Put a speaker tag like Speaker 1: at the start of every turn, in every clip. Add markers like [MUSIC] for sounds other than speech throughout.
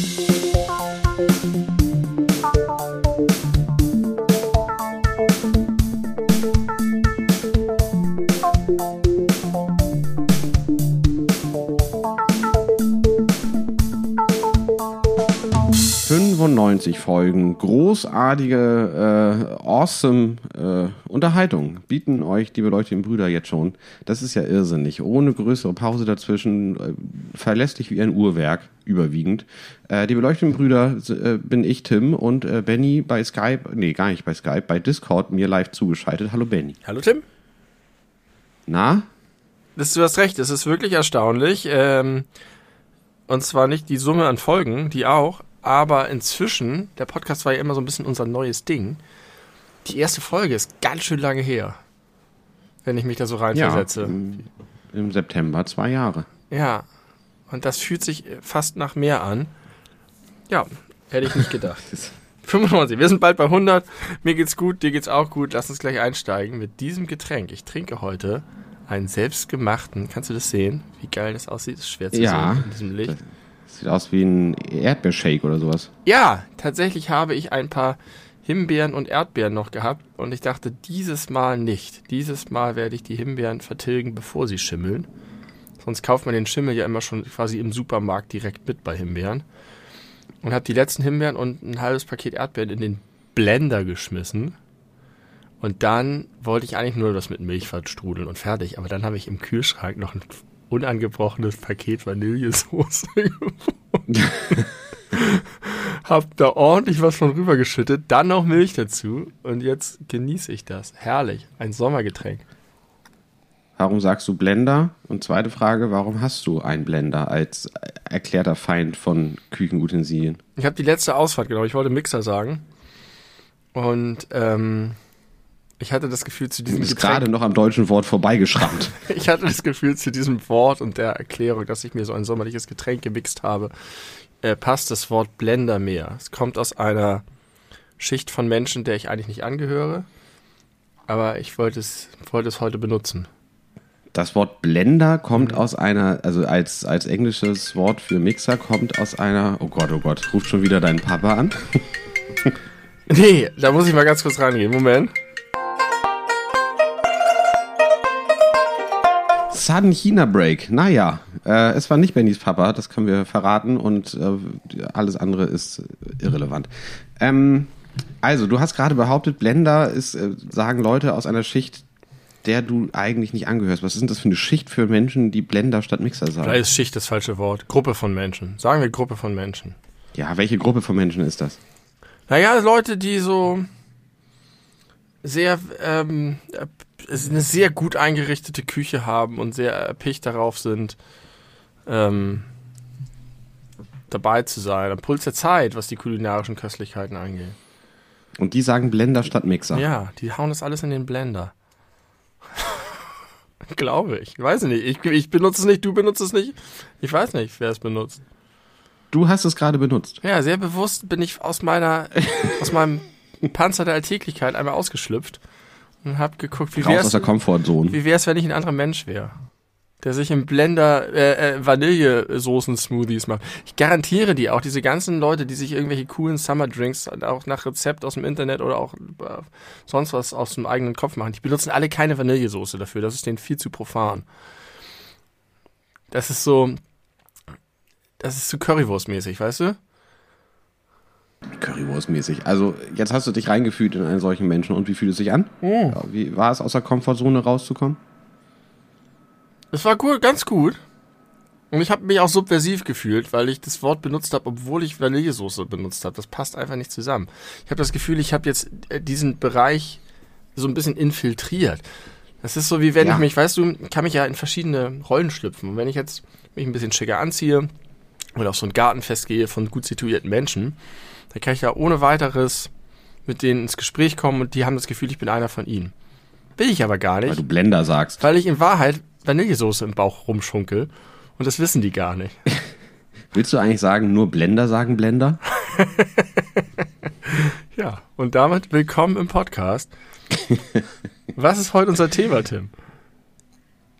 Speaker 1: thank you Folgen großartige, äh, awesome äh, Unterhaltung bieten euch die beleuchteten Brüder jetzt schon. Das ist ja irrsinnig. Ohne größere Pause dazwischen, äh, verlässlich wie ein Uhrwerk, überwiegend. Äh, die beleuchteten Brüder äh, bin ich, Tim, und äh, Benny bei Skype, nee, gar nicht bei Skype, bei Discord mir live zugeschaltet. Hallo Benny.
Speaker 2: Hallo Tim.
Speaker 1: Na?
Speaker 2: Das, du hast recht, es ist wirklich erstaunlich. Ähm, und zwar nicht die Summe an Folgen, die auch, aber inzwischen, der Podcast war ja immer so ein bisschen unser neues Ding. Die erste Folge ist ganz schön lange her. Wenn ich mich da so reinversetze. Ja,
Speaker 1: im, im September zwei Jahre.
Speaker 2: Ja. Und das fühlt sich fast nach mehr an. Ja, hätte ich nicht gedacht. [LAUGHS] 95. Wir sind bald bei 100. Mir geht's gut, dir geht's auch gut. Lass uns gleich einsteigen mit diesem Getränk. Ich trinke heute einen selbstgemachten. Kannst du das sehen? Wie geil das aussieht? Das ist schwer zu
Speaker 1: ja,
Speaker 2: sehen in diesem Licht.
Speaker 1: Sieht aus wie ein Erdbeershake oder sowas.
Speaker 2: Ja, tatsächlich habe ich ein paar Himbeeren und Erdbeeren noch gehabt und ich dachte, dieses Mal nicht. Dieses Mal werde ich die Himbeeren vertilgen, bevor sie schimmeln. Sonst kauft man den Schimmel ja immer schon quasi im Supermarkt direkt mit bei Himbeeren. Und habe die letzten Himbeeren und ein halbes Paket Erdbeeren in den Blender geschmissen. Und dann wollte ich eigentlich nur das mit Milch verstrudeln und fertig. Aber dann habe ich im Kühlschrank noch ein unangebrochenes Paket Vanillesoße [LAUGHS] gefunden. Hab da ordentlich was von rübergeschüttet, dann noch Milch dazu und jetzt genieße ich das. Herrlich, ein Sommergetränk.
Speaker 1: Warum sagst du Blender? Und zweite Frage, warum hast du einen Blender als erklärter Feind von Küchenutensilien?
Speaker 2: Ich habe die letzte Ausfahrt genommen. Ich wollte Mixer sagen. Und ähm, ich hatte das Gefühl zu diesem
Speaker 1: Du bist gerade noch am deutschen Wort vorbeigeschrammt. [LAUGHS]
Speaker 2: ich hatte das Gefühl zu diesem Wort und der Erklärung, dass ich mir so ein sommerliches Getränk gemixt habe, äh, passt das Wort Blender mehr. Es kommt aus einer Schicht von Menschen, der ich eigentlich nicht angehöre, aber ich wollte es, wollte es heute benutzen.
Speaker 1: Das Wort Blender kommt mhm. aus einer, also als, als englisches Wort für Mixer kommt aus einer, oh Gott, oh Gott, ruft schon wieder deinen Papa an. [LAUGHS]
Speaker 2: nee, da muss ich mal ganz kurz reingehen. Moment.
Speaker 1: Sudden China Break. Naja, äh, es war nicht Bennys Papa, das können wir verraten und äh, alles andere ist irrelevant. Ähm, also, du hast gerade behauptet, Blender ist, äh, sagen Leute aus einer Schicht, der du eigentlich nicht angehörst. Was ist denn das für eine Schicht für Menschen, die Blender statt Mixer sagen?
Speaker 2: Da ist Schicht das falsche Wort. Gruppe von Menschen. Sagen wir Gruppe von Menschen.
Speaker 1: Ja, welche Gruppe von Menschen ist das?
Speaker 2: Naja, Leute, die so sehr ähm, eine sehr gut eingerichtete Küche haben und sehr erpicht darauf sind, ähm, dabei zu sein, am Puls der Zeit, was die kulinarischen Köstlichkeiten angeht.
Speaker 1: Und die sagen Blender statt Mixer.
Speaker 2: Ja, die hauen das alles in den Blender. [LAUGHS] Glaube ich. Ich weiß nicht. Ich, ich benutze es nicht, du benutzt es nicht. Ich weiß nicht, wer es benutzt.
Speaker 1: Du hast es gerade benutzt.
Speaker 2: Ja, sehr bewusst bin ich aus meiner, aus meinem [LAUGHS] Panzer der Alltäglichkeit einmal ausgeschlüpft und hab geguckt, wie
Speaker 1: wär's,
Speaker 2: wie wär's, wenn ich ein anderer Mensch wäre. Der sich im Blender äh, äh, Vanillesoßen-Smoothies macht. Ich garantiere dir auch, diese ganzen Leute, die sich irgendwelche coolen Summer Drinks auch nach Rezept aus dem Internet oder auch äh, sonst was aus dem eigenen Kopf machen, die benutzen alle keine Vanillesoße dafür. Das ist denen viel zu profan. Das ist so, das ist zu Currywurst-mäßig, weißt du?
Speaker 1: Currywurst-mäßig. Also, jetzt hast du dich reingefühlt in einen solchen Menschen und wie fühlt es sich an? Mhm. Wie war es, aus der Komfortzone rauszukommen?
Speaker 2: Es war gut, ganz gut. Und ich habe mich auch subversiv gefühlt, weil ich das Wort benutzt habe, obwohl ich Vanillesoße benutzt habe. Das passt einfach nicht zusammen. Ich habe das Gefühl, ich habe jetzt äh, diesen Bereich so ein bisschen infiltriert. Das ist so wie wenn ja. ich mich, weißt du, kann mich ja in verschiedene Rollen schlüpfen. Und wenn ich jetzt mich ein bisschen schicker anziehe oder auf so ein Gartenfest gehe von gut situierten Menschen, da kann ich ja ohne weiteres mit denen ins Gespräch kommen und die haben das Gefühl, ich bin einer von ihnen. Will ich aber gar nicht.
Speaker 1: Weil du Blender sagst.
Speaker 2: Weil ich in Wahrheit Vanillesoße im Bauch rumschunkel und das wissen die gar nicht. [LAUGHS]
Speaker 1: Willst du eigentlich sagen, nur Blender sagen Blender? [LAUGHS]
Speaker 2: ja, und damit willkommen im Podcast. [LAUGHS] Was ist heute unser Thema, Tim?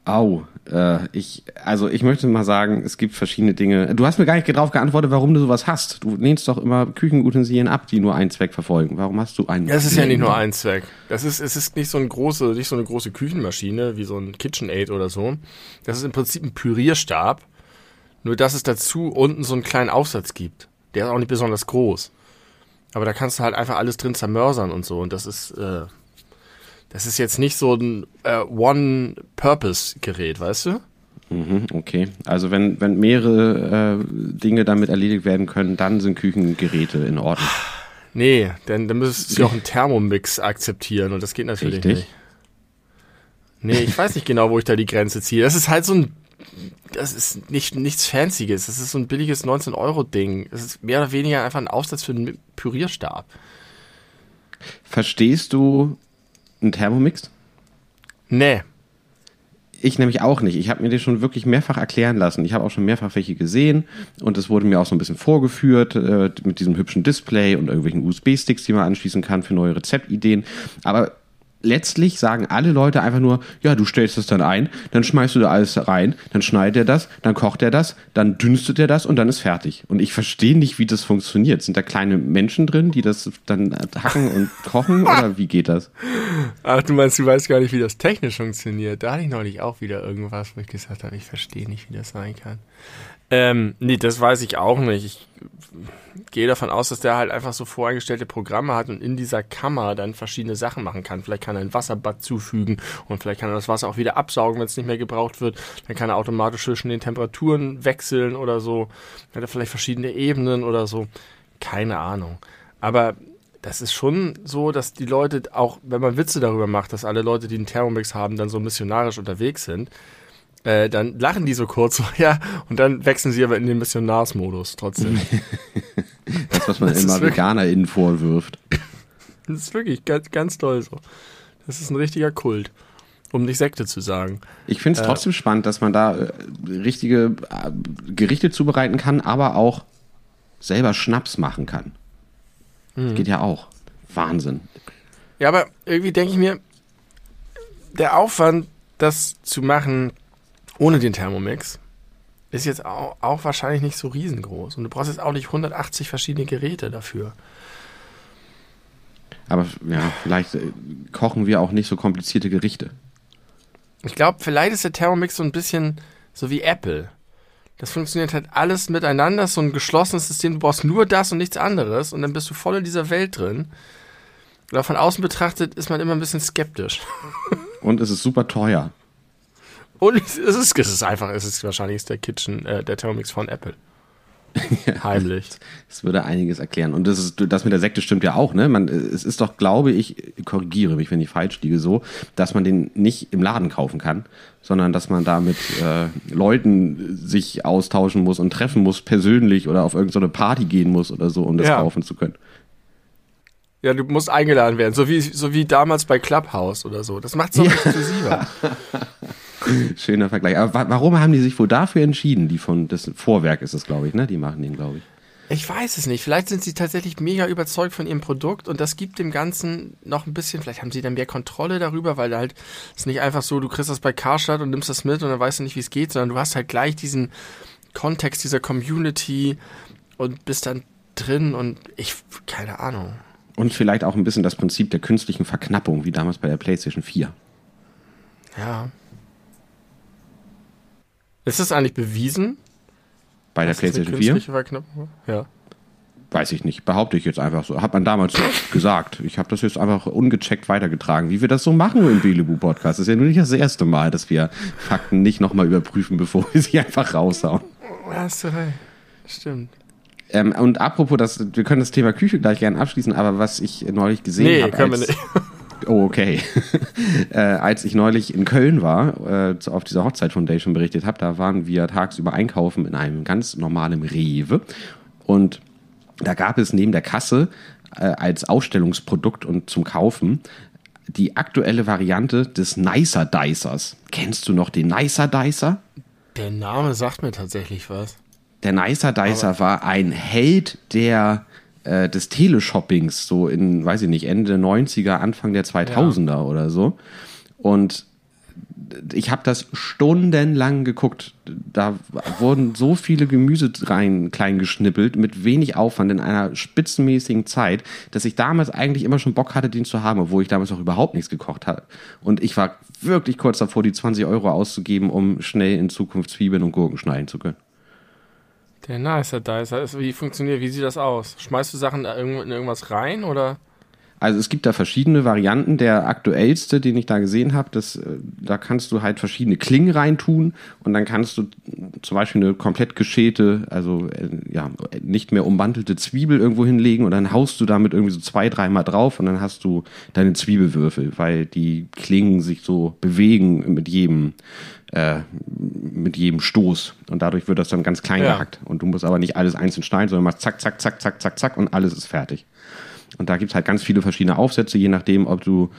Speaker 1: Au, äh, ich, also ich möchte mal sagen, es gibt verschiedene Dinge. Du hast mir gar nicht darauf geantwortet, warum du sowas hast. Du lehnst doch immer Küchenutensilien ab, die nur einen Zweck verfolgen. Warum hast du einen?
Speaker 2: Das ist ja nicht nur ein Zweck. Das ist, es ist nicht so, ein große, nicht so eine große Küchenmaschine wie so ein KitchenAid oder so. Das ist im Prinzip ein Pürierstab. Nur dass es dazu unten so einen kleinen Aufsatz gibt. Der ist auch nicht besonders groß. Aber da kannst du halt einfach alles drin zermörsern und so. Und das ist, äh, das ist jetzt nicht so ein äh, One-Purpose-Gerät, weißt du?
Speaker 1: Mhm, okay. Also wenn, wenn mehrere äh, Dinge damit erledigt werden können, dann sind Küchengeräte in Ordnung.
Speaker 2: Nee, denn dann müsstest du auch einen Thermomix akzeptieren und das geht natürlich
Speaker 1: Richtig.
Speaker 2: nicht. Nee, ich weiß nicht genau, wo ich da die Grenze ziehe. Das ist halt so ein, das ist nicht, nichts Fancyes. Das ist so ein billiges 19-Euro-Ding. Das ist mehr oder weniger einfach ein Aufsatz für einen Pürierstab.
Speaker 1: Verstehst du einen Thermomix?
Speaker 2: Nee.
Speaker 1: Ich nämlich auch nicht. Ich habe mir den schon wirklich mehrfach erklären lassen. Ich habe auch schon mehrfach welche gesehen und es wurde mir auch so ein bisschen vorgeführt äh, mit diesem hübschen Display und irgendwelchen USB-Sticks, die man anschließen kann für neue Rezeptideen. Aber letztlich sagen alle Leute einfach nur, ja, du stellst das dann ein, dann schmeißt du da alles rein, dann schneidet er das, dann kocht er das, dann dünstet er das und dann ist fertig. Und ich verstehe nicht, wie das funktioniert. Sind da kleine Menschen drin, die das dann hacken und [LAUGHS] kochen oder wie geht das?
Speaker 2: Ach, du meinst, du weißt gar nicht, wie das technisch funktioniert. Da hatte ich neulich auch wieder irgendwas, wo ich gesagt habe, ich verstehe nicht, wie das sein kann. Ähm, nee, das weiß ich auch nicht. Ich gehe davon aus, dass der halt einfach so voreingestellte Programme hat und in dieser Kammer dann verschiedene Sachen machen kann. Vielleicht kann er ein Wasserbad zufügen und vielleicht kann er das Wasser auch wieder absaugen, wenn es nicht mehr gebraucht wird. Dann kann er automatisch zwischen den Temperaturen wechseln oder so. Dann hat er vielleicht verschiedene Ebenen oder so. Keine Ahnung. Aber das ist schon so, dass die Leute auch, wenn man Witze darüber macht, dass alle Leute, die einen Thermomix haben, dann so missionarisch unterwegs sind, äh, dann lachen die so kurz, [LAUGHS] ja, und dann wechseln sie aber in den Missionarsmodus trotzdem. [LAUGHS]
Speaker 1: Das, was man
Speaker 2: Das
Speaker 1: immer VeganerInnen vorwirft. [LAUGHS]
Speaker 2: Das ist wirklich ganz, ganz toll so. Das ist ein richtiger Kult, um nicht Sekte zu sagen.
Speaker 1: Ich finde es trotzdem spannend, dass man da äh, richtige äh, Gerichte zubereiten kann, aber auch selber Schnaps machen kann. Geht ja auch. Wahnsinn.
Speaker 2: Ja, aber irgendwie denke ich mir, der Aufwand, das zu machen ohne den Thermomix, ist jetzt auch, auch wahrscheinlich nicht so riesengroß. Und du brauchst jetzt auch nicht 180 verschiedene Geräte dafür.
Speaker 1: Aber ja, vielleicht äh, kochen wir auch nicht so komplizierte Gerichte.
Speaker 2: Ich glaube, vielleicht ist der Thermomix so ein bisschen so wie Apple. Das funktioniert halt alles miteinander, so ein geschlossenes System. Du brauchst nur das und nichts anderes und dann bist du voll in dieser Welt drin. Aber von außen betrachtet ist man immer ein bisschen skeptisch.
Speaker 1: Und es ist super teuer.
Speaker 2: Und es ist, es ist einfach, es ist wahrscheinlich ist der Kitchen, äh, der Thermomix von Apple. [LAUGHS] Heimlich.
Speaker 1: Das würde einiges erklären. Und das, ist, das mit der Sekte stimmt ja auch, ne? Man, es ist doch, glaube ich, korrigiere mich, wenn ich falsch liege, so, dass man den nicht im Laden kaufen kann, sondern dass man da mit äh, Leuten sich austauschen muss und treffen muss, persönlich oder auf irgendeine Party gehen muss oder so, um das
Speaker 2: Ja.
Speaker 1: kaufen zu können.
Speaker 2: Ja, du musst eingeladen werden, so wie, so wie damals bei Clubhouse oder so. Das macht's so exklusiver. [LAUGHS] [LAUGHS]
Speaker 1: Schöner Vergleich. Aber wa warum haben die sich wohl dafür entschieden? Die von, das Vorwerk ist es, glaube ich, ne? Die machen den, glaube ich.
Speaker 2: Ich weiß es nicht. Vielleicht sind sie tatsächlich mega überzeugt von ihrem Produkt und das gibt dem Ganzen noch ein bisschen, vielleicht haben sie dann mehr Kontrolle darüber, weil halt es ist nicht einfach so, du kriegst das bei Karstadt und nimmst das mit und dann weißt du nicht, wie es geht, sondern du hast halt gleich diesen Kontext dieser Community und bist dann drin und ich, keine Ahnung.
Speaker 1: Und vielleicht auch ein bisschen das Prinzip der künstlichen Verknappung, wie damals bei der PlayStation 4.
Speaker 2: Ja. Ist das eigentlich bewiesen?
Speaker 1: Bei der PlayStation 4?
Speaker 2: künstliche Verknappung war? Ja.
Speaker 1: Weiß ich nicht, behaupte ich jetzt einfach so. Hat man damals so [LAUGHS] gesagt. Ich habe das jetzt einfach ungecheckt weitergetragen, wie wir das so machen im Belebu Podcast. Das ist ja nur nicht das erste Mal, dass wir Fakten nicht nochmal überprüfen, bevor wir sie einfach raushauen.
Speaker 2: Hast du recht. Stimmt.
Speaker 1: Ähm, und apropos, das, wir können das Thema Küche gleich gerne abschließen, aber was ich neulich gesehen
Speaker 2: Nee,
Speaker 1: habe.
Speaker 2: können wir
Speaker 1: als-
Speaker 2: nicht.
Speaker 1: Oh, okay. [LAUGHS] äh, als ich neulich in Köln war, äh, auf dieser Hochzeit Foundation berichtet habe, da waren wir tagsüber einkaufen in einem ganz normalen Rewe. Und da gab es neben der Kasse äh, als Ausstellungsprodukt und zum Kaufen die aktuelle Variante des Nicer Dicers. Kennst du noch den Nicer Dicer?
Speaker 2: Der Name sagt mir tatsächlich was.
Speaker 1: Der Nicer Dicer war ein Held der, äh, des Teleshoppings, so in, weiß ich nicht, Ende der 90er, Anfang der 2000er oder so. Und ich habe das stundenlang geguckt. Da wurden so viele Gemüse rein klein geschnippelt mit wenig Aufwand in einer spitzenmäßigen Zeit, dass ich damals eigentlich immer schon Bock hatte, den zu haben, obwohl ich damals auch überhaupt nichts gekocht hatte. Und ich war wirklich kurz davor, die 20 Euro auszugeben, um schnell in Zukunft Zwiebeln und Gurken schneiden zu können.
Speaker 2: Der Nicer Dicer, wie funktioniert, wie sieht das aus? Schmeißt du Sachen in irgendwas rein oder?
Speaker 1: Also es gibt da verschiedene Varianten. Der aktuellste, den ich da gesehen habe, äh, da kannst du halt verschiedene Klingen reintun und dann kannst du zum Beispiel eine komplett geschälte, also äh, ja, nicht mehr umwandelte Zwiebel irgendwo hinlegen und dann haust du damit irgendwie so zwei, dreimal drauf und dann hast du deine Zwiebelwürfel, weil die Klingen sich so bewegen mit jedem äh, mit jedem Stoß. Und dadurch wird das dann ganz klein ja. gehackt. Und du musst aber nicht alles einzeln schneiden, sondern machst zack, zack, zack, zack, zack, zack und alles ist fertig. Und da gibt es halt ganz viele verschiedene Aufsätze, je nachdem, ob du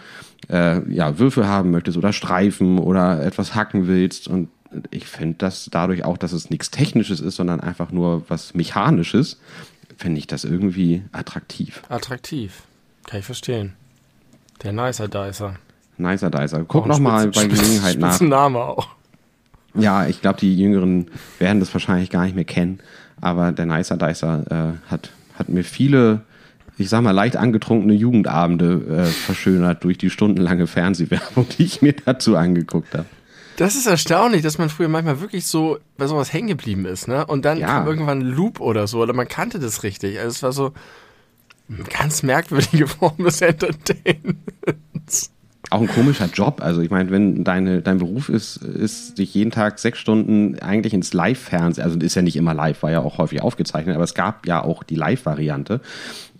Speaker 1: äh, ja, Würfel haben möchtest oder Streifen oder etwas hacken willst. Und ich finde das dadurch auch, dass es nichts Technisches ist, sondern einfach nur was Mechanisches, finde ich das irgendwie attraktiv.
Speaker 2: Attraktiv. Kann ich verstehen. Der Nicer Dicer.
Speaker 1: Nicer Dicer. Guck nochmal bei Gelegenheit nach.
Speaker 2: Name auch.
Speaker 1: Ja, ich glaube, die Jüngeren werden das wahrscheinlich gar nicht mehr kennen. Aber der Nicer Dicer äh, hat, hat mir viele ich sag mal, leicht angetrunkene Jugendabende äh, verschönert durch die stundenlange Fernsehwerbung, [LAUGHS] die ich mir dazu angeguckt habe.
Speaker 2: Das ist erstaunlich, dass man früher manchmal wirklich so bei sowas hängen geblieben ist, ne? Und dann ja. kam irgendwann ein Loop oder so, oder man kannte das richtig. Also es war so eine ganz merkwürdige [LAUGHS] Form des Entertainments
Speaker 1: auch ein komischer Job. Also ich meine, wenn deine, dein Beruf ist, ist dich jeden Tag sechs Stunden eigentlich ins Live-Fernsehen, also ist ja nicht immer live, war ja auch häufig aufgezeichnet, aber es gab ja auch die Live-Variante,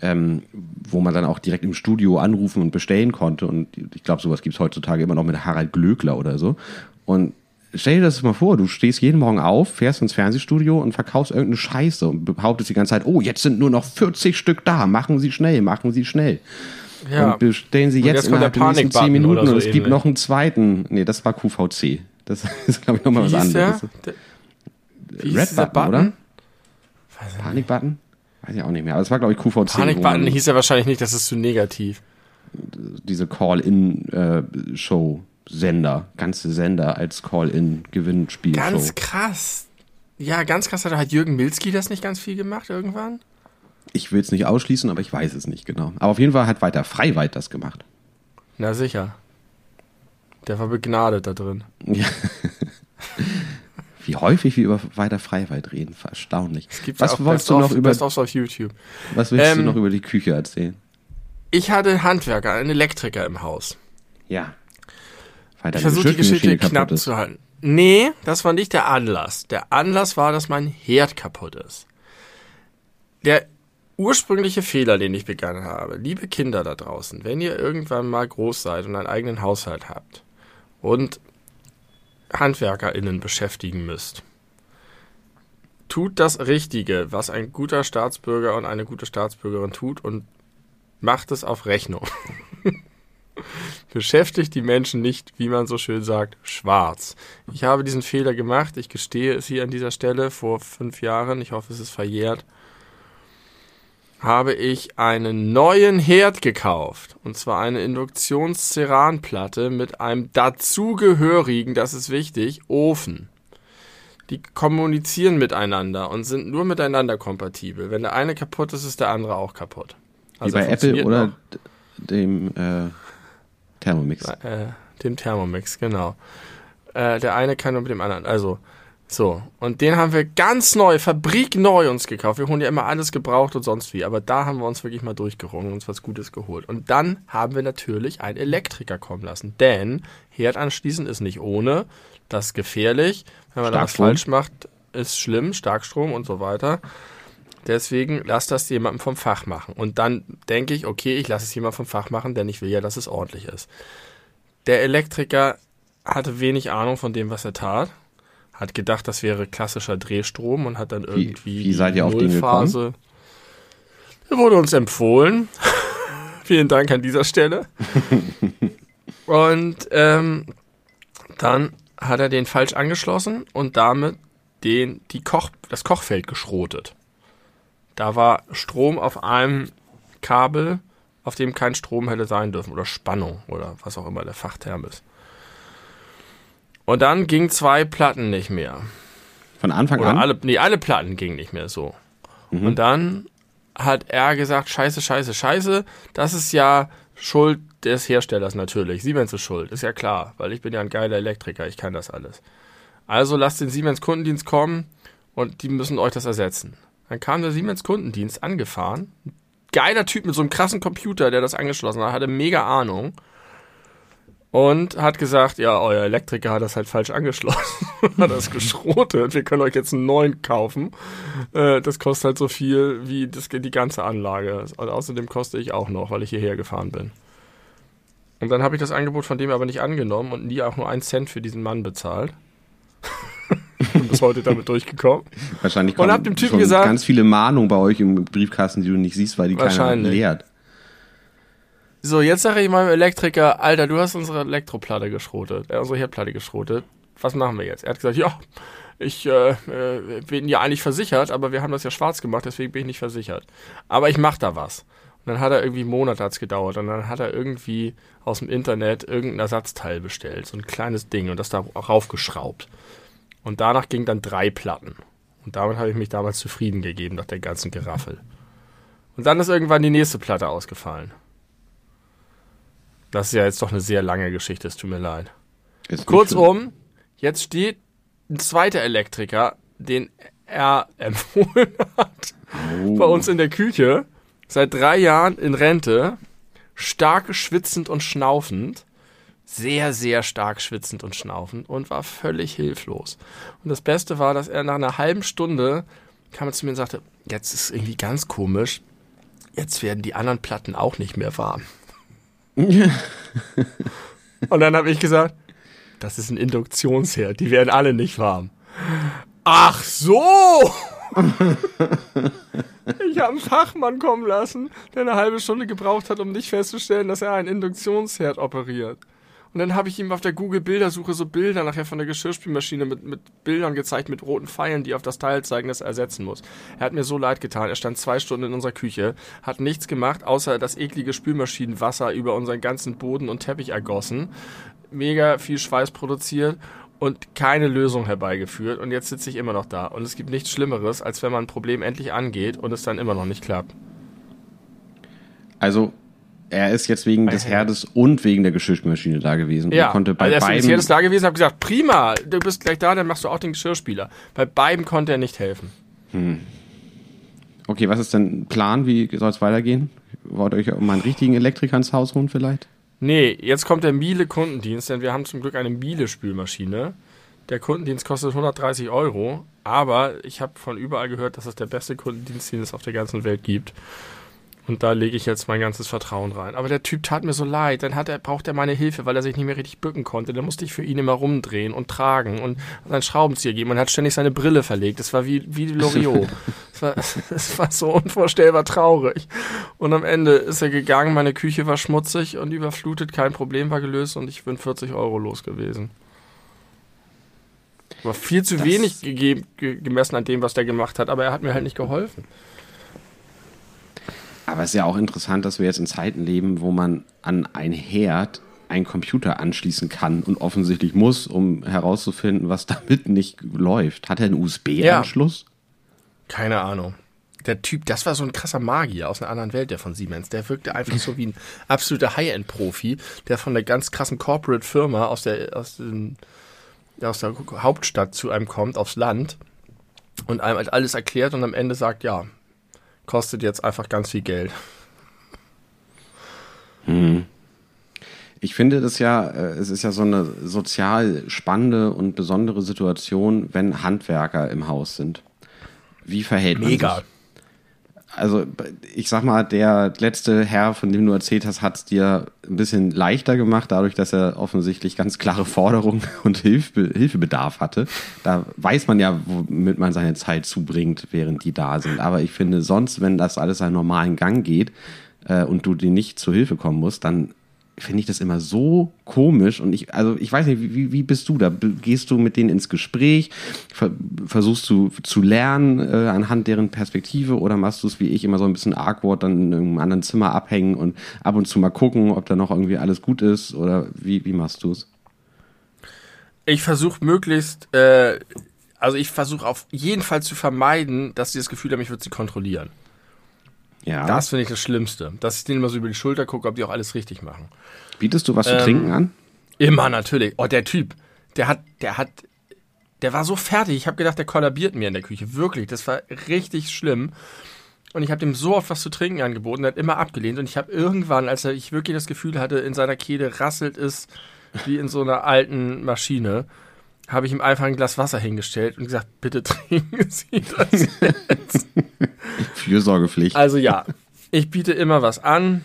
Speaker 1: ähm, wo man dann auch direkt im Studio anrufen und bestellen konnte. Und ich glaube, sowas gibt es heutzutage immer noch mit Harald Glöckler oder so. Und stell dir das mal vor, du stehst jeden Morgen auf, fährst ins Fernsehstudio und verkaufst irgendeine Scheiße und behauptest die ganze Zeit, oh, jetzt sind nur noch 40 Stück da, machen Sie schnell, machen Sie schnell. Ja. Und bestellen Sie jetzt, jetzt innerhalb der nächsten 10 Minuten so und es ähnlich. gibt noch einen zweiten. Nee, das war QVC. Das [LAUGHS] ist, glaube ich, nochmal was anderes. Der? Der, Red Button, Button, oder? Panikbutton? Weiß ich auch nicht mehr. Aber es war, glaube ich, QVC.
Speaker 2: Panikbutton hieß ja wahrscheinlich nicht, das ist zu negativ.
Speaker 1: Diese Call-In-Show. Äh, Sender, ganze Sender als Call-In-Gewinnspiel.
Speaker 2: Ganz krass. Ja, ganz krass hat halt Jürgen Milski das nicht ganz viel gemacht irgendwann.
Speaker 1: Ich will es nicht ausschließen, aber ich weiß es nicht genau. Aber auf jeden Fall hat weiter Freiweit das gemacht.
Speaker 2: Na sicher. Der war begnadet da drin. Ja.
Speaker 1: Wie häufig wir über weiter Freiweit reden, erstaunlich.
Speaker 2: was ja wolltest du noch über Best auf YouTube?
Speaker 1: Was willst ähm, du noch über die Küche erzählen?
Speaker 2: Ich hatte einen Handwerker, einen Elektriker im Haus.
Speaker 1: Ja.
Speaker 2: Weil ich versuche die Geschichte knapp zu halten. Nee, das war nicht der Anlass. Der Anlass war, dass mein Herd kaputt ist. Der ursprüngliche Fehler, den ich begangen habe, liebe Kinder da draußen, wenn ihr irgendwann mal groß seid und einen eigenen Haushalt habt und HandwerkerInnen beschäftigen müsst, tut das Richtige, was ein guter Staatsbürger und eine gute Staatsbürgerin tut und macht es auf Rechnung. [LAUGHS] Beschäftigt die Menschen nicht, wie man so schön sagt, schwarz. Ich habe diesen Fehler gemacht. Ich gestehe es hier an dieser Stelle vor fünf Jahren. Ich hoffe, es ist verjährt habe ich einen neuen Herd gekauft. Und zwar eine Induktions-Ceranplatte mit einem dazugehörigen, das ist wichtig, Ofen. Die kommunizieren miteinander und sind nur miteinander kompatibel. Wenn der eine kaputt ist, ist der andere auch kaputt.
Speaker 1: Also Wie bei Apple oder noch. dem äh, Thermomix.
Speaker 2: Äh, dem Thermomix, genau. Äh, der eine kann nur mit dem anderen. Also so, und den haben wir ganz neu, fabrikneu uns gekauft. Wir holen ja immer alles gebraucht und sonst wie, aber da haben wir uns wirklich mal durchgerungen und uns was Gutes geholt. Und dann haben wir natürlich einen Elektriker kommen lassen, denn Herd anschließen ist nicht ohne, das ist gefährlich. Wenn man da was falsch macht, ist schlimm, Starkstrom und so weiter. Deswegen lass das jemandem vom Fach machen. Und dann denke ich, okay, ich lasse es jemand vom Fach machen, denn ich will ja, dass es ordentlich ist. Der Elektriker hatte wenig Ahnung von dem, was er tat hat gedacht, das wäre klassischer Drehstrom und hat dann irgendwie
Speaker 1: wie, wie seid ihr auf den gekommen?
Speaker 2: Der wurde uns empfohlen. [LAUGHS] Vielen Dank an dieser Stelle. [LAUGHS] und ähm, dann hat er den falsch angeschlossen und damit den, die Koch, das Kochfeld geschrotet. Da war Strom auf einem Kabel, auf dem kein Strom hätte sein dürfen oder Spannung oder was auch immer der Fachterm ist. Und dann ging zwei Platten nicht mehr.
Speaker 1: Von Anfang
Speaker 2: Oder
Speaker 1: an?
Speaker 2: alle, nee, alle Platten gingen nicht mehr so. Und dann hat er gesagt, scheiße, scheiße, scheiße, das ist ja Schuld des Herstellers natürlich. Siemens ist schuld, ist ja klar, weil ich bin ja ein geiler Elektriker, ich kann das alles. Also lasst den Siemens Kundendienst kommen und die müssen euch das ersetzen. Dann kam der Siemens Kundendienst angefahren. Geiler Typ mit so einem krassen Computer, der das angeschlossen hat, hatte mega Ahnung. Und hat gesagt, ja, euer Elektriker hat das halt falsch angeschlossen. [LAUGHS] hat das geschrotet. Wir können euch jetzt einen neuen kaufen. Äh, das kostet halt so viel wie das, die ganze Anlage. Und außerdem koste ich auch noch, weil ich hierher gefahren bin. Und dann habe ich das Angebot von dem aber nicht angenommen und nie auch nur einen Cent für diesen Mann bezahlt. [LAUGHS] bin bis heute damit durchgekommen.
Speaker 1: Wahrscheinlich
Speaker 2: Und
Speaker 1: kommen
Speaker 2: hab dem Typen gesagt-
Speaker 1: ganz viele Mahnungen bei euch im Briefkasten, die du nicht siehst, weil die keiner leert.
Speaker 2: So, jetzt sage ich meinem Elektriker, Alter, du hast unsere Elektroplatte geschrotet, äh, unsere Herdplatte geschrotet. Was machen wir jetzt? Er hat gesagt, ja, ich äh, äh, bin ja eigentlich versichert, aber wir haben das ja schwarz gemacht, deswegen bin ich nicht versichert. Aber ich mach da was. Und dann hat er irgendwie Monate hat's gedauert und dann hat er irgendwie aus dem Internet irgendein Ersatzteil bestellt, so ein kleines Ding und das da raufgeschraubt. Und danach ging dann drei Platten. Und damit habe ich mich damals zufrieden gegeben nach der ganzen Geraffel. Und dann ist irgendwann die nächste Platte ausgefallen. Das ist ja jetzt doch eine sehr lange Geschichte, es tut mir leid.
Speaker 1: Ist
Speaker 2: Kurzum, jetzt steht ein zweiter Elektriker, den er [LAUGHS] empfohlen hat,
Speaker 1: schlimm.
Speaker 2: bei uns in der Küche, seit drei Jahren in Rente, stark schwitzend und schnaufend, sehr, sehr stark schwitzend und schnaufend und war völlig hilflos. Und das Beste war, dass er nach einer halben Stunde kam er zu mir und sagte, jetzt ist irgendwie ganz komisch, jetzt werden die anderen Platten auch nicht mehr warm. [LAUGHS] Und dann habe ich gesagt, das ist ein Induktionsherd, die werden alle nicht warm. Ach so! [LAUGHS] ich habe einen Fachmann kommen lassen, der eine halbe Stunde gebraucht hat, um nicht festzustellen, dass er einen Induktionsherd operiert. Und dann habe ich ihm auf der Google-Bildersuche so Bilder nachher von der Geschirrspülmaschine mit, mit Bildern gezeigt, mit roten Pfeilen, die auf das Teil zeigen, dass er ersetzen muss. Er hat mir so leid getan. Er stand zwei Stunden in unserer Küche, hat nichts gemacht, außer das eklige Spülmaschinenwasser über unseren ganzen Boden und Teppich ergossen. Mega viel Schweiß produziert und keine Lösung herbeigeführt. Und jetzt sitze ich immer noch da. Und es gibt nichts Schlimmeres, als wenn man ein Problem endlich angeht und es dann immer noch nicht klappt.
Speaker 1: Also, er ist jetzt wegen des. Herdes und wegen der Geschirrspülmaschine da gewesen.
Speaker 2: Ja,
Speaker 1: und konnte bei
Speaker 2: also er ist
Speaker 1: beiden.
Speaker 2: jetzt da gewesen, habe gesagt, prima, du bist gleich da, dann machst du auch den Geschirrspüler. Bei beiden konnte er nicht helfen.
Speaker 1: Okay, was ist denn Plan? Wie soll es weitergehen? Wollt ihr euch mal einen richtigen Elektriker ins Haus holen vielleicht?
Speaker 2: Nee, jetzt kommt der Miele Kundendienst, denn wir haben zum Glück eine Miele Spülmaschine. Der Kundendienst kostet 130 Euro, aber ich habe von überall gehört, dass es der beste Kundendienst, den es auf der ganzen Welt gibt. Und da lege ich jetzt mein ganzes Vertrauen rein. Aber der Typ tat mir so leid. Dann hat er, braucht er meine Hilfe, weil er sich nicht mehr richtig bücken konnte. Dann musste ich für ihn immer rumdrehen und tragen und seinen Schraubenzieher geben und hat ständig seine Brille verlegt. Das war wie, wie Loriot. [LAUGHS] Es war, es war so unvorstellbar traurig. Und am Ende ist er gegangen, meine Küche war schmutzig und überflutet, kein Problem war gelöst und ich bin 40 Euro los gewesen. War viel zu
Speaker 1: Das-
Speaker 2: wenig gegeben, ge gemessen an dem, was der gemacht hat, aber er hat mir halt nicht geholfen.
Speaker 1: Aber es ist ja auch interessant, dass wir jetzt in Zeiten leben, wo man an ein Herd einen Computer anschließen kann und offensichtlich muss, um herauszufinden, was [LAUGHS] damit nicht läuft. Hat er einen USB-Anschluss?
Speaker 2: Keine Ahnung. Der Typ, das war so ein krasser Magier aus einer anderen Welt, der von Siemens. Der wirkte einfach so wie ein absoluter High-End-Profi, der von der ganz krassen Corporate-Firma aus der, aus, den, aus der Hauptstadt zu einem kommt, aufs Land und einem halt alles erklärt und am Ende sagt, ja, kostet jetzt einfach ganz viel Geld.
Speaker 1: Ich finde das ja, äh, es ist ja so eine sozial spannende und besondere Situation, wenn Handwerker im Haus sind. Wie verhält man sich? Also ich sag mal, der letzte Herr, von dem du erzählt hast, hat es dir ein bisschen leichter gemacht, dadurch, dass er offensichtlich ganz klare Forderungen [LAUGHS] und Hilfe, Hilfebedarf hatte. Da weiß man ja, womit man seine Zeit zubringt, während die da sind. Aber ich finde sonst, wenn das alles seinen normalen Gang geht äh, und du dir nicht zu Hilfe kommen musst, dann finde ich das immer so komisch und ich, also ich weiß nicht, wie, wie bist du da? Gehst du mit denen ins Gespräch? Ver, versuchst du zu lernen äh, anhand deren Perspektive oder machst du es wie ich immer so ein bisschen awkward dann in einem anderen Zimmer abhängen und ab und zu mal gucken, ob da noch irgendwie alles gut ist oder wie, wie machst du es?
Speaker 2: Ich versuche möglichst, äh, also ich versuche auf jeden Fall zu vermeiden, dass sie das Gefühl haben, ich würde sie kontrollieren.
Speaker 1: Ja.
Speaker 2: Das finde ich das Schlimmste. Dass ich denen immer so über die Schulter gucke, ob die auch alles richtig machen.
Speaker 1: Bietest du was zu
Speaker 2: Ähm,
Speaker 1: trinken an?
Speaker 2: Immer natürlich. Oh, der Typ, der hat, der hat, der war so fertig. Ich habe gedacht, der kollabiert mir in der Küche. Wirklich, das war richtig schlimm. Und ich habe dem so oft was zu trinken angeboten, der hat immer abgelehnt. Und ich habe irgendwann, als er, ich wirklich das Gefühl hatte, in seiner Kehle rasselt es wie in so einer alten Maschine, habe ich ihm einfach ein Glas Wasser hingestellt und gesagt, bitte [LAUGHS] trinken Sie das jetzt. [LAUGHS]
Speaker 1: Fürsorgepflicht.
Speaker 2: Also ja, ich biete immer was an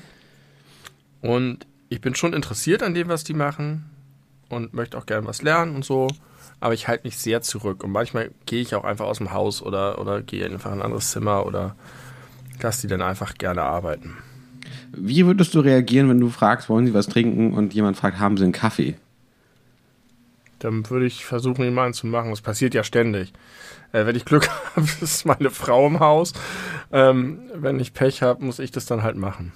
Speaker 2: und ich bin schon interessiert an dem, was die machen und möchte auch gern was lernen und so, aber ich halte mich sehr zurück und manchmal gehe ich auch einfach aus dem Haus oder, oder gehe einfach in ein anderes Zimmer oder lasse die dann einfach gerne arbeiten.
Speaker 1: Wie würdest du reagieren, wenn du fragst, wollen sie was trinken und jemand fragt, haben sie einen Kaffee?
Speaker 2: Dann würde ich versuchen, ihn mal einen zu machen. Das passiert ja ständig. Äh, wenn ich Glück [LAUGHS] habe, ist meine Frau im Haus. Ähm, wenn ich Pech habe, muss ich das dann halt machen.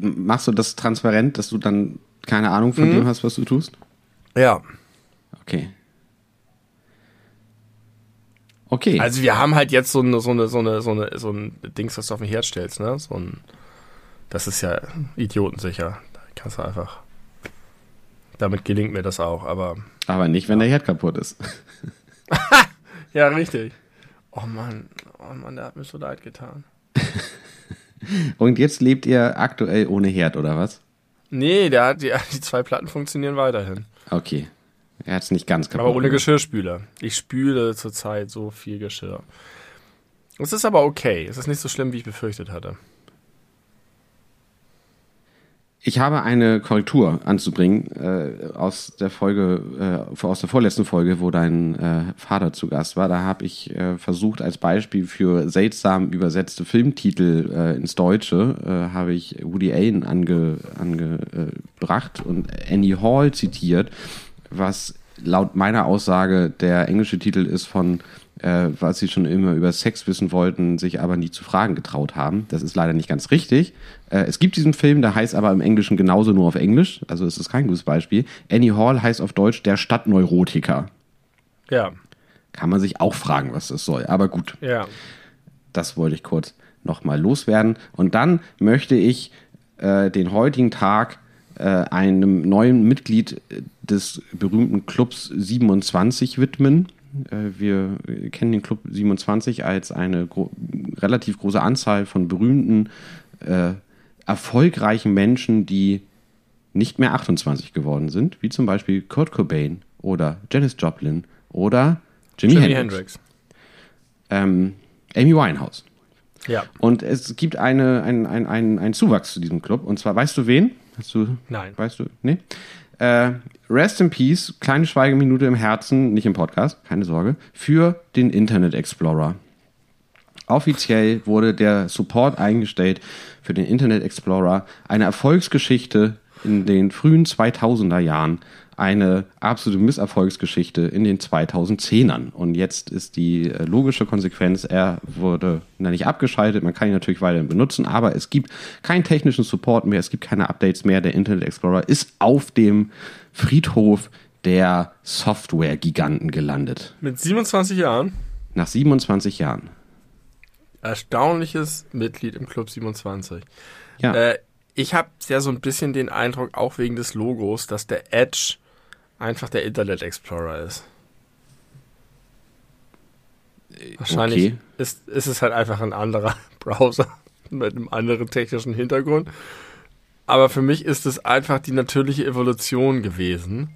Speaker 1: Machst du das transparent, dass du dann keine Ahnung von
Speaker 2: Mhm.
Speaker 1: dem hast, was du tust?
Speaker 2: Ja.
Speaker 1: Okay. Okay.
Speaker 2: Also wir haben halt jetzt so eine, so eine, so eine, so eine, so ein Dings, was du auf den Herd stellst, ne? So ein, das ist ja idiotensicher. Da kannst du einfach. Damit gelingt mir das auch, aber.
Speaker 1: aber nicht, wenn der Herd kaputt ist. [LAUGHS]
Speaker 2: Ja, richtig. Oh Mann, oh Mann, der hat mir so leid getan. [LAUGHS]
Speaker 1: Und jetzt lebt ihr aktuell ohne Herd, oder was?
Speaker 2: Nee, der hat die, die zwei Platten funktionieren weiterhin.
Speaker 1: Okay. Er hat es nicht ganz kaputt.
Speaker 2: Aber ohne. Geschirrspüler. Ich spüle zurzeit so viel Geschirr. Es ist aber okay. Es ist nicht so schlimm, wie ich befürchtet hatte.
Speaker 1: Ich habe eine Korrektur anzubringen äh, aus der Folge, äh, aus der vorletzten Folge, wo dein äh, Vater zu Gast war. Da habe ich äh, versucht, als Beispiel für seltsam übersetzte Filmtitel äh, ins Deutsche, äh, habe ich Woody Allen angebracht ange, äh, und Annie Hall zitiert, was laut meiner Aussage der englische Titel ist von äh, was sie schon immer über Sex wissen wollten, sich aber nie zu fragen getraut haben. Das ist leider nicht ganz richtig. Äh, es gibt diesen Film, der heißt aber im Englischen genauso nur auf Englisch, also es ist kein gutes Beispiel. Annie Hall heißt auf Deutsch der Stadtneurotiker.
Speaker 2: Ja,
Speaker 1: Kann man sich auch fragen, was das soll. Aber gut,
Speaker 2: ja.
Speaker 1: das wollte ich kurz nochmal loswerden. Und dann möchte ich äh, den heutigen Tag äh, einem neuen Mitglied des berühmten Clubs 27 widmen. Äh, wir kennen den Club 27 als eine gro relativ große Anzahl von berühmten, äh, erfolgreichen Menschen, die nicht mehr 28 geworden sind, wie zum Beispiel Kurt Cobain oder Janis Joplin oder Jimi,
Speaker 2: Jimi
Speaker 1: Hendrix,
Speaker 2: Hendrix.
Speaker 1: Ähm, Amy Winehouse.
Speaker 2: Ja.
Speaker 1: Und es gibt eine, ein, ein, ein, ein Zuwachs zu diesem Club. Und zwar, weißt du wen? Hast du,
Speaker 2: Nein.
Speaker 1: weißt du? Nee? Äh, Rest in Peace, kleine Schweigeminute im Herzen, nicht im Podcast, keine Sorge, für den Internet Explorer. Offiziell wurde der Support eingestellt für den Internet Explorer. Eine Erfolgsgeschichte in den frühen 2000er Jahren. Eine absolute Misserfolgsgeschichte in den 2010ern. Und jetzt ist die äh, logische Konsequenz, er wurde na, nicht abgeschaltet, man kann ihn natürlich weiterhin benutzen, aber es gibt keinen technischen Support mehr, es gibt keine Updates mehr. Der Internet Explorer ist auf dem Friedhof der Software-Giganten gelandet.
Speaker 2: Mit 27 Jahren.
Speaker 1: Nach 27 Jahren.
Speaker 2: Erstaunliches Mitglied im Club 27.
Speaker 1: Ja.
Speaker 2: Äh, ich habe ja so ein bisschen den Eindruck, auch wegen des Logos, dass der Edge einfach der Internet Explorer ist. Wahrscheinlich
Speaker 1: okay.
Speaker 2: ist, ist es halt einfach ein anderer [LAUGHS] Browser mit einem anderen technischen Hintergrund. Aber für mich ist es einfach die natürliche Evolution gewesen.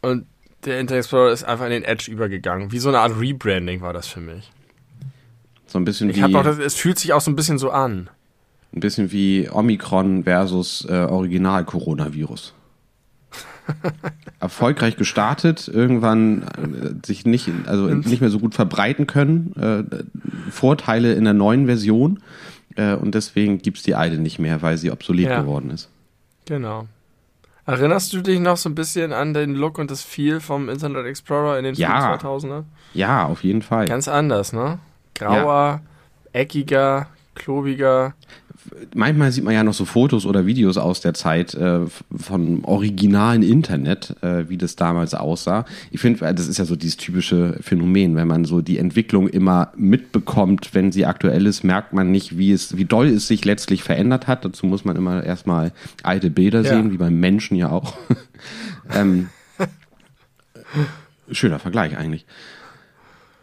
Speaker 2: Und der Internet Explorer ist einfach in den Edge übergegangen. Wie so eine Art Rebranding war das für mich.
Speaker 1: So ein bisschen
Speaker 2: Ich
Speaker 1: wie,
Speaker 2: auch das, es fühlt sich auch so ein bisschen so an.
Speaker 1: Ein bisschen wie Omikron versus äh, Original-Coronavirus. [LAUGHS] Erfolgreich gestartet, irgendwann äh, sich nicht, also nicht mehr so gut verbreiten können. Äh, Vorteile in der neuen Version. Äh, und deswegen gibt's die alte nicht mehr, weil sie obsolet
Speaker 2: Ja.
Speaker 1: geworden ist.
Speaker 2: Genau. Erinnerst du dich noch so ein bisschen an den Look und das Feel vom Internet Explorer in den
Speaker 1: Ja.
Speaker 2: 2000er?
Speaker 1: Ja, auf jeden Fall.
Speaker 2: Ganz anders, ne? Grauer, eckiger, klobiger.
Speaker 1: Manchmal sieht man ja noch so Fotos oder Videos aus der Zeit äh, von originalen Internet, äh, wie das damals aussah. Ich finde, das ist ja so dieses typische Phänomen, wenn man so die Entwicklung immer mitbekommt, wenn sie aktuell ist, merkt man nicht, wie es, wie doll es sich letztlich verändert hat. Dazu muss man immer erstmal alte Bilder ja. sehen, wie beim Menschen ja auch. [LAUGHS] ähm, [LAUGHS] schöner Vergleich eigentlich.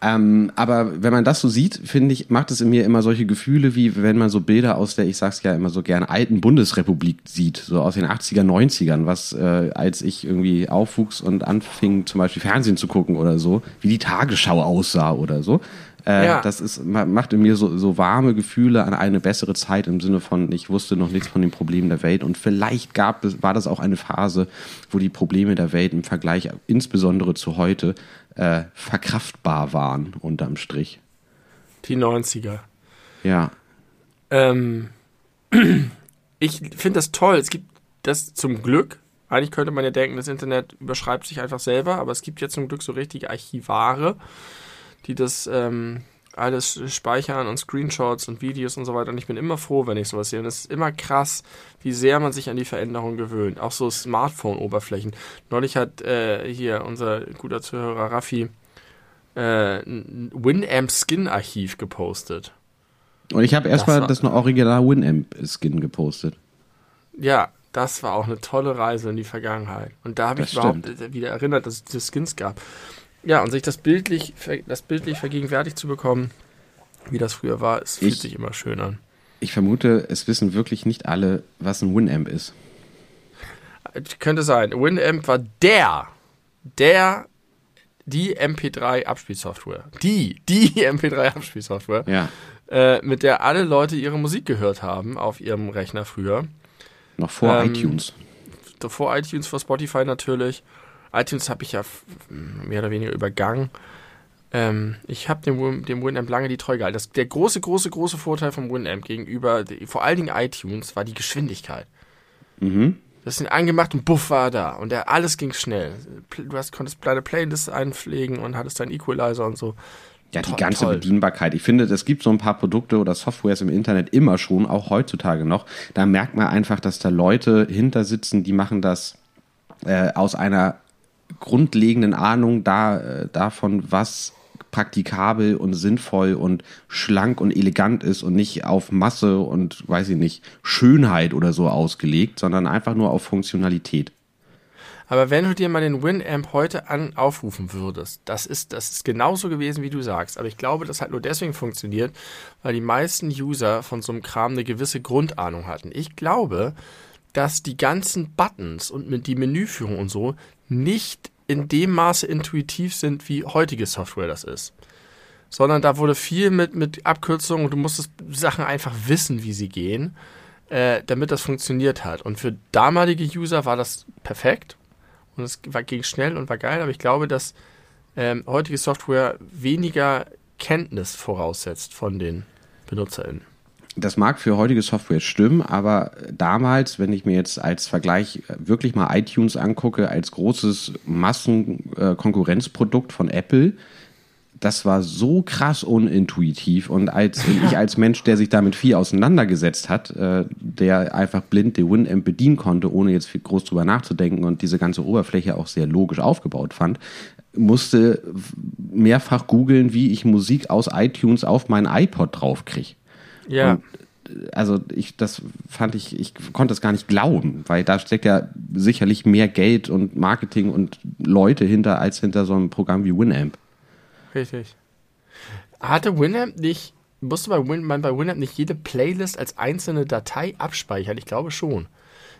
Speaker 1: Ähm, aber wenn man das so sieht, finde ich, macht es in mir immer solche Gefühle, wie wenn man so Bilder aus der, ich sag's ja immer so gerne, alten Bundesrepublik sieht, so aus den 80er, 90ern, was äh, als ich irgendwie aufwuchs und anfing, zum Beispiel Fernsehen zu gucken oder so, wie die Tagesschau aussah oder so. Äh, ja. Das ist, macht in mir so, so warme Gefühle an eine bessere Zeit im Sinne von, ich wusste noch nichts von den Problemen der Welt und vielleicht gab es, war das auch eine Phase, wo die Probleme der Welt im Vergleich insbesondere zu heute äh, verkraftbar waren, unterm Strich.
Speaker 2: Die 90er.
Speaker 1: Ja.
Speaker 2: Ähm, [CLEARS THROAT] ich finde das toll. Es gibt das zum Glück. Eigentlich könnte man ja denken, das Internet überschreibt sich einfach selber, aber es gibt ja zum Glück so richtige Archivare, die das ähm, alles speichern und Screenshots und Videos und so weiter. Und ich bin immer froh, wenn ich sowas sehe. Und es ist immer krass, wie sehr man sich an die Veränderung gewöhnt. Auch so Smartphone-Oberflächen. Neulich hat äh, hier unser guter Zuhörer Raffi äh, ein Winamp Skin-Archiv gepostet.
Speaker 1: Und ich habe erstmal das, das noch original Winamp Skin gepostet.
Speaker 2: Ja, das war auch eine tolle Reise in die Vergangenheit. Und da habe ich überhaupt stimmt. wieder erinnert, dass es diese Skins gab. Ja, und sich das bildlich, das bildlich vergegenwärtigt zu bekommen, wie das früher war, es fühlt ich, sich immer schön an.
Speaker 1: Ich vermute, es wissen wirklich nicht alle, was ein Winamp ist.
Speaker 2: Könnte sein. Winamp war der, der, die MP3-Abspielsoftware. Die, die [LAUGHS] MP3-Abspielsoftware.
Speaker 1: Ja.
Speaker 2: Äh, mit der alle Leute ihre Musik gehört haben auf ihrem Rechner früher.
Speaker 1: Noch vor ähm, iTunes.
Speaker 2: Vor iTunes, vor Spotify natürlich iTunes habe ich ja mehr oder weniger übergangen. Ähm, ich habe dem, dem Winamp lange die Treue gehalten. Das, der große, große, große Vorteil vom Winamp gegenüber vor allen Dingen iTunes war die Geschwindigkeit.
Speaker 1: Mhm.
Speaker 2: Das sind angemacht und buff war da. Und der, alles ging schnell. Du hast, konntest kleine Playlists einpflegen und hattest deinen Equalizer und so.
Speaker 1: Ja, die ganze toll. Bedienbarkeit. Ich finde, es gibt so ein paar Produkte oder Softwares im Internet immer schon, auch heutzutage noch. Da merkt man einfach, dass da Leute hinter sitzen, die machen das äh, aus einer grundlegenden Ahnung da, äh, davon, was praktikabel und sinnvoll und schlank und elegant ist und nicht auf Masse und weiß ich nicht, Schönheit oder so ausgelegt, sondern einfach nur auf Funktionalität.
Speaker 2: Aber wenn du dir mal den Winamp heute an aufrufen würdest, das ist, das ist genauso gewesen, wie du sagst. Aber ich glaube, das hat nur deswegen funktioniert, weil die meisten User von so einem Kram eine gewisse Grundahnung hatten. Ich glaube, dass die ganzen Buttons und die Menüführung und so nicht in dem Maße intuitiv sind, wie heutige Software das ist. Sondern da wurde viel mit, mit Abkürzungen und du musstest Sachen einfach wissen, wie sie gehen, äh, damit das funktioniert hat. Und für damalige User war das perfekt und es war, ging schnell und war geil, aber ich glaube, dass ähm, heutige Software weniger Kenntnis voraussetzt von den BenutzerInnen
Speaker 1: das mag für heutige Software stimmen, aber damals, wenn ich mir jetzt als Vergleich wirklich mal iTunes angucke, als großes Massenkonkurrenzprodukt von Apple, das war so krass unintuitiv und als ich als Mensch, der sich damit viel auseinandergesetzt hat, äh, der einfach blind die Winamp bedienen konnte, ohne jetzt viel groß drüber nachzudenken und diese ganze Oberfläche auch sehr logisch aufgebaut fand, musste mehrfach googeln, wie ich Musik aus iTunes auf mein iPod draufkriege.
Speaker 2: Ja. Und,
Speaker 1: also ich, das fand ich, ich konnte es gar nicht glauben, weil da steckt ja sicherlich mehr Geld und Marketing und Leute hinter als hinter so einem Programm wie Winamp.
Speaker 2: Richtig. Hatte Winamp nicht, musste bei Win, man bei Winamp nicht jede Playlist als einzelne Datei abspeichern? Ich glaube schon.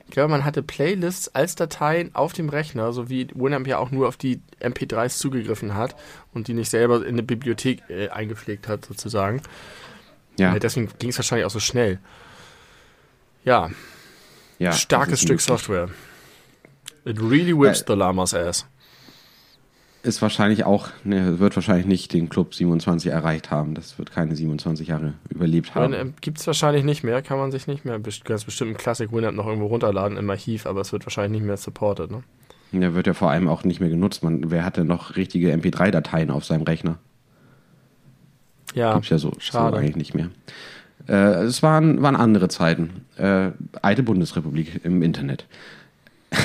Speaker 2: Ich glaube, man hatte Playlists als Dateien auf dem Rechner, so wie Winamp ja auch nur auf die MP3s zugegriffen hat und die nicht selber in eine Bibliothek äh, eingepflegt hat, sozusagen. Ja. ja deswegen ging es wahrscheinlich auch so schnell. Ja. ja Starkes Stück Software. It really whips äh, the llama's ass.
Speaker 1: Ist wahrscheinlich auch, ne, wird wahrscheinlich nicht den Club 27 erreicht haben. Das wird keine 27 Jahre überlebt haben.
Speaker 2: Äh, Gibt es wahrscheinlich nicht mehr, kann man sich nicht mehr, ganz bestimmt ein Classic Winamp noch irgendwo runterladen im Archiv, aber es wird wahrscheinlich nicht mehr supported, ne?
Speaker 1: Der wird ja vor allem auch nicht mehr genutzt. Man, wer hat denn noch richtige MP3-Dateien auf seinem Rechner?
Speaker 2: Ja.
Speaker 1: Gibt's ja so, schade. So eigentlich nicht mehr. Äh, es waren, waren andere Zeiten. Äh, alte Bundesrepublik im Internet. [LAUGHS]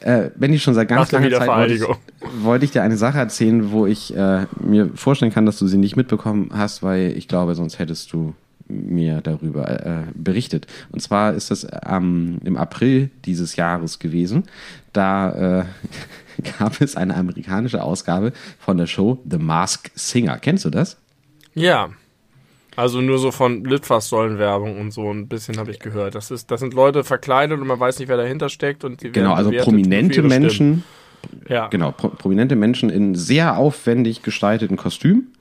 Speaker 1: äh, wenn ich schon seit ganz
Speaker 2: Nach
Speaker 1: langer Zeit wollte ich, wollte ich dir eine Sache erzählen, wo ich äh, mir vorstellen kann, dass du sie nicht mitbekommen hast, weil ich glaube, sonst hättest du mir darüber äh, berichtet. Und zwar ist das ähm, im April dieses Jahres gewesen. Da äh, [LAUGHS] gab es eine amerikanische Ausgabe von der Show The Mask Singer. Kennst du das?
Speaker 2: Ja. Also nur so von Litfaßsäulenwerbung und so ein bisschen habe ich gehört. Das, ist, das sind Leute verkleidet und man weiß nicht, wer dahinter steckt. Und die
Speaker 1: Genau,
Speaker 2: werden
Speaker 1: also prominente Menschen.
Speaker 2: Ja.
Speaker 1: genau, pro prominente Menschen in sehr aufwendig gestalteten Kostümen,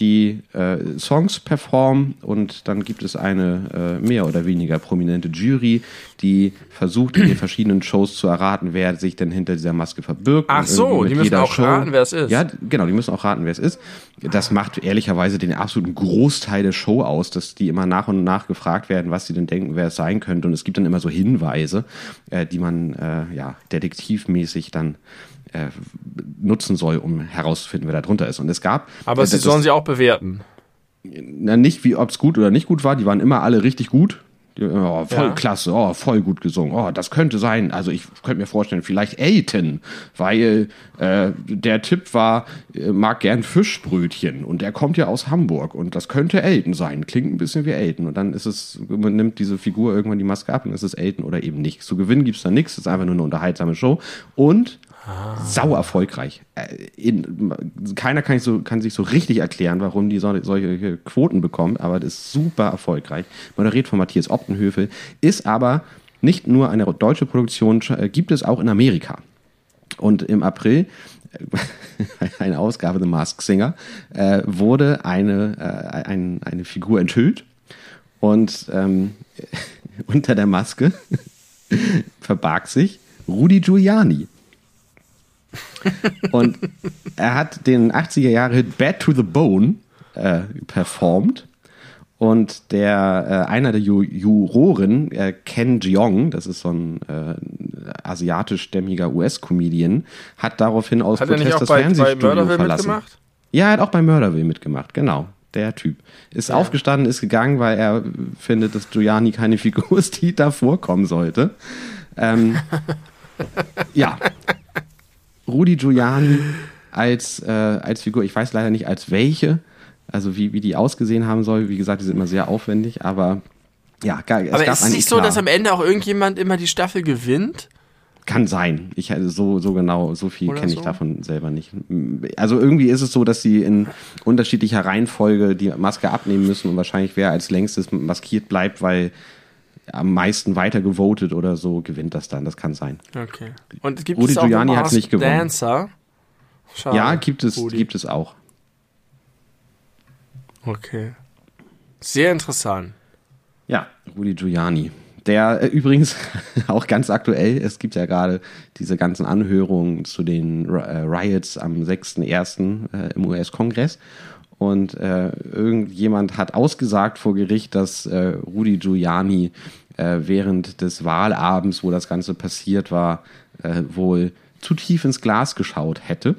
Speaker 1: die äh, Songs performen und dann gibt es eine äh, mehr oder weniger prominente Jury, die versucht in den verschiedenen Shows zu erraten, wer sich denn hinter dieser Maske verbirgt.
Speaker 2: Ach so, die müssen auch raten, wer es ist.
Speaker 1: Ja, genau, die müssen auch raten, wer es ist. Das macht ehrlicherweise den absoluten Großteil der Show aus, dass die immer nach und nach gefragt werden, was sie denn denken, wer es sein könnte. Und es gibt dann immer so Hinweise, äh, die man äh, ja detektivmäßig dann äh, nutzen soll, um herauszufinden, wer da drunter ist. Und es gab.
Speaker 2: Aber
Speaker 1: äh,
Speaker 2: sie
Speaker 1: das-
Speaker 2: sollen sie auch bewerten.
Speaker 1: na, nicht wie ob es gut oder nicht gut war, die waren immer alle richtig gut. Oh, voll
Speaker 2: Ja.
Speaker 1: klasse, oh, voll gut gesungen. Oh, das könnte sein. Also ich könnte mir vorstellen, vielleicht Elton, weil äh, der Tipp war, äh, mag gern Fischbrötchen und er kommt ja aus Hamburg und das könnte Elton sein. Klingt ein bisschen wie Elton. Und dann ist es, man nimmt diese Figur irgendwann die Maske ab und es ist Elton oder eben nicht. Zu gewinnen gibt's da nichts, es ist einfach nur eine unterhaltsame Show. Und sau erfolgreich. Äh, In, keiner kann, so, kann sich so richtig erklären, warum die so, solche Quoten bekommen, aber das ist super erfolgreich. Moderiert von Matthias Optenhöfel, ist aber nicht nur eine deutsche Produktion, äh, gibt es auch in Amerika. Und im April, äh, [LAUGHS] eine Ausgabe The Mask Singer, wurde eine, äh, ein, eine Figur enthüllt und ähm, [LAUGHS] unter der Maske [LAUGHS] verbarg sich Rudi Giuliani. [LAUGHS] Und er hat den 80er Jahre Hit Bad to the Bone äh, performt. Und der äh, einer der Ju Juroren, äh, Ken Jeong, das ist so ein äh, asiatischstämmiger US-Comedian, hat daraufhin aus
Speaker 2: Hat er nicht
Speaker 1: Protest
Speaker 2: auch
Speaker 1: das
Speaker 2: bei, bei
Speaker 1: Fernsehstudio
Speaker 2: Murderville
Speaker 1: verlassen.
Speaker 2: mitgemacht?
Speaker 1: Ja, er hat auch bei Murderville mitgemacht, genau. Der Typ. Ist aufgestanden, ist gegangen, weil er findet, dass Giuliani keine Figur ist, die da vorkommen sollte. Ähm, [LAUGHS] ja. Rudi Giuliani als, äh, als Figur, ich weiß leider nicht als welche, also wie, wie die ausgesehen haben soll. Wie gesagt, die sind immer sehr aufwendig, aber ja, geil. Es
Speaker 2: Aber ist es nicht so,
Speaker 1: Eklat.
Speaker 2: dass am Ende auch irgendjemand immer die Staffel gewinnt?
Speaker 1: Kann sein. Ich also so so genau so viel kenne ich
Speaker 2: so?
Speaker 1: davon selber nicht. Also irgendwie ist es so, dass sie in unterschiedlicher Reihenfolge die Maske abnehmen müssen und wahrscheinlich wer als längstes maskiert bleibt, weil am meisten weiter gewotet oder so gewinnt das dann. Das kann sein.
Speaker 2: Okay. Und gibt
Speaker 1: Rudi
Speaker 2: es auch
Speaker 1: Giuliani
Speaker 2: einen
Speaker 1: hat's nicht gewonnen.
Speaker 2: Dancer? Schade.
Speaker 1: ja, gibt es
Speaker 2: Rudi.
Speaker 1: gibt es auch.
Speaker 2: Okay. Sehr interessant.
Speaker 1: Ja, Rudi Giuliani. Der äh, übrigens [LAUGHS] auch ganz aktuell, es gibt ja gerade diese ganzen Anhörungen zu den äh, Riots am 6.1. Äh, im US-Kongress. Und äh, irgendjemand hat ausgesagt vor Gericht, dass äh, Rudi Giuliani äh, während des Wahlabends, wo das Ganze passiert war, äh, wohl zu tief ins Glas geschaut hätte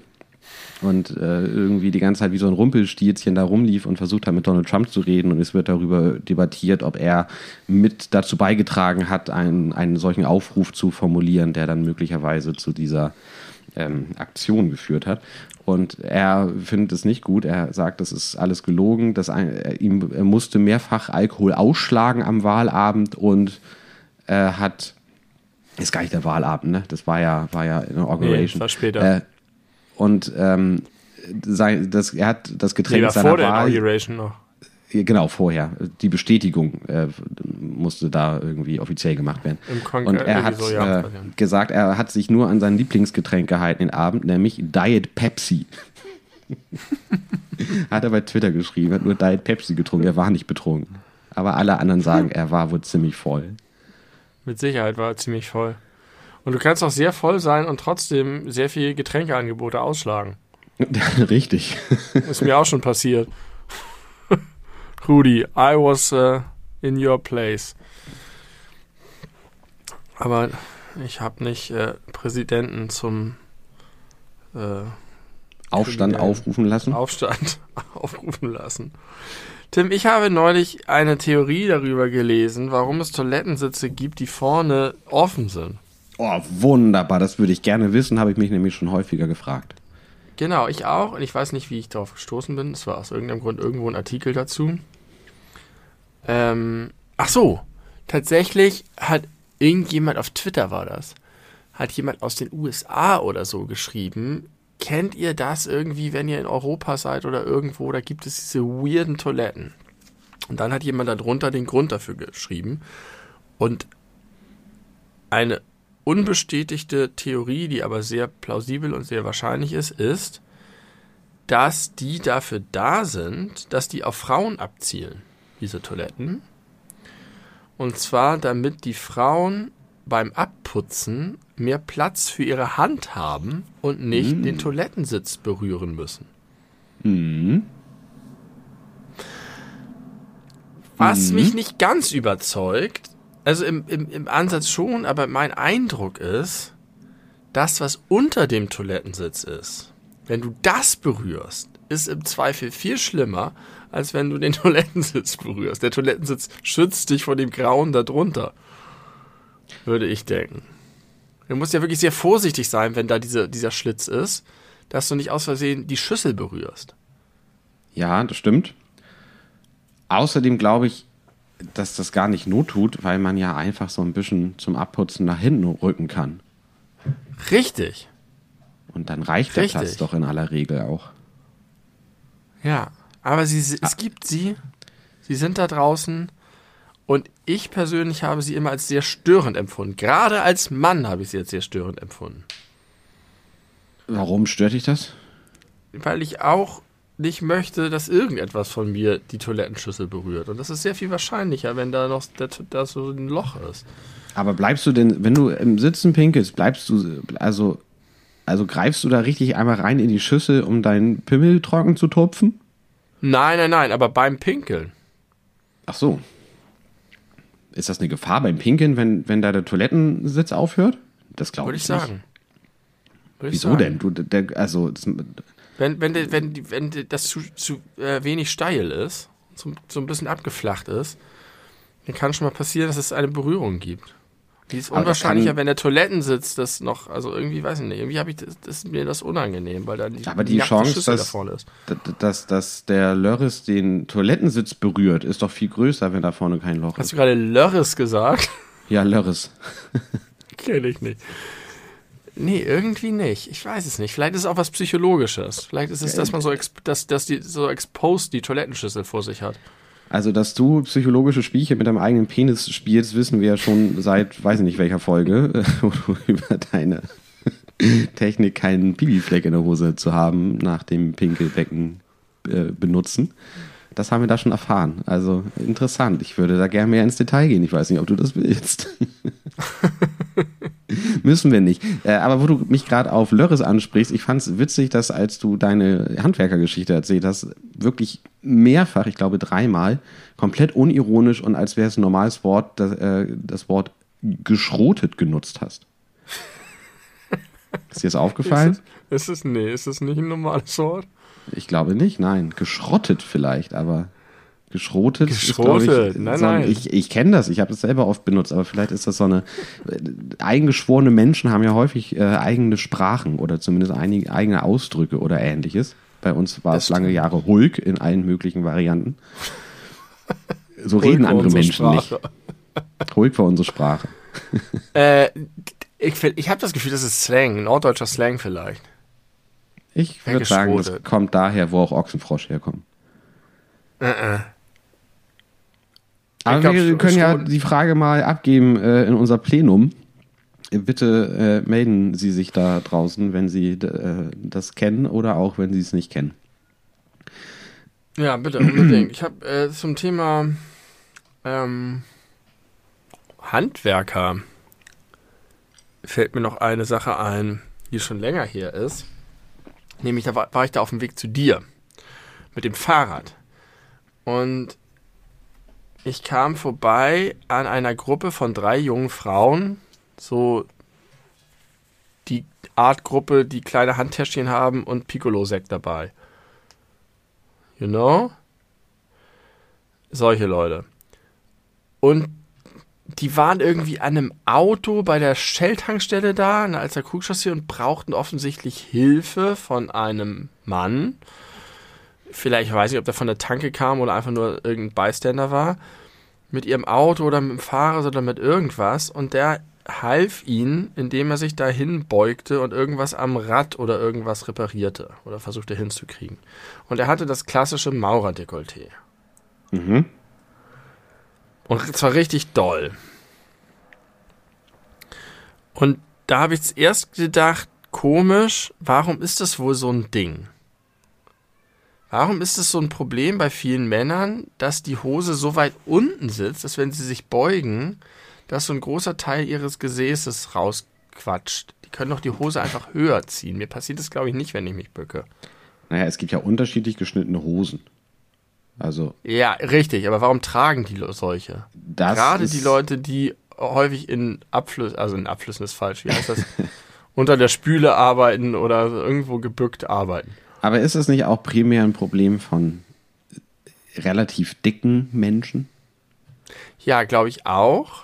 Speaker 1: und äh, irgendwie die ganze Zeit wie so ein Rumpelstilzchen da rumlief und versucht hat, mit Donald Trump zu reden. Und es wird darüber debattiert, ob er mit dazu beigetragen hat, einen, einen solchen Aufruf zu formulieren, der dann möglicherweise zu dieser ähm, Aktion geführt hat. Und er findet es nicht gut. Er sagt, das ist alles gelogen. Dass ein, er, ihm, er musste mehrfach Alkohol ausschlagen am Wahlabend und er hat ist gar nicht der Wahlabend, ne? Das war ja, war ja Inauguration.
Speaker 2: Nee, war später.
Speaker 1: Äh, und ähm, sein, das, er hat das Getränk
Speaker 2: Nee, war
Speaker 1: seiner
Speaker 2: vor der
Speaker 1: Wahl.
Speaker 2: Inauguration noch.
Speaker 1: Genau, vorher. Die Bestätigung äh, musste da irgendwie offiziell gemacht werden. Und
Speaker 2: äh,
Speaker 1: er hat
Speaker 2: so, ja,
Speaker 1: äh, gesagt, er hat sich nur an sein Lieblingsgetränk gehalten den Abend, nämlich Diet Pepsi. [LAUGHS] hat er bei Twitter geschrieben, hat nur Diet Pepsi getrunken, er war nicht betrunken. Aber alle anderen sagen, er war wohl ziemlich voll.
Speaker 2: Mit Sicherheit war er ziemlich voll. Und du kannst auch sehr voll sein und trotzdem sehr viele Getränkeangebote ausschlagen. [LAUGHS]
Speaker 1: Richtig.
Speaker 2: Ist mir auch schon passiert. Rudi, I was uh, in your place. Aber ich habe nicht äh, Präsidenten zum äh,
Speaker 1: Aufstand aufrufen lassen.
Speaker 2: Aufstand [LAUGHS] aufrufen lassen. Tim, ich habe neulich eine Theorie darüber gelesen, warum es Toilettensitze gibt, die vorne offen sind.
Speaker 1: Oh, wunderbar, das würde ich gerne wissen, habe ich mich nämlich schon häufiger gefragt.
Speaker 2: Genau, ich auch. Und ich weiß nicht, wie ich darauf gestoßen bin. Es war aus irgendeinem Grund irgendwo ein Artikel dazu. Ähm, ach so, tatsächlich hat irgendjemand auf Twitter war das, hat jemand aus den USA oder so geschrieben. Kennt ihr das irgendwie, wenn ihr in Europa seid oder irgendwo? Da gibt es diese weirden Toiletten. Und dann hat jemand darunter den Grund dafür geschrieben. Und eine unbestätigte Theorie, die aber sehr plausibel und sehr wahrscheinlich ist, ist, dass die dafür da sind, dass die auf Frauen abzielen, diese Toiletten. Und zwar, damit die Frauen beim Abputzen mehr Platz für ihre Hand haben und nicht
Speaker 1: Mm.
Speaker 2: den Toilettensitz berühren müssen.
Speaker 1: Mhm.
Speaker 2: Was
Speaker 1: Mhm.
Speaker 2: mich nicht ganz überzeugt, also im, im, im Ansatz schon, aber mein Eindruck ist, das, was unter dem Toilettensitz ist, wenn du das berührst, ist im Zweifel viel schlimmer, als wenn du den [LAUGHS] Toilettensitz berührst. Der Toilettensitz schützt dich vor dem Grauen darunter, würde ich denken. Du musst ja wirklich sehr vorsichtig sein, wenn da diese, dieser Schlitz ist, dass du nicht aus Versehen die Schüssel berührst.
Speaker 1: Ja, das stimmt. Außerdem glaube ich, dass das gar nicht not tut, weil man ja einfach so ein bisschen zum Abputzen nach hinten rücken kann.
Speaker 2: Richtig.
Speaker 1: Und dann reicht der
Speaker 2: Richtig.
Speaker 1: Platz doch in aller Regel auch.
Speaker 2: Ja, aber sie, es gibt sie. Sie sind da draußen. Und ich persönlich habe sie immer als sehr störend empfunden. Gerade als Mann habe ich sie als sehr störend empfunden.
Speaker 1: Warum stört dich das?
Speaker 2: Weil ich auch nicht möchte, dass irgendetwas von mir die Toilettenschüssel berührt. Und das ist sehr viel wahrscheinlicher, wenn da noch da, da so ein Loch ist.
Speaker 1: Aber bleibst du denn, wenn du im Sitzen pinkelst, bleibst du, also, also greifst du da richtig einmal rein in die Schüssel, um deinen Pimmel trocken zu tupfen?
Speaker 2: Nein, nein, nein, aber beim Pinkeln.
Speaker 1: Ach so. Ist das eine Gefahr beim Pinkeln, wenn, wenn da der Toilettensitz aufhört? Das glaube ich
Speaker 2: ich
Speaker 1: nicht.
Speaker 2: sagen. Würde ich
Speaker 1: Wieso
Speaker 2: sagen.
Speaker 1: denn? Du, der, also, das,
Speaker 2: Wenn, wenn, wenn, wenn die- das zu, zu äh, wenig steil ist, so, so ein bisschen abgeflacht ist, dann kann schon mal passieren, dass es eine Berührung gibt. Die ist unwahrscheinlicher,
Speaker 1: kann-
Speaker 2: wenn der Toilettensitz das noch, also irgendwie, weiß ich nicht, irgendwie habe ich das, das ist mir das unangenehm, weil da die,
Speaker 1: Aber die
Speaker 2: nackte
Speaker 1: Chance,
Speaker 2: Schüssel
Speaker 1: dass-
Speaker 2: da vorne ist.
Speaker 1: dass, dass der Lörres den Toilettensitz berührt, ist doch viel größer, wenn da vorne kein Loch
Speaker 2: Hast
Speaker 1: ist.
Speaker 2: du gerade Lörres gesagt?
Speaker 1: Ja, Lörres. [LAUGHS]
Speaker 2: Kenne ich nicht. Nee, irgendwie nicht. Ich weiß es nicht. Vielleicht ist es auch was Psychologisches. Vielleicht ist es, dass man so, dass, dass die so exposed die Toilettenschüssel vor sich hat.
Speaker 1: Also, dass du psychologische Spielchen mit deinem eigenen Penis spielst, wissen wir ja schon seit, weiß ich nicht welcher Folge, [LAUGHS] wo du über deine [LAUGHS] Technik, keinen Pipi-Fleck in der Hose zu haben, nach dem Pinkelbecken äh, benutzen. Das haben wir da schon erfahren. Also interessant. Ich würde da gerne mehr ins Detail gehen. Ich weiß nicht, ob du das willst. [LAUGHS] Müssen wir nicht. Äh, aber wo du mich gerade auf Lörres ansprichst, ich fand es witzig, dass als du deine Handwerkergeschichte erzählt hast, wirklich mehrfach, ich glaube dreimal, komplett unironisch und als wäre es ein normales Wort, das, äh, das Wort geschrotet genutzt hast. Ist dir das aufgefallen?
Speaker 2: Ist es, ist es, nee, ist es nicht ein normales Wort?
Speaker 1: Ich glaube nicht, nein. Geschrottet vielleicht, aber geschrotet.
Speaker 2: Geschrotet,
Speaker 1: ist, ich,
Speaker 2: nein,
Speaker 1: so ein-
Speaker 2: nein.
Speaker 1: Ich, ich kenne das, ich habe das selber oft benutzt, aber vielleicht ist das so eine. Eingeschworene Menschen haben ja häufig äh, eigene Sprachen oder zumindest einige, eigene Ausdrücke oder ähnliches. Bei uns war
Speaker 2: Das
Speaker 1: es lange. Jahre Hulk in allen möglichen Varianten. So reden andere Menschen nicht.
Speaker 2: Sprache.
Speaker 1: Hulk war unsere Sprache.
Speaker 2: Äh, ich ich habe das Gefühl, das ist Slang, norddeutscher Slang vielleicht.
Speaker 1: Ich würde sagen, das
Speaker 2: Weggeschrotet.
Speaker 1: kommt daher, wo auch Ochsenfrosch herkommt.
Speaker 2: Äh, äh.
Speaker 1: Aber
Speaker 2: glaub,
Speaker 1: wir können ja die Frage mal abgeben äh, in unser Plenum. Äh, Bitte äh, melden Sie sich da draußen, wenn Sie äh, das kennen oder auch wenn Sie es nicht kennen.
Speaker 2: Ja, bitte, unbedingt. Ich habe äh, zum Thema ähm, Handwerker fällt mir noch eine Sache ein, die schon länger her ist. Nämlich, da war, war ich da auf dem Weg zu dir mit dem Fahrrad. Und ich kam vorbei an einer Gruppe von drei jungen Frauen, so die Art Gruppe, die kleine Handtäschchen haben und Piccolo-Sekt dabei. You know? Solche Leute. Und die waren irgendwie an einem Auto bei der Shell-Tankstelle da, an der Alster Krugchaussee und brauchten offensichtlich Hilfe von einem Mann. Vielleicht weiß ich, ob der von der Tanke kam oder einfach nur irgendein Bystander war. Mit ihrem Auto oder mit dem Fahrer oder mit irgendwas. Und der half ihnen, indem er sich dahin beugte und irgendwas am Rad oder irgendwas reparierte oder versuchte hinzukriegen. Und er hatte das klassische Maurerdekolleté.
Speaker 1: Mhm.
Speaker 2: Und zwar richtig doll. Und da habe ich zuerst gedacht, komisch, warum ist das wohl so ein Ding? Warum ist es so ein Problem bei vielen Männern, dass die Hose so weit unten sitzt, dass wenn sie sich beugen, dass so ein großer Teil ihres Gesäßes rausquatscht? Die können doch die Hose einfach höher ziehen. Mir passiert das, glaube ich, nicht, wenn ich mich bücke.
Speaker 1: Naja, es gibt ja unterschiedlich geschnittene Hosen. Also.
Speaker 2: Ja, richtig, aber warum tragen die solche?
Speaker 1: Das
Speaker 2: Gerade die Leute, die häufig in Abflüssen, also in Abflüssen ist falsch, wie heißt das? [LAUGHS] Unter der Spüle arbeiten oder irgendwo gebückt arbeiten.
Speaker 1: Aber ist es nicht auch primär ein Problem von relativ dicken Menschen?
Speaker 2: Ja, glaube ich auch.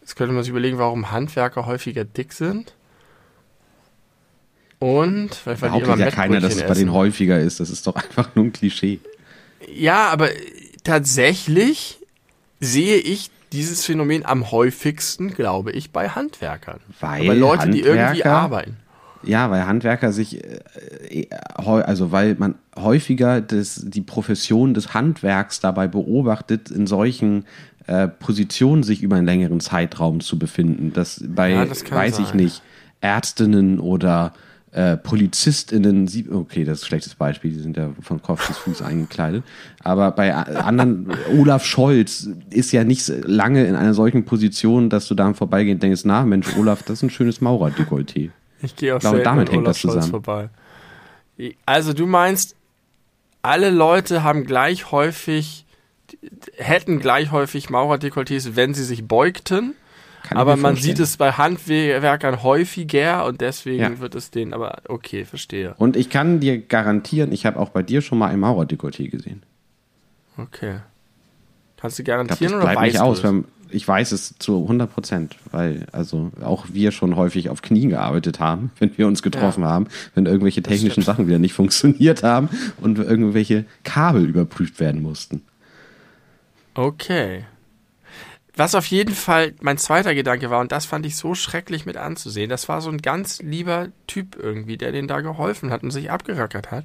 Speaker 2: Jetzt könnte man sich überlegen, warum Handwerker häufiger dick sind. Und, weil, die immer
Speaker 1: Behauptet ja keiner, dass es bei denen häufiger ist. Das ist doch einfach nur ein Klischee.
Speaker 2: Ja, aber tatsächlich sehe ich dieses Phänomen am häufigsten, glaube ich, bei Handwerkern.
Speaker 1: Weil
Speaker 2: bei Leute, die irgendwie
Speaker 1: Handwerker-
Speaker 2: arbeiten.
Speaker 1: Ja, weil Handwerker sich, äh, also weil man häufiger das, die Profession des Handwerks dabei beobachtet, in solchen äh, Positionen sich über einen längeren Zeitraum zu befinden. Das bei,
Speaker 2: Ja, das
Speaker 1: weiß ich
Speaker 2: sein.
Speaker 1: nicht, Ärztinnen oder äh, PolizistInnen, okay, das ist ein schlechtes Beispiel, die sind ja von Kopf bis Fuß eingekleidet. Aber bei anderen, Olaf Scholz ist ja nicht lange in einer solchen Position, dass du da am Vorbeigehen denkst, na Mensch, Olaf, das ist ein schönes Maurerdekolleté.
Speaker 2: Ich gehe auch
Speaker 1: glaube, damit hängt
Speaker 2: Olaf
Speaker 1: das
Speaker 2: Scholz
Speaker 1: zusammen.
Speaker 2: vorbei. Also du meinst, alle Leute haben gleich häufig, hätten gleich häufig Maurerdekolletés, wenn sie sich beugten.
Speaker 1: Kann ich
Speaker 2: aber man
Speaker 1: vorstellen.
Speaker 2: sieht es bei Handwerkern häufiger und deswegen
Speaker 1: Ja.
Speaker 2: wird es denen, aber okay, verstehe.
Speaker 1: Und ich kann dir garantieren, ich habe auch bei dir schon mal ein Maurerdekolleté gesehen.
Speaker 2: Okay. Kannst du
Speaker 1: Ich glaube,
Speaker 2: garantieren
Speaker 1: das
Speaker 2: oder weißt
Speaker 1: nicht
Speaker 2: du
Speaker 1: aus. Wenn, ich weiß es zu 100 Prozent, weil also auch wir schon häufig auf Knien gearbeitet haben, [LAUGHS] wenn wir uns getroffen haben, wenn irgendwelche technischen. Sachen wieder nicht funktioniert haben und irgendwelche Kabel überprüft werden mussten.
Speaker 2: Okay. Was auf jeden Fall mein zweiter Gedanke war, und das fand ich so schrecklich mit anzusehen, das war so ein ganz lieber Typ irgendwie, der denen da geholfen hat und sich abgerackert hat.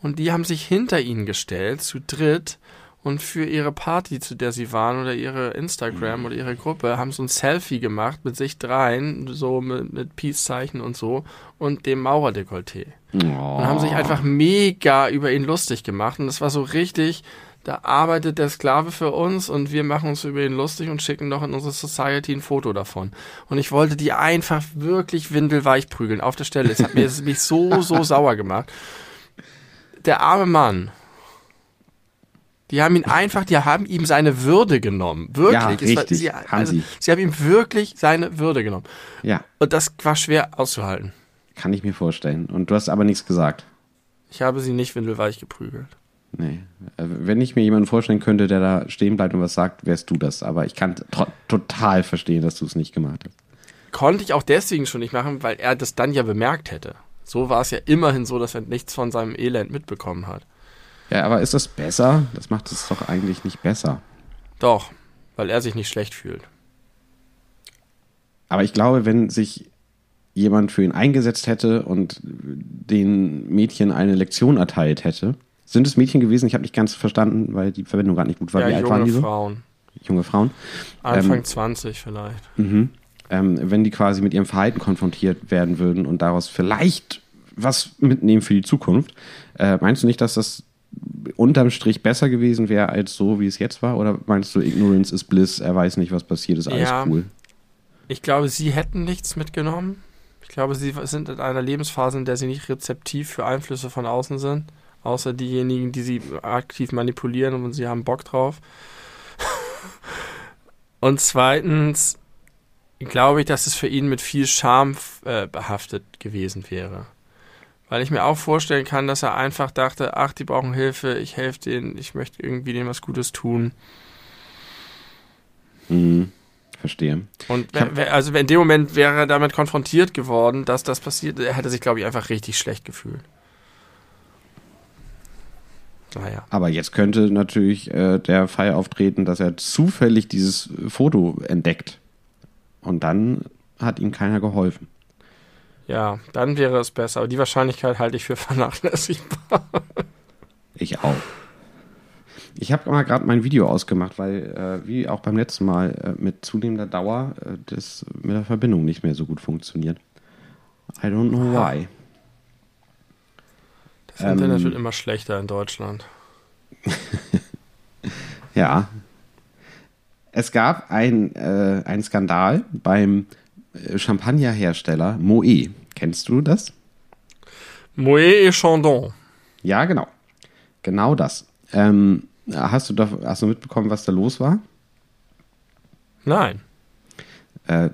Speaker 2: Und die haben sich hinter ihn gestellt, zu dritt, und für ihre Party, zu der sie waren, oder ihre Instagram oder ihre Gruppe, haben so ein Selfie gemacht mit sich dreien, so mit, mit Peace-Zeichen und so, und dem Maurerdekolleté. Und haben sich einfach mega über ihn lustig gemacht. Und das war so richtig, da arbeitet der Sklave für uns und wir machen uns über ihn lustig und schicken noch in unsere Society ein Foto davon. Und ich wollte die einfach wirklich windelweich prügeln auf der Stelle. Es hat mir, mich so, so [LAUGHS] sauer gemacht. Der arme Mann. Die haben ihn einfach, die haben ihm seine Würde genommen. Wirklich.
Speaker 1: Ja,
Speaker 2: Es war-
Speaker 1: richtig,
Speaker 2: sie,
Speaker 1: haben
Speaker 2: also,
Speaker 1: sie.
Speaker 2: sie haben ihm wirklich seine Würde genommen.
Speaker 1: Ja,
Speaker 2: Und das war schwer auszuhalten.
Speaker 1: kann ich mir vorstellen. Und du hast aber nichts gesagt.
Speaker 2: Ich habe sie nicht windelweich geprügelt.
Speaker 1: Nee. Äh, Wenn ich mir jemanden vorstellen könnte, der da stehen bleibt und was sagt, wärst du das. Aber ich kann total verstehen, dass du es nicht gemacht hast.
Speaker 2: konnte ich auch deswegen schon nicht machen, weil er das dann ja bemerkt hätte. So war es ja immerhin so, dass er nichts von seinem Elend mitbekommen hat.
Speaker 1: Ja, aber ist das besser? Das macht es doch eigentlich nicht besser.
Speaker 2: Doch, weil er sich nicht schlecht fühlt.
Speaker 1: Aber ich glaube, wenn sich jemand für ihn eingesetzt hätte und den Mädchen eine Lektion erteilt hätte, sind es Mädchen gewesen? Ich habe nicht ganz verstanden, weil die Verbindung gerade nicht gut war.
Speaker 2: ja,
Speaker 1: Wie alt waren
Speaker 2: junge
Speaker 1: die so?
Speaker 2: Frauen.
Speaker 1: Junge Frauen.
Speaker 2: Anfang
Speaker 1: Ähm,
Speaker 2: 20 vielleicht.
Speaker 1: Mhm. Ähm, wenn die quasi mit ihrem Verhalten konfrontiert werden würden und daraus vielleicht was mitnehmen für die Zukunft, äh, meinst du nicht, dass das unterm Strich besser gewesen wäre als so, wie es jetzt war? Oder meinst du, Ignorance is Bliss, er weiß nicht, was passiert, ist alles
Speaker 2: Ja.
Speaker 1: cool?
Speaker 2: Ich glaube, sie hätten nichts mitgenommen. Ich glaube, sie sind in einer Lebensphase, in der sie nicht rezeptiv für Einflüsse von außen sind. Außer diejenigen, die sie aktiv manipulieren und sie haben Bock drauf. [LAUGHS] und zweitens glaube ich, dass es für ihn mit viel Scham äh, behaftet gewesen wäre. Weil ich mir auch vorstellen kann, dass er einfach dachte, ach, die brauchen Hilfe, ich helfe denen, ich möchte irgendwie denen was Gutes tun.
Speaker 1: Mhm. Verstehe.
Speaker 2: Und also in dem Moment wäre er damit konfrontiert geworden, dass das passiert, er hätte sich, glaube ich, einfach richtig schlecht gefühlt.
Speaker 1: Naja. Aber jetzt könnte natürlich äh, der Fall auftreten, dass er zufällig dieses Foto entdeckt. Und dann hat ihm keiner geholfen.
Speaker 2: Ja, dann wäre es besser. Aber die Wahrscheinlichkeit halte ich für [LAUGHS] vernachlässigbar.
Speaker 1: Ich auch. Ich habe mal gerade mein Video ausgemacht, weil, äh, wie auch beim letzten Mal, äh, mit zunehmender Dauer äh, das mit der Verbindung nicht mehr so gut funktioniert. I don't know why.
Speaker 2: Das Internet ähm, wird immer schlechter in Deutschland. [LAUGHS]
Speaker 1: ja. Es gab ein, äh, einen Skandal beim äh, Champagnerhersteller Moët. Kennst du das?
Speaker 2: Moët et Chandon.
Speaker 1: Ja, genau. Genau das. Ähm, hast, du da, hast du mitbekommen, was da los war?
Speaker 2: Nein.
Speaker 1: Äh,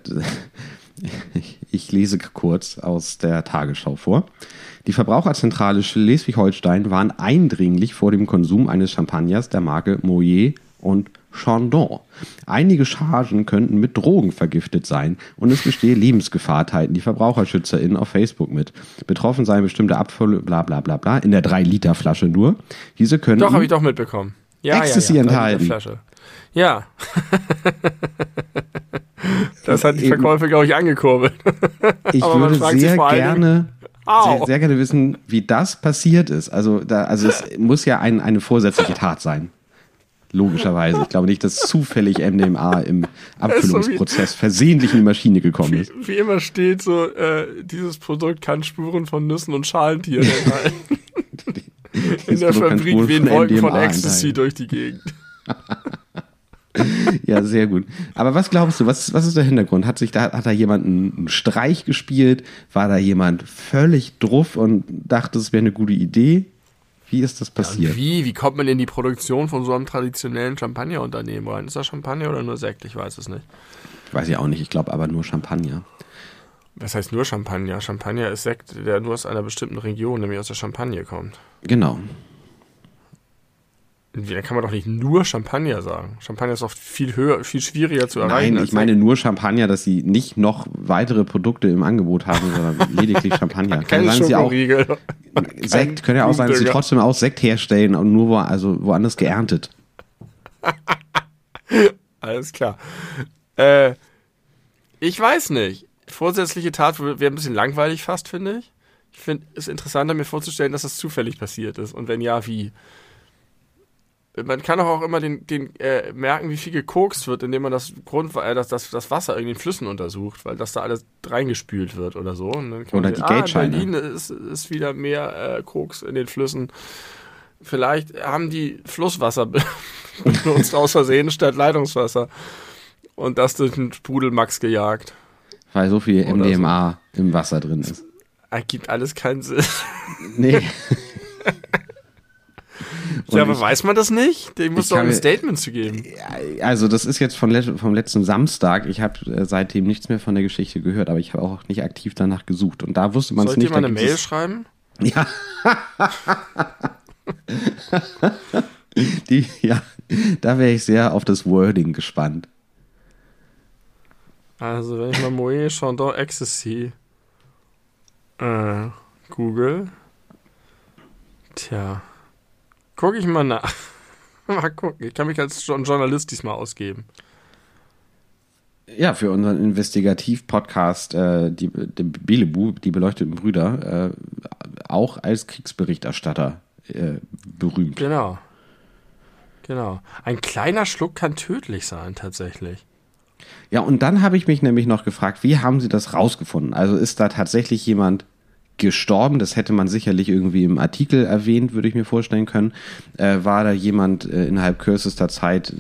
Speaker 1: [LAUGHS] ich lese kurz aus der Tagesschau vor. Die Verbraucherzentrale Schleswig-Holstein warnt eindringlich vor dem Konsum eines Champagners der Marke Moyer und Chandon. Einige Chargen könnten mit Drogen vergiftet sein und es bestehe Lebensgefahr, teilten die VerbraucherschützerInnen auf Facebook mit. Betroffen seien bestimmte Abfälle, bla bla bla bla, in der 3-Liter-Flasche nur. Diese können.
Speaker 2: Doch, habe ich doch mitbekommen.
Speaker 1: Ja, Ecstasy ja, ja, enthalten. [LAUGHS]
Speaker 2: Ja. das hat die Verkäufe, glaube ich, angekurbelt.
Speaker 1: ich [LAUGHS] würde sehr gerne sehr, sehr, gerne wissen, wie das passiert ist. Also, da, also es muss ja ein, eine vorsätzliche Tat sein. Logischerweise. Ich glaube nicht, dass zufällig MDMA im Abfüllungsprozess versehentlich in die Maschine gekommen ist.
Speaker 2: Wie, wie immer steht so, äh, dieses Produkt kann Spuren von Nüssen und Schalentieren [LAUGHS] enthalten. in der Fabrik wehen Wolken von Ecstasy enthalten. durch die Gegend. [LAUGHS]
Speaker 1: ja, sehr gut. Aber was glaubst du, was, was ist der Hintergrund? Hat sich da, hat da jemand einen Streich gespielt? War da jemand völlig druff und dachte, es wäre eine gute Idee? Wie ist das passiert?
Speaker 2: Ja, wie? Wie kommt man in die Produktion von so einem traditionellen Champagnerunternehmen rein? Ist das Champagner oder nur Sekt? Ich weiß es nicht.
Speaker 1: Weiß ich auch nicht. Ich glaube aber nur Champagner.
Speaker 2: Was heißt nur Champagner? Champagner ist Sekt, der nur aus einer bestimmten Region, nämlich aus der Champagne kommt.
Speaker 1: Genau.
Speaker 2: Da kann man doch nicht nur Champagner sagen. Champagner ist oft viel höher, viel schwieriger zu erreichen.
Speaker 1: Nein, ich meine nur Champagner, dass sie nicht noch weitere Produkte im Angebot haben, sondern [LAUGHS] lediglich Champagner.
Speaker 2: Keine sagen sie auch
Speaker 1: Sekt, können ja auch sagen, dass sie trotzdem auch Sekt herstellen und nur wo, also woanders geerntet. [LAUGHS]
Speaker 2: Alles klar. Äh, ich weiß nicht. Vorsätzliche Tat wäre ein bisschen langweilig fast, finde ich. Ich finde es interessanter, mir vorzustellen, dass das zufällig passiert ist. Und wenn ja, wie? Man kann auch immer den, den äh, merken, wie viel gekokst wird, indem man das Grund, äh, das, das, das Wasser in den Flüssen untersucht, weil das da alles reingespült wird oder so.
Speaker 1: oder die ah, Geldscheine.
Speaker 2: Berlin ist, ist wieder mehr äh, Koks in den Flüssen. Vielleicht haben die Flusswasser [LAUGHS] benutzt aus Versehen statt Leitungswasser und das durch den Sprudelmax gejagt.
Speaker 1: Weil so viel MDMA so. im Wasser drin ist.
Speaker 2: Ergibt alles keinen Sinn.
Speaker 1: Nee. [LAUGHS]
Speaker 2: ja, aber ich, weiß man das nicht? Dem muss doch ein Statement zu geben.
Speaker 1: Also, das ist jetzt von vom letzten Samstag. Ich habe äh, seitdem nichts mehr von der Geschichte gehört, aber ich habe auch nicht aktiv danach gesucht. Und da wusste man es nicht.
Speaker 2: Sollt ihr mal eine Mail schreiben? [LAUGHS]
Speaker 1: Ja. Die, ja, da wäre ich sehr auf das Wording gespannt.
Speaker 2: Also, wenn ich mal Moe Chandon Ecstasy äh, Google. Tja. Guck ich mal nach. [LAUGHS] mal gucken. Ich kann mich als Journalist diesmal ausgeben.
Speaker 1: Ja, für unseren Investigativ-Podcast, äh, die, die Belebu, die beleuchteten Brüder, äh, auch als Kriegsberichterstatter äh, berühmt.
Speaker 2: Genau. Genau. Ein kleiner Schluck kann tödlich sein, tatsächlich.
Speaker 1: Ja, und dann habe ich mich nämlich noch gefragt, wie haben Sie das rausgefunden? Also ist da tatsächlich jemand gestorben. Das hätte man sicherlich irgendwie im Artikel erwähnt, würde ich mir vorstellen können. Äh, war da jemand äh, innerhalb kürzester Zeit,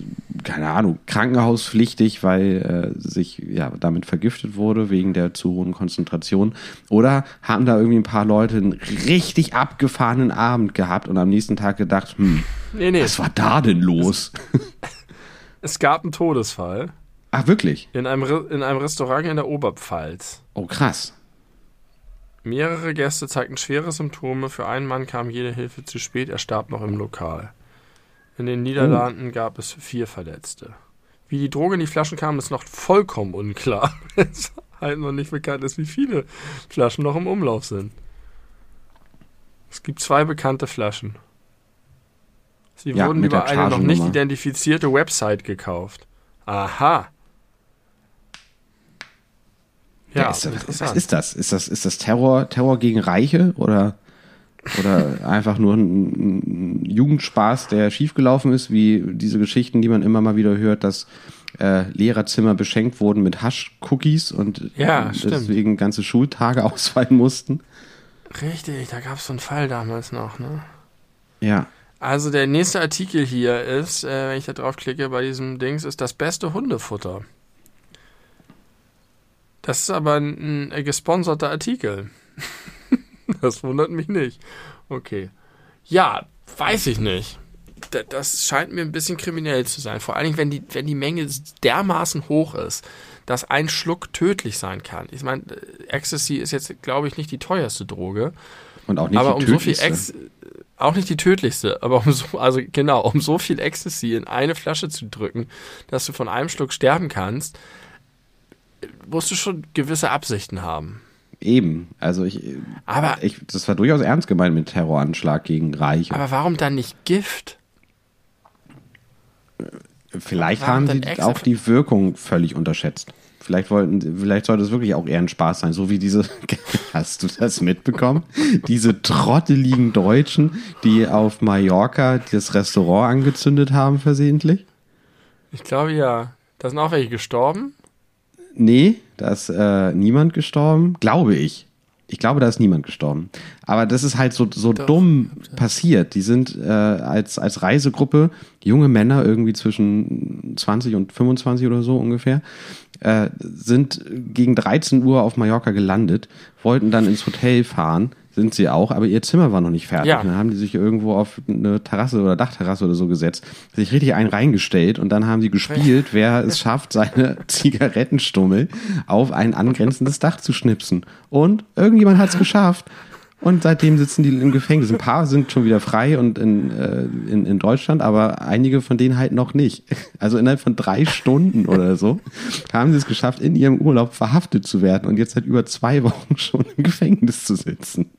Speaker 1: keine Ahnung, krankenhauspflichtig, weil äh, sich ja damit vergiftet wurde wegen der zu hohen Konzentration? Oder haben da irgendwie ein paar Leute einen richtig abgefahrenen Abend gehabt und am nächsten Tag gedacht, hm, nee, nee. was war da denn los?
Speaker 2: Es, es gab einen Todesfall.
Speaker 1: Ach, wirklich?
Speaker 2: In einem, in einem Restaurant in der Oberpfalz.
Speaker 1: Oh, krass
Speaker 2: Mehrere Gäste zeigten schwere Symptome. Für einen Mann kam jede Hilfe zu spät. Er starb noch im Lokal. In den Niederlanden gab es vier Verletzte. Wie die Droge in die Flaschen kam, ist noch vollkommen unklar. [LAUGHS] es halt noch nicht bekannt ist, wie viele Flaschen noch im Umlauf sind. Es gibt zwei bekannte Flaschen. Sie
Speaker 1: Ja,
Speaker 2: wurden über eine noch nicht identifizierte Website gekauft. Aha. Ja,
Speaker 1: ist, was ist das? Ist das, ist das Terror, Terror gegen Reiche oder, oder einfach nur ein, ein Jugendspaß, der schiefgelaufen ist, wie diese Geschichten, die man immer mal wieder hört, dass äh, Lehrerzimmer beschenkt wurden mit Hasch-Cookies und
Speaker 2: Ja,
Speaker 1: deswegen ganze Schultage [LAUGHS] ausfallen mussten?
Speaker 2: Richtig, da gab es so einen Fall damals noch, ne?
Speaker 1: Ja.
Speaker 2: Also der nächste Artikel hier ist, äh, wenn ich da draufklicke bei diesem Dings, ist das beste Hundefutter. Das ist aber ein, ein gesponserter Artikel. [LAUGHS] das wundert mich nicht. Okay. Ja, weiß ich nicht. Das scheint mir ein bisschen kriminell zu sein. Vor allen Dingen, wenn die, wenn die Menge dermaßen hoch ist, dass ein Schluck tödlich sein kann. Ich meine, äh, Ecstasy ist jetzt, glaube ich, nicht die teuerste Droge.
Speaker 1: Und auch nicht
Speaker 2: aber
Speaker 1: die
Speaker 2: um so viel
Speaker 1: tödlichste.
Speaker 2: Ex auch nicht die tödlichste, aber um so, also genau, um so viel Ecstasy in eine Flasche zu drücken, dass du von einem Schluck sterben kannst, musst du schon gewisse Absichten haben.
Speaker 1: Eben. Also ich,
Speaker 2: Aber,
Speaker 1: ich, das war durchaus ernst gemeint mit Terroranschlag gegen Reiche.
Speaker 2: aber warum dann nicht Gift?
Speaker 1: Vielleicht haben sie auch die Wirkung völlig unterschätzt. Vielleicht wollten, vielleicht sollte es wirklich auch eher ein Spaß sein, so wie diese, [LAUGHS] hast du das mitbekommen? diese trotteligen Deutschen, die auf Mallorca das Restaurant angezündet haben versehentlich?
Speaker 2: Ich glaube ja. Da sind auch welche gestorben.
Speaker 1: Nee, da ist äh, niemand gestorben, glaube ich. Ich glaube, da ist niemand gestorben. Aber das ist halt so, so
Speaker 2: Doch,
Speaker 1: dumm passiert. Die sind äh, als, als Reisegruppe, junge Männer, irgendwie zwischen 20 und 25 oder so ungefähr, äh, sind gegen 13 Uhr auf Mallorca gelandet, wollten dann ins Hotel fahren, sind sie auch, aber ihr Zimmer war noch nicht fertig.
Speaker 2: Ja.
Speaker 1: Dann haben die sich irgendwo auf eine Terrasse oder Dachterrasse oder so gesetzt, sich richtig einen reingestellt und dann haben sie gespielt, wer es schafft, seine [LAUGHS] Zigarettenstummel auf ein angrenzendes Dach zu schnipsen. Und irgendjemand hat es geschafft. Und seitdem sitzen die im Gefängnis. Ein paar sind schon wieder frei und in, äh, in, in Deutschland, aber einige von denen halt noch nicht. Also innerhalb von drei Stunden oder so haben sie es geschafft, in ihrem Urlaub verhaftet zu werden und jetzt seit über zwei Wochen schon im Gefängnis zu sitzen.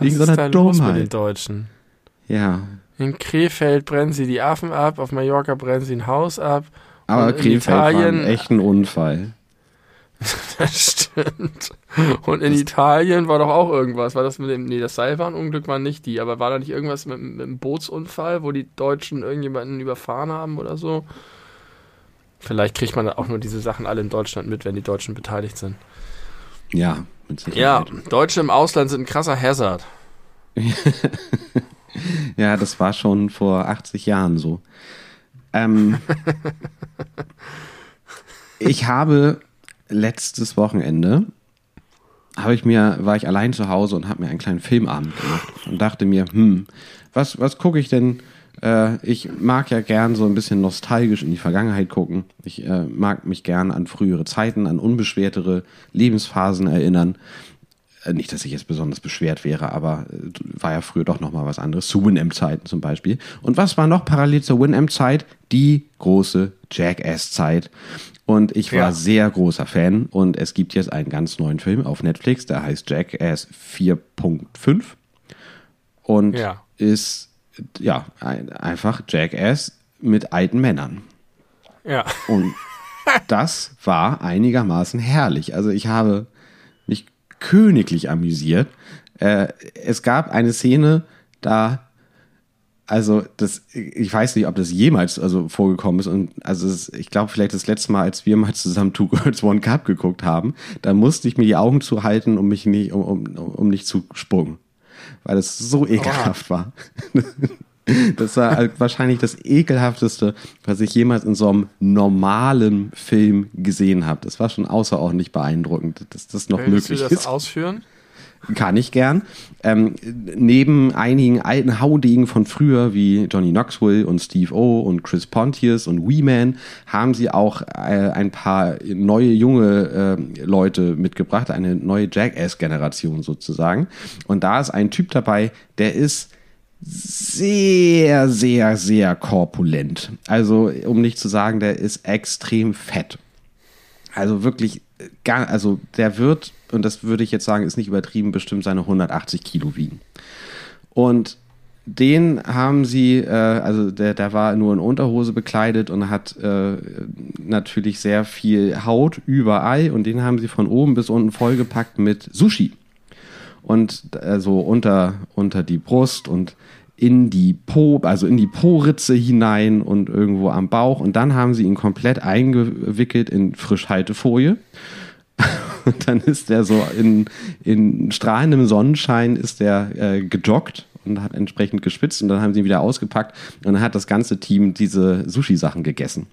Speaker 1: Wegen so
Speaker 2: Was ist da
Speaker 1: einer
Speaker 2: los mit den
Speaker 1: Dummheit.
Speaker 2: Deutschen?
Speaker 1: Ja.
Speaker 2: In Krefeld brennen sie die Affen ab, auf Mallorca brennen sie ein Haus ab.
Speaker 1: Aber Krefeld war
Speaker 2: Italien-
Speaker 1: ein echten Unfall. [LAUGHS]
Speaker 2: Das stimmt. Und in Italien war doch auch irgendwas. War das mit dem, nee, das Seilbahnunglück war nicht die, aber war da nicht irgendwas mit, mit einem Bootsunfall, wo die Deutschen irgendjemanden überfahren haben oder so? Vielleicht kriegt man auch nur diese Sachen alle in Deutschland mit, wenn die Deutschen beteiligt sind.
Speaker 1: Ja,
Speaker 2: Ja. Deutsche im Ausland sind ein krasser Hazard. [LAUGHS]
Speaker 1: Ja, das war schon vor 80 Jahren so. Ähm, [LAUGHS] ich habe letztes Wochenende habe ich mir war ich allein zu Hause und habe mir einen kleinen Filmabend gemacht und dachte mir, hm, was was gucke ich denn? Äh, ich mag ja gern so ein bisschen nostalgisch in die Vergangenheit gucken. Ich äh, mag mich gern an frühere Zeiten, an unbeschwertere Lebensphasen erinnern. Äh, Nicht, dass ich jetzt besonders beschwert wäre, aber äh, war ja früher doch noch mal was anderes. Zu Winamp-Zeiten zum Beispiel. Und was war noch parallel zur Winamp-Zeit? Die große Jackass-Zeit. Und ich war
Speaker 2: Ja.
Speaker 1: sehr großer Fan. Und es gibt jetzt einen ganz neuen Film auf Netflix, der heißt Jackass 4.5. Und
Speaker 2: Ja.
Speaker 1: ist, ja, ein, einfach Jackass mit alten Männern.
Speaker 2: Ja.
Speaker 1: Und [LAUGHS] das war einigermaßen herrlich. Also ich habe mich königlich amüsiert. Äh, es gab eine Szene, da, also das, ich weiß nicht, ob das jemals also vorgekommen ist. Und also es, ich glaube vielleicht das letzte Mal, als wir mal zusammen Two Girls One Cup geguckt haben, da musste ich mir die Augen zuhalten, um mich nicht, um, um, um nicht zu spucken. Weil es so ekelhaft war. [LAUGHS] Das war halt wahrscheinlich das ekelhafteste, was ich jemals in so einem normalen Film gesehen habe. Das war schon außerordentlich beeindruckend, dass das noch
Speaker 2: Willst du
Speaker 1: möglich
Speaker 2: das
Speaker 1: ist.
Speaker 2: ausführen?
Speaker 1: Kann ich gern. Ähm, neben einigen alten Haudegen von früher wie Johnny Knoxville und Steve O und Chris Pontius und Wee Man haben sie auch äh, ein paar neue junge äh, Leute mitgebracht, eine neue Jackass-Generation sozusagen. Und da ist ein Typ dabei, der ist sehr, sehr, sehr korpulent. Also, um nicht zu sagen, der ist extrem fett. Also wirklich, gar, also der wird, und das würde ich jetzt sagen, ist nicht übertrieben, bestimmt seine 180 Kilo wiegen. Und den haben sie, äh, also der, der war nur in Unterhose bekleidet und hat äh, natürlich sehr viel Haut überall und den haben sie von oben bis unten vollgepackt mit Sushi. Und also unter, unter die Brust und in die Po, also in die Po-Ritze hinein und irgendwo am Bauch. Und dann haben sie ihn komplett eingewickelt in Frischhaltefolie. Und [LAUGHS] dann ist er so in, in strahlendem Sonnenschein ist der äh, gejoggt und hat entsprechend gespitzt und dann haben sie ihn wieder ausgepackt und dann hat das ganze Team diese Sushi-Sachen gegessen.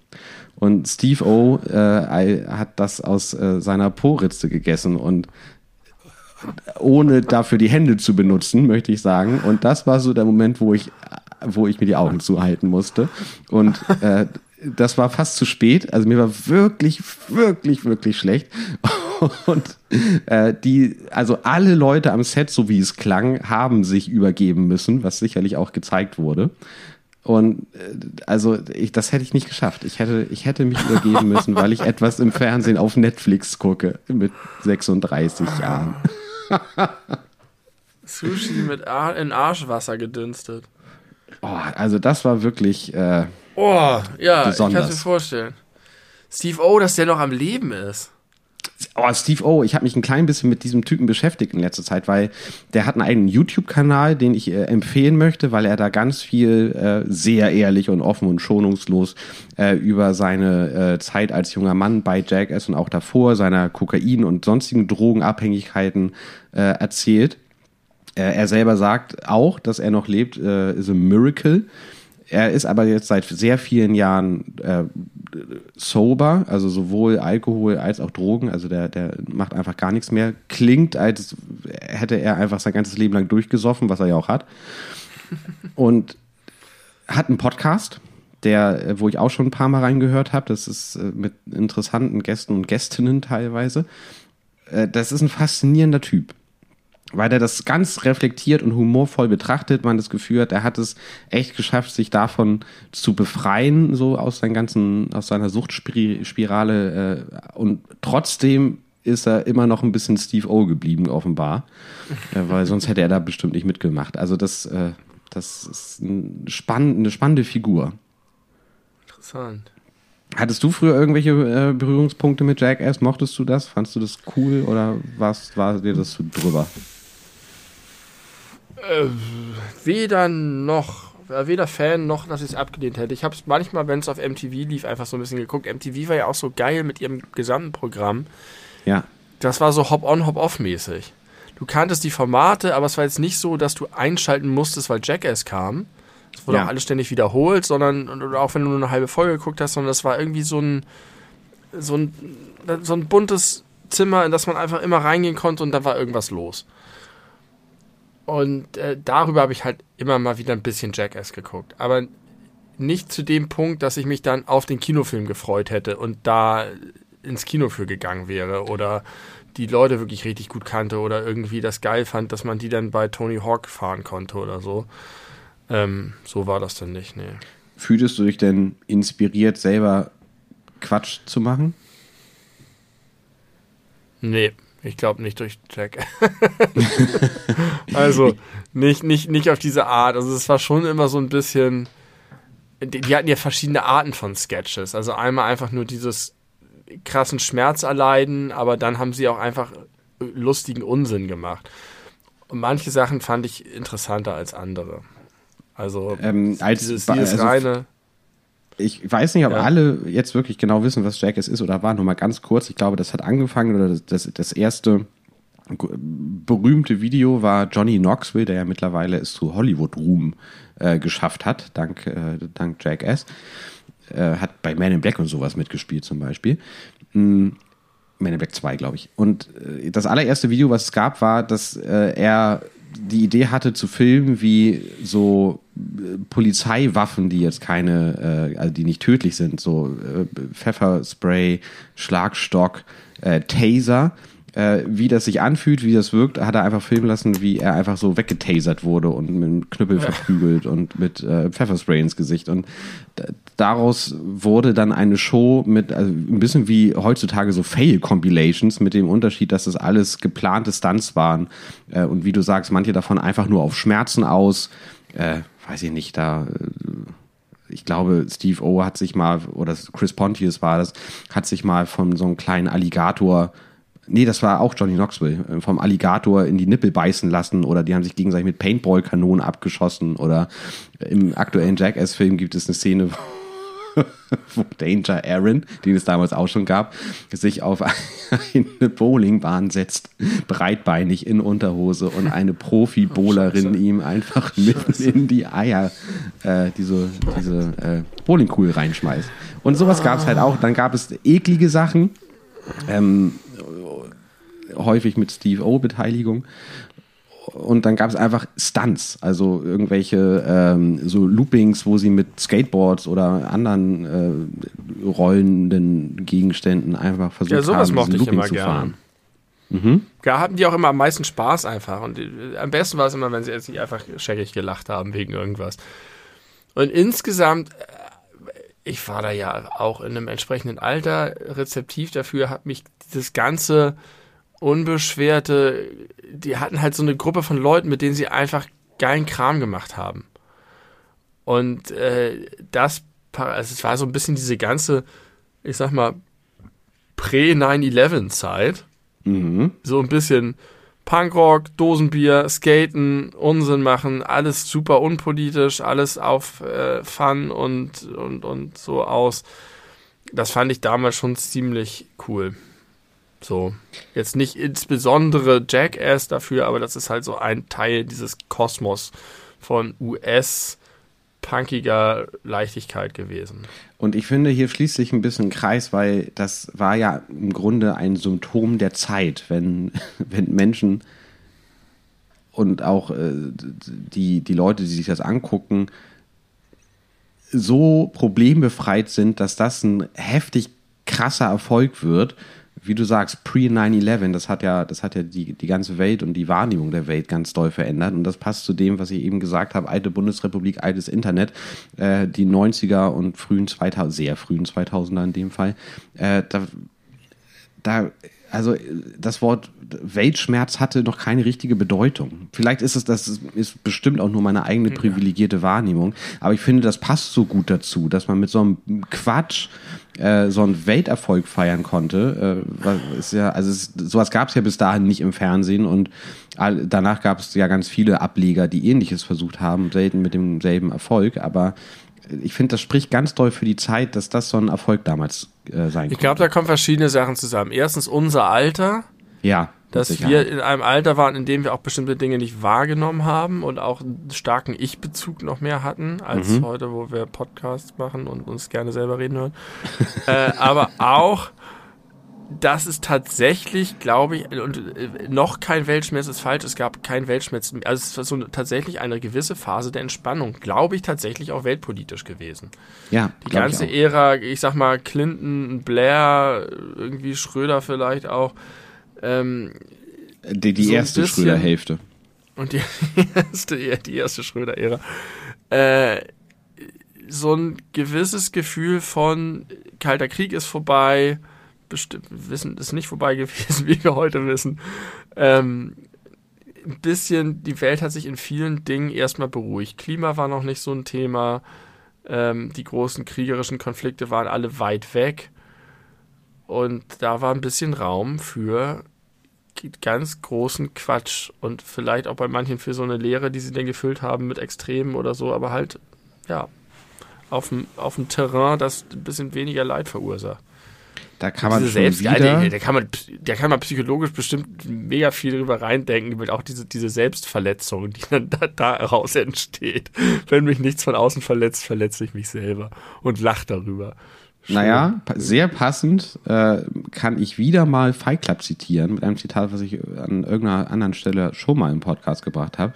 Speaker 1: Und Steve O äh, hat das aus äh, seiner Po-Ritze gegessen und ohne dafür die Hände zu benutzen, möchte ich sagen. Und das war so der Moment, wo ich, wo ich mir die Augen zuhalten musste. Und äh, das war fast zu spät. Also mir war wirklich, wirklich, wirklich schlecht. [LAUGHS] Und äh, die, also alle Leute am Set, so wie es klang, haben sich übergeben müssen, was sicherlich auch gezeigt wurde. Und äh, also ich, das hätte ich nicht geschafft. Ich hätte, ich hätte mich übergeben müssen, weil ich etwas im Fernsehen auf Netflix gucke mit 36 Jahren. [LAUGHS]
Speaker 2: Sushi mit Ar in Arschwasser gedünstet.
Speaker 1: Oh, also das war wirklich. Äh,
Speaker 2: oh, ja, besonders. ich kann es mir vorstellen. Steve O, dass der noch am Leben ist.
Speaker 1: Oh, Steve O, ich habe mich ein klein bisschen mit diesem Typen beschäftigt in letzter Zeit, weil der hat einen eigenen YouTube-Kanal, den ich äh, empfehlen möchte, weil er da ganz viel äh, sehr ehrlich und offen und schonungslos äh, über seine äh, Zeit als junger Mann bei Jackass und auch davor, seiner Kokain- und sonstigen Drogenabhängigkeiten äh, erzählt. Äh, er selber sagt auch, dass er noch lebt, äh, is a miracle. Er ist aber jetzt seit sehr vielen Jahren äh, sober, also sowohl Alkohol als auch Drogen. Also der, der macht einfach gar nichts mehr. Klingt, als hätte er einfach sein ganzes Leben lang durchgesoffen, was er ja auch hat. Und hat einen Podcast, der, wo ich auch schon ein paar Mal reingehört habe. Das ist äh, mit interessanten Gästen und Gästinnen teilweise. Äh, das ist ein faszinierender Typ weil er das ganz reflektiert und humorvoll betrachtet, man das Gefühl hat, er hat es echt geschafft, sich davon zu befreien, so aus seinen ganzen, aus seiner Suchtspirale äh, und trotzdem ist er immer noch ein bisschen Steve O geblieben, offenbar, äh, weil sonst hätte er da bestimmt nicht mitgemacht. Also das, äh, das ist ein spann eine spannende Figur.
Speaker 2: Interessant.
Speaker 1: Hattest du früher irgendwelche äh, Berührungspunkte mit Jackass? Mochtest du das? Fandest du das cool oder was war dir das drüber?
Speaker 2: Äh, weder noch, äh, weder Fan noch, dass ich es abgelehnt hätte. Ich habe es manchmal, wenn es auf MTV lief, einfach so ein bisschen geguckt. MTV war ja auch so geil mit ihrem gesamten Programm.
Speaker 1: Ja.
Speaker 2: Das war so Hop-on, Hop-off mäßig. Du kanntest die Formate, aber es war jetzt nicht so, dass du einschalten musstest, weil Jackass kam. Es wurde ja. auch alles ständig wiederholt, sondern auch wenn du nur eine halbe Folge geguckt hast, sondern das war irgendwie so ein, so ein, so ein buntes Zimmer, in das man einfach immer reingehen konnte und da war irgendwas los. Und äh, darüber habe ich halt immer mal wieder ein bisschen Jackass geguckt. Aber nicht zu dem Punkt, dass ich mich dann auf den Kinofilm gefreut hätte und da ins Kino für gegangen wäre oder die Leute wirklich richtig gut kannte oder irgendwie das geil fand, dass man die dann bei Tony Hawk fahren konnte oder so. Ähm, so war das dann nicht, nee.
Speaker 1: Fühltest du dich denn inspiriert, selber Quatsch zu machen?
Speaker 2: Nee. Ich glaube nicht durch Jack. [LAUGHS] also nicht, nicht, nicht auf diese Art. Also es war schon immer so ein bisschen. Die, die, hatten ja verschiedene Arten von Sketches. Also einmal einfach nur dieses krassen Schmerz erleiden, aber dann haben sie auch einfach lustigen Unsinn gemacht. Und manche Sachen fand ich interessanter als andere. Also
Speaker 1: ähm, als, dieses, dieses also reine ich weiß nicht, ob ja. alle jetzt wirklich genau wissen, was Jackass ist oder war. Nur mal ganz kurz. Ich glaube, das hat angefangen oder das, das, das erste berühmte Video war Johnny Knoxville, der ja mittlerweile es zu Hollywood-Ruhm äh, geschafft hat, dank, äh, dank Jackass. Äh, hat bei Man in Black und sowas mitgespielt zum Beispiel. Mm, Men in Black 2, glaube ich. Und äh, das allererste Video, was es gab, war, dass äh, er die Idee hatte zu filmen, wie so äh, Polizeiwaffen, die jetzt keine, äh, also die nicht tödlich sind, so äh, Pfefferspray, Schlagstock, äh, Taser, äh, wie das sich anfühlt, wie das wirkt, hat er einfach filmen lassen, wie er einfach so weggetasert wurde und mit einem Knüppel verprügelt und mit äh, Pfefferspray ins Gesicht. Und daraus wurde dann eine Show mit, also ein bisschen wie heutzutage so Fail-Compilations, mit dem Unterschied, dass das alles geplante Stunts waren. Äh, und wie du sagst, manche davon einfach nur auf Schmerzen aus. Äh, weiß ich nicht, da äh, ich glaube, Steve O hat sich mal, oder Chris Pontius war das, hat sich mal von so einem kleinen Alligator Nee, das war auch Johnny Knoxville. Äh, vom Alligator in die Nippel beißen lassen oder die haben sich gegenseitig mit Paintball-Kanonen abgeschossen oder im aktuellen Jackass-Film gibt es eine Szene, wo Danger Aaron, den es damals auch schon gab, sich auf eine Bowlingbahn setzt, breitbeinig in Unterhose und eine Profi-Bowlerin oh, ihm einfach mitten Scheiße. in die Eier äh, diese, diese äh, Bowlingkugel reinschmeißt. Und sowas gab es halt auch. Dann gab es eklige Sachen. Ähm, häufig mit Steve O-Beteiligung. Und dann gab es einfach Stunts, also irgendwelche ähm, so Loopings, wo sie mit Skateboards oder anderen äh, rollenden Gegenständen einfach versucht ja, sowas haben,
Speaker 2: mochte ich immer zu fahren. Mhm. Da hatten die auch immer am meisten Spaß einfach. Und die, am besten war es immer, wenn sie jetzt nicht einfach scheckig gelacht haben wegen irgendwas. Und insgesamt, äh, ich war da ja auch in einem entsprechenden Alter rezeptiv dafür, hat mich das ganze unbeschwerte, die hatten halt so eine Gruppe von Leuten, mit denen sie einfach geilen Kram gemacht haben. Und äh, das, also es war so ein bisschen diese ganze, ich sag mal, Prä-9-11-Zeit. Mhm. So ein bisschen Punkrock, Dosenbier, Skaten, Unsinn machen, alles super unpolitisch, alles auf äh, Fun und, und, und so aus. Das fand ich damals schon ziemlich cool. So, jetzt nicht insbesondere Jackass dafür, aber das ist halt so ein Teil dieses Kosmos von US punkiger Leichtigkeit gewesen.
Speaker 1: Und ich finde, hier schließt sich ein bisschen ein Kreis, weil das war ja im Grunde ein Symptom der Zeit, wenn, [LAUGHS] wenn Menschen und auch äh, die, die Leute, die sich das angucken, so problembefreit sind, dass das ein heftig krasser Erfolg wird wie du sagst, pre-9-11, das hat ja, das hat ja die, die ganze Welt und die Wahrnehmung der Welt ganz doll verändert. Und das passt zu dem, was ich eben gesagt habe, alte Bundesrepublik, altes Internet, äh, die 90er und frühen 2000, sehr frühen 2000er in dem Fall. Äh, da, da also das Wort Weltschmerz hatte noch keine richtige Bedeutung. Vielleicht ist es, das ist bestimmt auch nur meine eigene privilegierte Wahrnehmung, aber ich finde, das passt so gut dazu, dass man mit so einem Quatsch äh, so einen Welterfolg feiern konnte. Äh, ist ja, also es, sowas gab es ja bis dahin nicht im Fernsehen und all, danach gab es ja ganz viele Ableger, die ähnliches versucht haben, selten mit demselben Erfolg, aber ich finde, das spricht ganz doll für die Zeit, dass das so ein Erfolg damals äh, sein
Speaker 2: Ich glaube, da kommen verschiedene Sachen zusammen. Erstens unser Alter.
Speaker 1: Ja.
Speaker 2: Dass wir in einem Alter waren, in dem wir auch bestimmte Dinge nicht wahrgenommen haben und auch einen starken Ich-Bezug noch mehr hatten, als mhm. heute, wo wir Podcasts machen und uns gerne selber reden hören. äh, aber auch das ist tatsächlich, glaube ich, und äh, noch kein Weltschmerz ist falsch, es gab kein Weltschmerz, also es war so tatsächlich eine gewisse Phase der Entspannung, glaube ich, tatsächlich auch weltpolitisch gewesen.
Speaker 1: Ja.
Speaker 2: Die ganze ich Ära, ich sag mal, Clinton, Blair, irgendwie Schröder vielleicht auch. Ähm,
Speaker 1: die, die so erste Schröder-Hälfte.
Speaker 2: Und die [LAUGHS] erste, die erste Schröder-Ära. Äh, so ein gewisses Gefühl von Kalter Krieg ist vorbei, wissen, ist nicht vorbei gewesen, [LAUGHS] wie wir heute wissen. Ähm, ein bisschen, die Welt hat sich in vielen Dingen erstmal beruhigt. Klima war noch nicht so ein Thema. Ähm, die großen kriegerischen Konflikte waren alle weit weg. Und da war ein bisschen Raum für ganz großen Quatsch und vielleicht auch bei manchen für so eine Lehre, die sie dann gefüllt haben mit Extremen oder so, aber halt, ja, auf dem, auf dem Terrain, das ein bisschen weniger Leid verursacht.
Speaker 1: Da kann man
Speaker 2: selbst, wieder da, kann man, da kann man psychologisch bestimmt mega viel drüber reindenken, über auch diese, diese Selbstverletzung, die dann da, daraus entsteht. [LAUGHS] Wenn mich nichts von außen verletzt, verletze ich mich selber und lache darüber.
Speaker 1: naja, sehr passend äh, kann ich wieder mal Fight Club zitieren, mit einem Zitat, was ich an irgendeiner anderen Stelle schon mal im Podcast gebracht habe,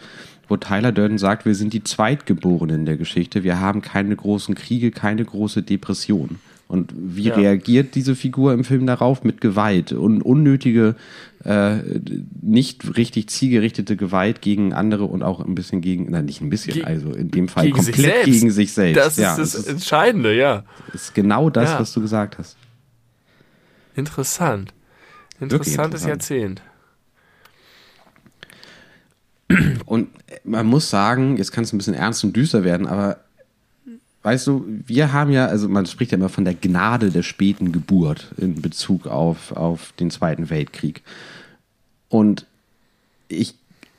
Speaker 1: wo Tyler Durden sagt, wir sind die Zweitgeborenen der Geschichte, wir haben keine großen Kriege, keine große Depression. Und wie ja. reagiert diese Figur im Film darauf? Mit Gewalt und unnötige, äh, nicht richtig zielgerichtete Gewalt gegen andere und auch ein bisschen gegen, nein, nicht ein bisschen, Ge also in dem Fall komplett sich gegen sich selbst.
Speaker 2: Das ist ja, das, das Entscheidende, ja.
Speaker 1: Ist genau das, ja. was du gesagt hast.
Speaker 2: Interessant. Interessantes interessant. Jahrzehnt.
Speaker 1: Und man muss sagen, jetzt kann es ein bisschen ernst und düster werden, aber weißt du, wir haben ja, also man spricht ja immer von der Gnade der späten Geburt in Bezug auf, auf den Zweiten Weltkrieg. Und ich,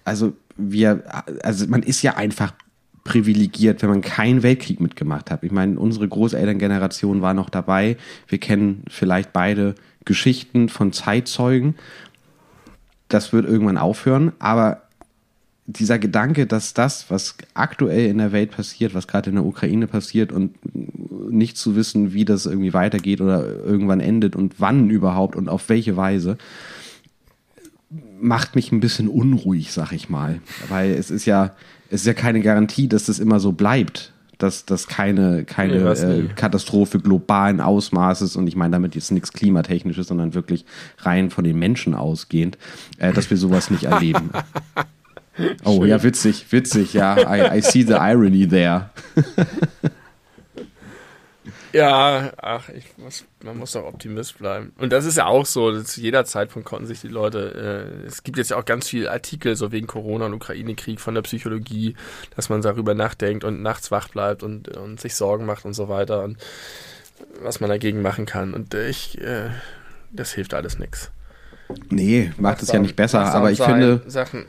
Speaker 1: also wir, also man ist ja einfach privilegiert, wenn man keinen Weltkrieg mitgemacht hat. Ich meine, unsere Großelterngeneration war noch dabei. Wir kennen vielleicht beide Geschichten von Zeitzeugen. Das wird irgendwann aufhören, aber dieser Gedanke, dass das, was aktuell in der Welt passiert, was gerade in der Ukraine passiert und nicht zu wissen, wie das irgendwie weitergeht oder irgendwann endet und wann überhaupt und auf welche Weise, macht mich ein bisschen unruhig, sag ich mal. Weil es ist ja, es ist ja keine Garantie, dass das immer so bleibt. Dass das keine, keine äh, Katastrophe globalen Ausmaßes und ich meine damit jetzt nichts klimatechnisches, sondern wirklich rein von den Menschen ausgehend, äh, dass wir sowas nicht erleben. [LAUGHS] Oh Schön. ja, witzig, witzig, ja. I, I see the irony there.
Speaker 2: ja, ach, ich muss, man muss doch Optimist bleiben. Und das ist ja auch so, zu jeder Zeitpunkt konnten sich die Leute, äh, es gibt jetzt ja auch ganz viele Artikel, so wegen Corona und Ukraine-Krieg von der Psychologie, dass man darüber nachdenkt und nachts wach bleibt und, und sich Sorgen macht und so weiter und was man dagegen machen kann. Und ich, äh, das hilft alles nichts.
Speaker 1: Nee, macht es ja nicht besser, aber ich finde. Sachen,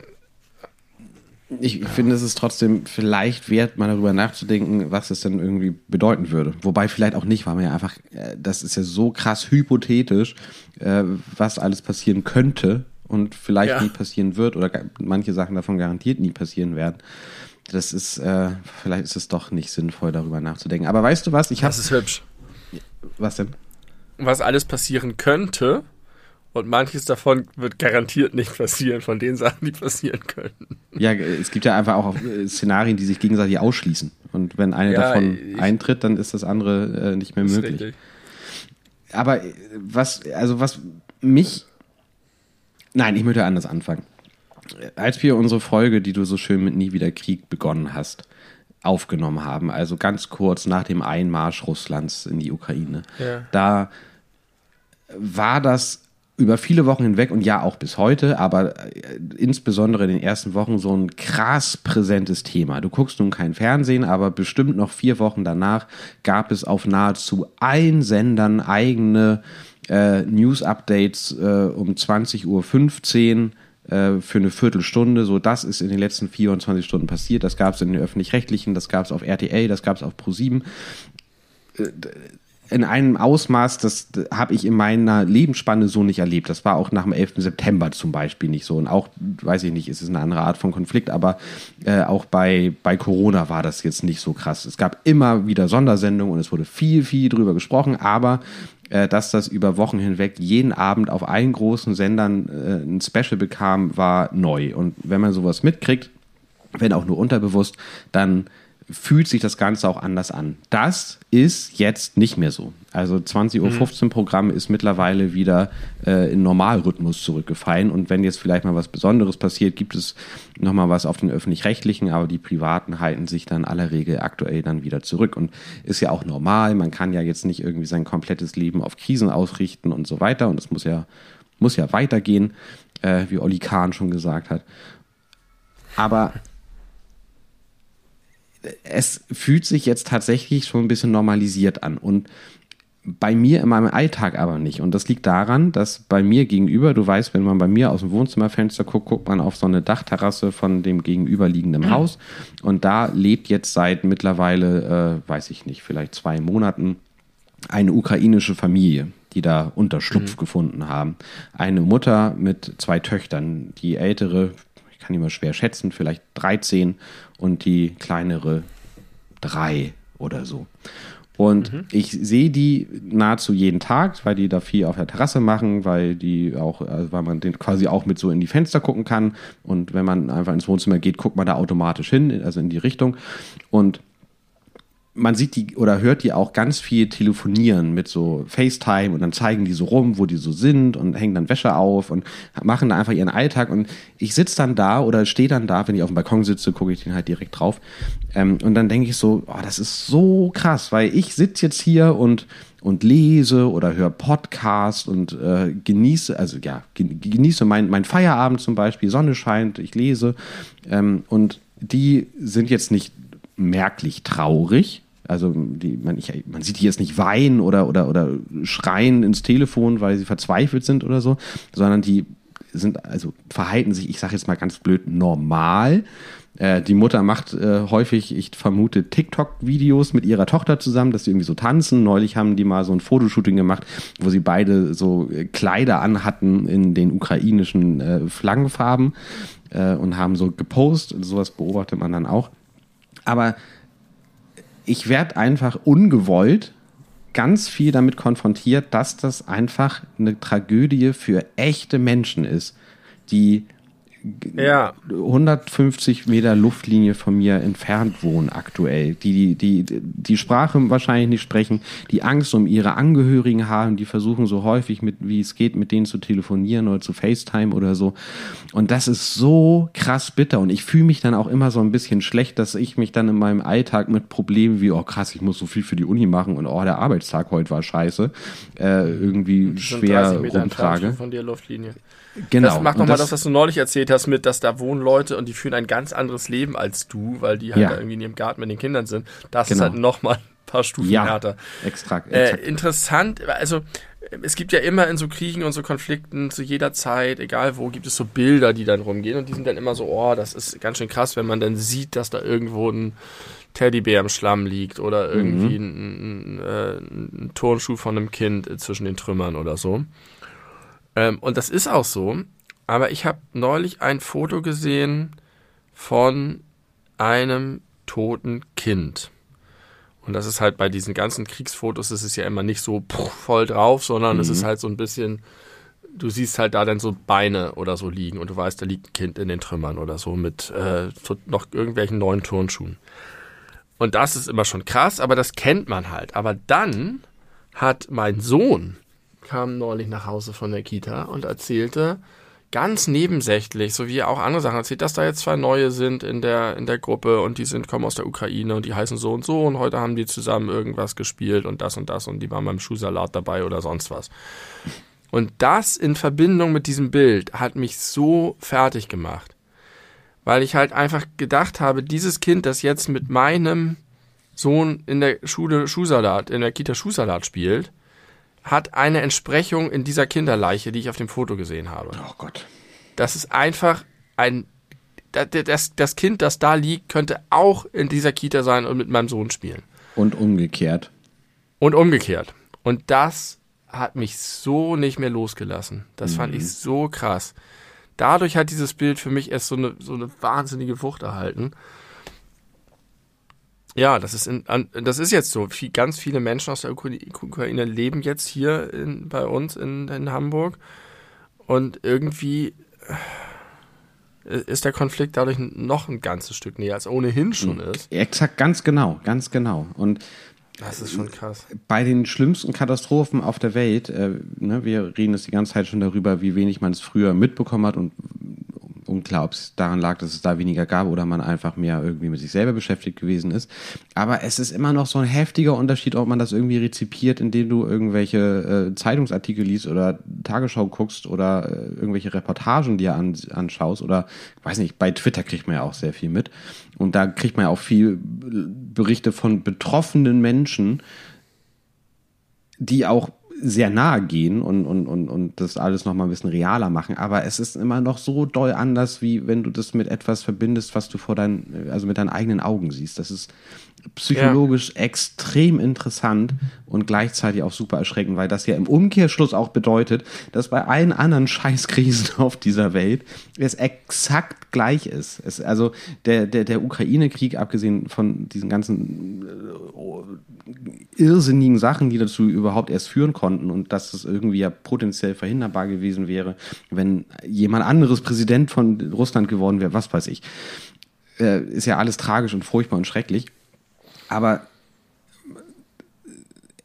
Speaker 1: ich finde, es ist trotzdem vielleicht wert, mal darüber nachzudenken, was es denn irgendwie bedeuten würde. Wobei vielleicht auch nicht, weil man ja einfach, äh, das ist ja so krass hypothetisch, äh, was alles passieren könnte und vielleicht ja. nie passieren wird oder manche Sachen davon garantiert nie passieren werden. Das ist, äh, vielleicht ist es doch nicht sinnvoll, darüber nachzudenken. Aber weißt du was? Ich
Speaker 2: habe. Das ist hübsch.
Speaker 1: Was denn?
Speaker 2: Was alles passieren könnte, und manches davon wird garantiert nicht passieren, von den Sachen, die passieren könnten.
Speaker 1: Ja, es gibt ja einfach auch äh, Szenarien, die sich gegenseitig ausschließen. Und wenn eine ja, davon eintritt, dann ist das andere äh, nicht mehr möglich. Richtig. Aber äh, was, also was mich. Nein, ich möchte anders anfangen. Als wir unsere Folge, die du so schön mit Nie wieder Krieg begonnen hast, aufgenommen haben, also ganz kurz nach dem Einmarsch Russlands in die Ukraine, ja. da war das über viele Wochen hinweg und ja auch bis heute, aber äh, insbesondere in den ersten Wochen so ein krass präsentes Thema. Du guckst nun kein Fernsehen, aber bestimmt noch vier Wochen danach gab es auf nahezu allen Sendern eigene äh, News-Updates äh, um 20.15 Uhr äh, für eine Viertelstunde. So, das ist in den letzten 24 Stunden passiert. Das gab es in den öffentlich-rechtlichen, das gab es auf RTL, das gab es auf Pro7 in einem Ausmaß, das habe ich in meiner Lebensspanne so nicht erlebt. Das war auch nach dem 11. September zum Beispiel nicht so. Und auch, weiß ich nicht, ist es eine andere Art von Konflikt, aber äh, auch bei, bei Corona war das jetzt nicht so krass. Es gab immer wieder Sondersendungen und es wurde viel, viel drüber gesprochen, aber äh, dass das über Wochen hinweg jeden Abend auf allen großen Sendern äh, ein Special bekam, war neu. Und wenn man sowas mitkriegt, wenn auch nur unterbewusst, dann fühlt sich das Ganze auch anders an. Das ist jetzt nicht mehr so. Also 20.15 Uhr Programm ist mittlerweile wieder äh, in Normalrhythmus zurückgefallen. Und wenn jetzt vielleicht mal was Besonderes passiert, gibt es nochmal was auf den öffentlich-rechtlichen, aber die Privaten halten sich dann aller Regel aktuell dann wieder zurück. Und ist ja auch normal. Man kann ja jetzt nicht irgendwie sein komplettes Leben auf Krisen ausrichten und so weiter. Und es muss ja, muss ja weitergehen, äh, wie Olli Kahn schon gesagt hat. Aber es fühlt sich jetzt tatsächlich schon ein bisschen normalisiert an. Und bei mir in meinem Alltag aber nicht. Und das liegt daran, dass bei mir gegenüber, du weißt, wenn man bei mir aus dem Wohnzimmerfenster guckt, guckt man auf so eine Dachterrasse von dem gegenüberliegenden Haus. Und da lebt jetzt seit mittlerweile, äh, weiß ich nicht, vielleicht zwei Monaten eine ukrainische Familie, die da Unterschlupf mhm. gefunden haben. Eine Mutter mit zwei Töchtern. Die ältere, ich kann immer schwer schätzen, vielleicht 13 und die kleinere drei oder so. Und mhm. ich sehe die nahezu jeden Tag, weil die da viel auf der Terrasse machen, weil die auch, also weil man den quasi auch mit so in die Fenster gucken kann. Und wenn man einfach ins Wohnzimmer geht, guckt man da automatisch hin, also in die Richtung. Und man sieht die oder hört die auch ganz viel telefonieren mit so FaceTime und dann zeigen die so rum, wo die so sind und hängen dann Wäsche auf und machen da einfach ihren Alltag und ich sitze dann da oder stehe dann da, wenn ich auf dem Balkon sitze, gucke ich den halt direkt drauf ähm, und dann denke ich so, oh, das ist so krass, weil ich sitze jetzt hier und und lese oder höre Podcast und äh, genieße, also ja, genieße mein, mein Feierabend zum Beispiel, Sonne scheint, ich lese ähm, und die sind jetzt nicht merklich traurig. Also die, man, ich, man sieht die jetzt nicht weinen oder, oder, oder schreien ins Telefon, weil sie verzweifelt sind oder so, sondern die sind, also verhalten sich, ich sage jetzt mal ganz blöd, normal. Äh, die Mutter macht äh, häufig, ich vermute, TikTok-Videos mit ihrer Tochter zusammen, dass sie irgendwie so tanzen. Neulich haben die mal so ein Fotoshooting gemacht, wo sie beide so äh, Kleider anhatten in den ukrainischen äh, Flaggenfarben äh, und haben so gepostet. Sowas beobachtet man dann auch. Aber ich werde einfach ungewollt ganz viel damit konfrontiert, dass das einfach eine Tragödie für echte Menschen ist, die ja. 150 Meter Luftlinie von mir entfernt wohnen aktuell, die, die, die die Sprache wahrscheinlich nicht sprechen, die Angst um ihre Angehörigen haben, die versuchen so häufig mit, wie es geht, mit denen zu telefonieren oder zu FaceTime oder so. Und das ist so krass bitter. Und ich fühle mich dann auch immer so ein bisschen schlecht, dass ich mich dann in meinem Alltag mit Problemen wie, oh krass, ich muss so viel für die Uni machen und oh, der Arbeitstag heute war scheiße, äh, irgendwie schwer rumtrage.
Speaker 2: Von dir Luftlinie. Genau. Das macht nochmal das, das, was du neulich erzählt hast mit, dass da wohnen Leute und die führen ein ganz anderes Leben als du, weil die halt ja. da irgendwie in ihrem Garten mit den Kindern sind. Das genau. ist halt nochmal ein paar Stufen ja, härter.
Speaker 1: Extrakt,
Speaker 2: äh, extrakt. Äh, interessant, also es gibt ja immer in so Kriegen und so Konflikten zu jeder Zeit, egal wo, gibt es so Bilder, die dann rumgehen und die sind dann immer so, oh, das ist ganz schön krass, wenn man dann sieht, dass da irgendwo ein Teddybär im Schlamm liegt oder irgendwie mhm. ein, ein, äh, ein, Turnschuh von einem Kind zwischen den Trümmern oder so. Ähm, und das ist auch so. Aber ich habe neulich ein Foto gesehen von einem toten Kind. Und das ist halt bei diesen ganzen Kriegsfotos, das ist ja immer nicht so voll drauf, sondern mhm. es ist halt so ein bisschen, du siehst halt da dann so Beine oder so liegen und du weißt, da liegt ein Kind in den Trümmern oder so mit äh, noch irgendwelchen neuen Turnschuhen. Und das ist immer schon krass, aber das kennt man halt. Aber dann hat mein Sohn kam neulich nach Hause von der Kita und erzählte ganz nebensächlich, so wie er auch andere Sachen erzählt, dass da jetzt zwei neue sind in der, in der Gruppe und die sind, kommen aus der Ukraine und die heißen so und so und heute haben die zusammen irgendwas gespielt und das und das und die waren beim Schuhsalat dabei oder sonst was. Und das in Verbindung mit diesem Bild hat mich so fertig gemacht. Weil ich halt einfach gedacht habe, dieses Kind, das jetzt mit meinem Sohn in der Schule Schuhsalat, in der Kita Schuhsalat spielt, hat eine Entsprechung in dieser Kinderleiche, die ich auf dem Foto gesehen habe.
Speaker 1: Oh Gott.
Speaker 2: Das ist einfach ein. Das, das Kind, das da liegt, könnte auch in dieser Kita sein und mit meinem Sohn spielen.
Speaker 1: Und umgekehrt.
Speaker 2: Und umgekehrt. Und das hat mich so nicht mehr losgelassen. Das mhm. fand ich mhm. so krass. Dadurch hat dieses Bild für mich erst so eine, so eine wahnsinnige Wucht erhalten. Ja, das ist, in, das ist jetzt so. Viel, ganz viele Menschen aus der Ukraine leben jetzt hier in, bei uns in, in Hamburg. Und irgendwie äh, ist der Konflikt dadurch noch ein ganzes Stück näher, als ohnehin schon mhm. ist.
Speaker 1: Exakt, ganz genau, ganz genau. Und
Speaker 2: das ist schon krass.
Speaker 1: Bei den schlimmsten Katastrophen auf der Welt, äh, ne, wir reden jetzt die ganze Zeit schon darüber, wie wenig man es früher mitbekommen hat und ob es daran lag, dass es da weniger gab oder man einfach mehr irgendwie mit sich selber beschäftigt gewesen ist. Aber es ist immer noch so ein heftiger Unterschied, ob man das irgendwie rezipiert, indem du irgendwelche äh, Zeitungsartikel liest oder Tagesschau guckst oder äh, irgendwelche Reportagen dir an, anschaust oder, weiß nicht, bei Twitter kriegt man ja auch sehr viel mit. Und da kriegt man ja auch viel Berichte von betroffenen Menschen, die auch sehr nahe gehen und, und, und, und das alles nochmal ein bisschen realer machen. Aber es ist immer noch so doll anders, wie wenn du das mit etwas verbindest, was du vor deinen, also mit deinen eigenen Augen siehst. Das ist psychologisch ja. extrem interessant und gleichzeitig auch super erschreckend, weil das ja im Umkehrschluss auch bedeutet, dass bei allen anderen Scheißkrisen [LAUGHS] auf dieser Welt es exakt gleich ist. Es, also der, der, der Ukraine-Krieg, abgesehen von diesen ganzen äh, irrsinnigen Sachen, die dazu überhaupt erst führen konnten und dass es irgendwie ja potenziell verhinderbar gewesen wäre, wenn jemand anderes Präsident von Russland geworden wäre, was weiß ich. Äh, ist ja alles tragisch und furchtbar und schrecklich. Aber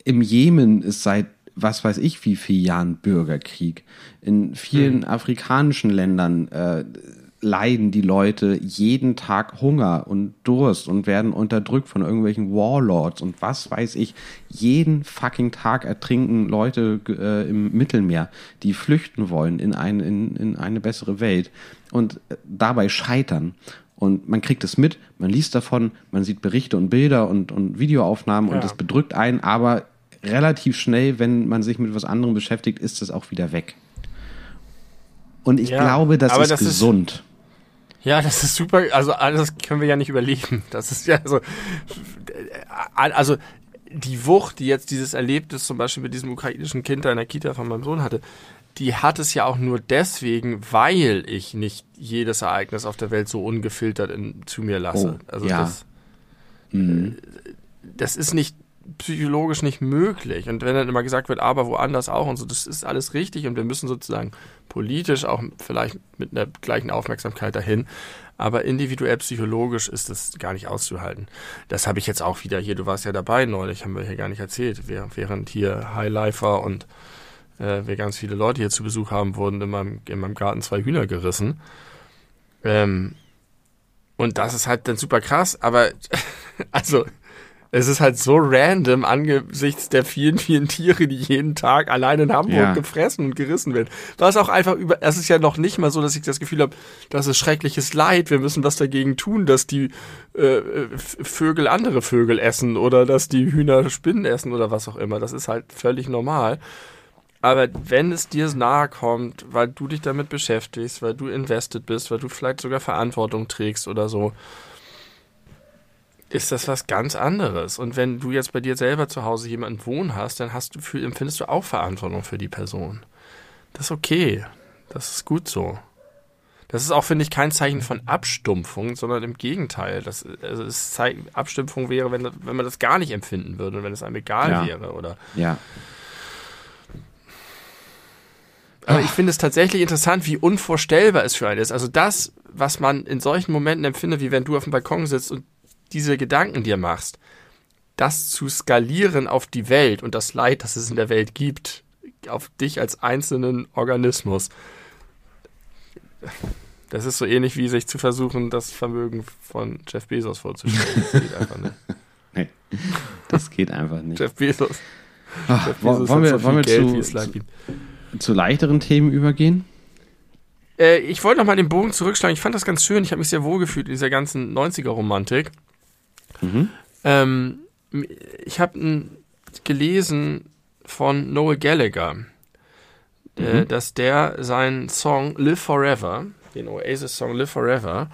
Speaker 1: im Jemen ist seit was weiß ich wie vielen Jahren Bürgerkrieg. In vielen mhm. afrikanischen Ländern äh, leiden die Leute jeden Tag Hunger und Durst und werden unterdrückt von irgendwelchen Warlords und was weiß ich. Jeden fucking Tag ertrinken Leute äh, im Mittelmeer, die flüchten wollen in, ein, in, in eine bessere Welt und äh, dabei scheitern. Und man kriegt es mit, man liest davon, man sieht Berichte und Bilder und, und Videoaufnahmen ja. und das bedrückt einen, aber relativ schnell, wenn man sich mit was anderem beschäftigt, ist es auch wieder weg. Und ich ja, glaube, das ist das gesund. Ist,
Speaker 2: ja, das ist super. Also alles können wir ja nicht überleben. Das ist ja so. Also die Wucht, die jetzt dieses Erlebnis zum Beispiel mit diesem ukrainischen Kind da in der Kita von meinem Sohn hatte, die hat es ja auch nur deswegen, weil ich nicht jedes Ereignis auf der Welt so ungefiltert in, zu mir lasse. Oh, also ja. das, mhm. das ist nicht psychologisch nicht möglich. Und wenn dann immer gesagt wird, aber woanders auch und so, das ist alles richtig und wir müssen sozusagen politisch auch vielleicht mit einer gleichen Aufmerksamkeit dahin. Aber individuell psychologisch ist das gar nicht auszuhalten. Das habe ich jetzt auch wieder hier, du warst ja dabei neulich, haben wir hier gar nicht erzählt, während hier Highlifer und äh, wir ganz viele Leute hier zu Besuch haben, wurden in meinem, in meinem Garten zwei Hühner gerissen. Ähm, und das ist halt dann super krass, aber [LAUGHS] also es ist halt so random angesichts der vielen, vielen Tiere, die jeden Tag allein in Hamburg ja. gefressen und gerissen werden. Was auch einfach über, es ist ja noch nicht mal so, dass ich das Gefühl habe, das ist schreckliches Leid, wir müssen was dagegen tun, dass die äh, Vögel andere Vögel essen oder dass die Hühner Spinnen essen oder was auch immer. Das ist halt völlig normal. Aber wenn es dir nahe kommt, weil du dich damit beschäftigst, weil du invested bist, weil du vielleicht sogar Verantwortung trägst oder so, ist das was ganz anderes. Und wenn du jetzt bei dir selber zu Hause jemanden wohnen hast, dann hast du für, empfindest du auch Verantwortung für die Person. Das ist okay. Das ist gut so. Das ist auch, finde ich, kein Zeichen von Abstumpfung, sondern im Gegenteil. Das, also es Abstumpfung wäre, wenn, wenn man das gar nicht empfinden würde und wenn es einem egal ja. wäre. Oder
Speaker 1: ja.
Speaker 2: Aber ich finde es tatsächlich interessant, wie unvorstellbar es für einen ist. Also das, was man in solchen Momenten empfindet, wie wenn du auf dem Balkon sitzt und diese Gedanken dir machst, das zu skalieren auf die Welt und das Leid, das es in der Welt gibt, auf dich als einzelnen Organismus. Das ist so ähnlich wie sich zu versuchen, das Vermögen von Jeff Bezos vorzustellen. Das geht einfach nicht. [LAUGHS]
Speaker 1: nee, das geht einfach nicht.
Speaker 2: Jeff Bezos.
Speaker 1: Ach, Jeff Bezos wollen wir, so wollen wir Geld, zu, zu, leichteren Themen übergehen?
Speaker 2: Äh, ich wollte noch mal den Bogen zurückschlagen. Ich fand das ganz schön. Ich habe mich sehr wohl gefühlt in dieser ganzen 90er-Romantik. Mhm. Ähm, ich habe gelesen von Noel Gallagher, äh, mhm. dass der seinen Song Live Forever, den Oasis-Song Live Forever,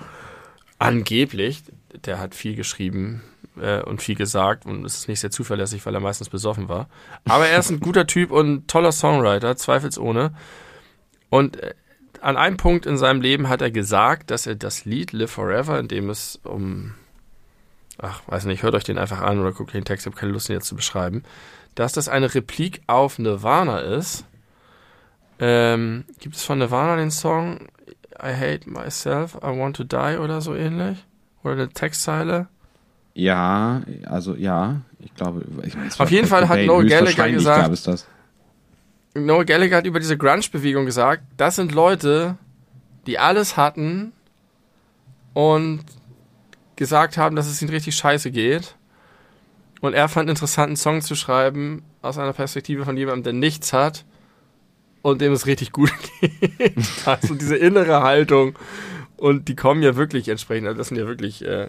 Speaker 2: angeblich, der hat viel geschrieben äh, und viel gesagt und es ist nicht sehr zuverlässig, weil er meistens besoffen war. Aber er ist ein guter Typ und toller Songwriter, zweifelsohne. Und äh, an einem Punkt in seinem Leben hat er gesagt, dass er das Lied Live Forever, in dem es um ach, weiß nicht, hört euch den einfach an oder guckt den Text, ich habe keine Lust, ihn jetzt zu beschreiben, dass das eine Replik auf Nirvana ist. Ähm, gibt es von Nirvana den Song I Hate Myself, I Want to Die oder so ähnlich? Oder eine Textzeile?
Speaker 1: Ja, also ja, ich glaube. Ich
Speaker 2: weiß, auf jeden Fall hat Noel Gallagher gesagt. Noel Gallagher hat über diese Grunge-Bewegung gesagt, das sind Leute, die alles hatten und gesagt haben, dass es ihnen richtig scheiße geht. Und er fand interessant, einen Song zu schreiben aus einer Perspektive von jemandem, der nichts hat und dem es richtig gut [LAUGHS] geht. also diese innere Haltung. Und die kommen ja wirklich entsprechend, also das sind ja wirklich äh,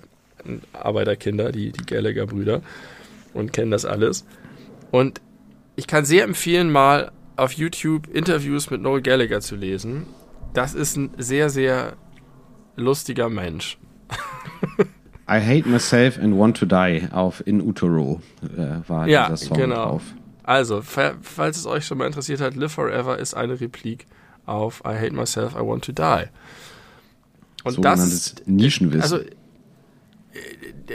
Speaker 2: Arbeiterkinder, die, die Gallagher-Brüder und kennen das alles. Und ich kann sehr empfehlen, mal auf YouTube Interviews mit Noel Gallagher zu lesen. Das ist ein sehr, sehr lustiger Mensch.
Speaker 1: I Hate Myself and Want to Die auf In Utero äh, war
Speaker 2: Ja,
Speaker 1: dieser Song
Speaker 2: genau.
Speaker 1: drauf.
Speaker 2: Also, fa- falls es euch schon mal interessiert hat, Live Forever ist eine Replik auf I Hate Myself, I Want to Die. Und das
Speaker 1: Sogenanntes
Speaker 2: ist,
Speaker 1: Nischenwissen.
Speaker 2: also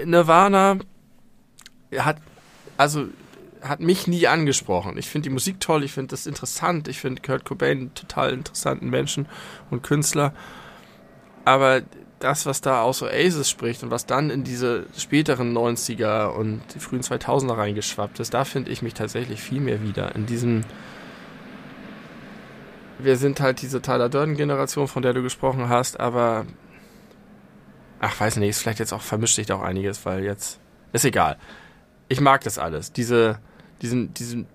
Speaker 2: Nirvana hat also hat mich nie angesprochen. Ich finde die Musik toll, ich finde das interessant, ich finde Kurt Cobain einen total interessanten Menschen und Künstler. Aber das, was da aus Oasis spricht und was dann in diese späteren 90er und die frühen 2000er reingeschwappt ist, da finde ich mich tatsächlich viel mehr wieder. In diesem wir sind halt diese Tyler Durden-Generation, von der du gesprochen hast, aber ach, weiß nicht, ist vielleicht jetzt auch vermischt sich da auch einiges, weil jetzt ist egal. Ich mag das alles. Diese, diesen, diesen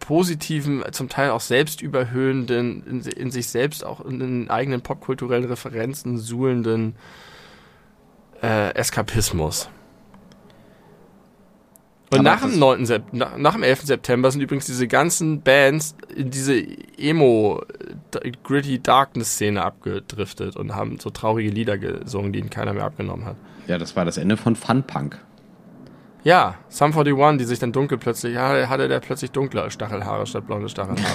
Speaker 2: positiven, zum Teil auch selbstüberhöhenden, in, in sich selbst auch in den eigenen popkulturellen Referenzen suhlenden äh, Eskapismus. Und nach dem, 9. Sep nach, dem 11. September sind übrigens diese ganzen Bands in diese Emo, äh, gritty Darkness-Szene abgedriftet und haben so traurige Lieder gesungen, die ihnen keiner mehr abgenommen hat.
Speaker 1: ja, das war das Ende von Fun Punk.
Speaker 2: Ja, Sum 41, die sich dann dunkel plötzlich, ja, hatte der plötzlich dunkle Stachelhaare statt blonde Stachelhaare.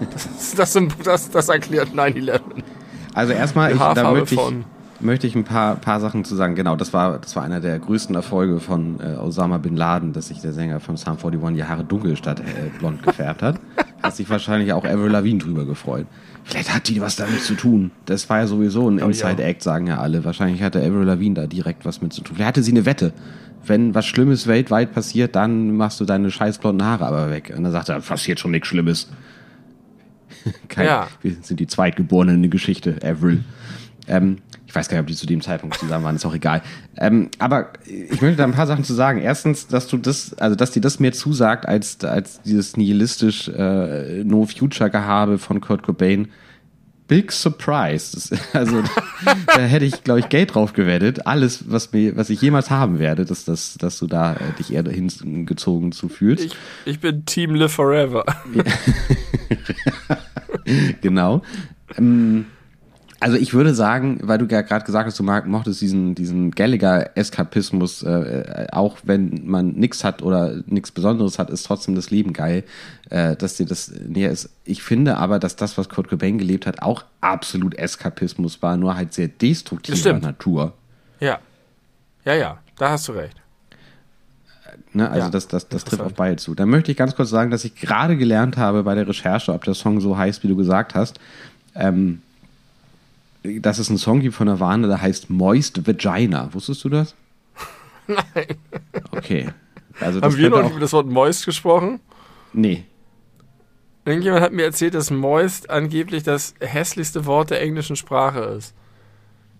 Speaker 2: [LAUGHS] das, das, das, das erklärt 9-11.
Speaker 1: Also erstmal, ich, da möchte ich,
Speaker 2: von-
Speaker 1: möchte ich ein paar, paar Sachen zu sagen. Genau, das war, das war einer der größten Erfolge von äh, Osama Bin Laden, dass sich der Sänger von Psalm 41 die Haare dunkel statt äh, blond gefärbt hat. [LAUGHS] Hat sich wahrscheinlich auch Avril Lavigne drüber gefreut. Vielleicht hat die was damit zu tun. Das war ja sowieso ein Inside-Act, sagen ja alle. Wahrscheinlich hatte Avril Lavigne da direkt was mit zu tun. Vielleicht hatte sie eine Wette. Wenn was Schlimmes weltweit passiert, dann machst du deine scheiß blonden Haare aber weg. Und dann sagt er, passiert schon nichts Schlimmes. [LAUGHS] Kein,
Speaker 2: Ja.
Speaker 1: Wir sind die Zweitgeborenen in der Geschichte, Avril. Ähm, ich weiß gar nicht, ob die zu dem Zeitpunkt zusammen waren, ist auch egal. Ähm, aber ich möchte da ein paar Sachen zu sagen. Erstens, dass du das, also dass dir das mehr zusagt als, als dieses nihilistisch äh, No-Future-Gehabe von Kurt Cobain. Big Surprise. Das, [LAUGHS] also da hätte ich, glaube ich, Geld drauf gewettet. Alles, was mir, was ich jemals haben werde, dass, dass, dass du da äh, dich eher hingezogen zu fühlst.
Speaker 2: Ich, ich bin Team Live Forever. [LAUGHS]
Speaker 1: genau. Ähm, also ich würde sagen, weil du ja gerade gesagt hast, du mag, mochtest diesen, diesen Gallagher-Eskapismus, äh, auch wenn man nichts hat oder nichts Besonderes hat, ist trotzdem das Leben geil, äh, dass dir das näher ist. Ich finde aber, dass das, was Kurt Cobain gelebt hat, auch absolut Eskapismus war, nur halt sehr destruktiver. Natur.
Speaker 2: Ja. Ja, ja, da hast du recht.
Speaker 1: Ne? Also
Speaker 2: Ja,
Speaker 1: das, das, das trifft auf beide zu. Dann möchte ich ganz kurz sagen, dass ich gerade gelernt habe bei der Recherche, ob der Song so heißt, wie du gesagt hast, ähm, dass es einen Song gibt von Nirvana, der heißt Moist Vagina. Wusstest du das? [LAUGHS]
Speaker 2: Nein.
Speaker 1: Okay. Also
Speaker 2: Haben wir noch
Speaker 1: auch,
Speaker 2: über das Wort Moist gesprochen?
Speaker 1: Nee.
Speaker 2: Irgendjemand hat mir erzählt, dass Moist angeblich das hässlichste Wort der englischen Sprache ist.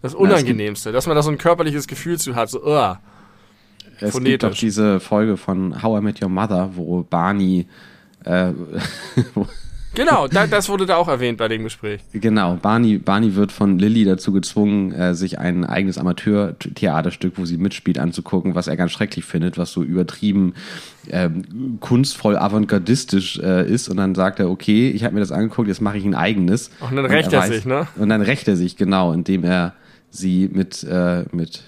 Speaker 2: Das Unangenehmste, dass man da so ein körperliches Gefühl zu hat, so, uh.
Speaker 1: Es
Speaker 2: Phonetisch.
Speaker 1: gibt doch diese Folge von How I Met Your Mother, wo Barney äh, [LAUGHS]
Speaker 2: Genau, da, das wurde da auch erwähnt bei dem Gespräch.
Speaker 1: Genau, Barney, Barney wird von Lilly dazu gezwungen, äh, sich ein eigenes Amateur-Theaterstück, wo sie mitspielt, anzugucken, was er ganz schrecklich findet, was so übertrieben ähm, kunstvoll avantgardistisch äh, ist. Und dann sagt er, okay, ich habe mir das angeguckt, jetzt mache ich ein eigenes.
Speaker 2: Und dann rächt er
Speaker 1: weiß-
Speaker 2: sich, ne?
Speaker 1: Und dann rächt er sich, genau, indem er sie mit, äh, mit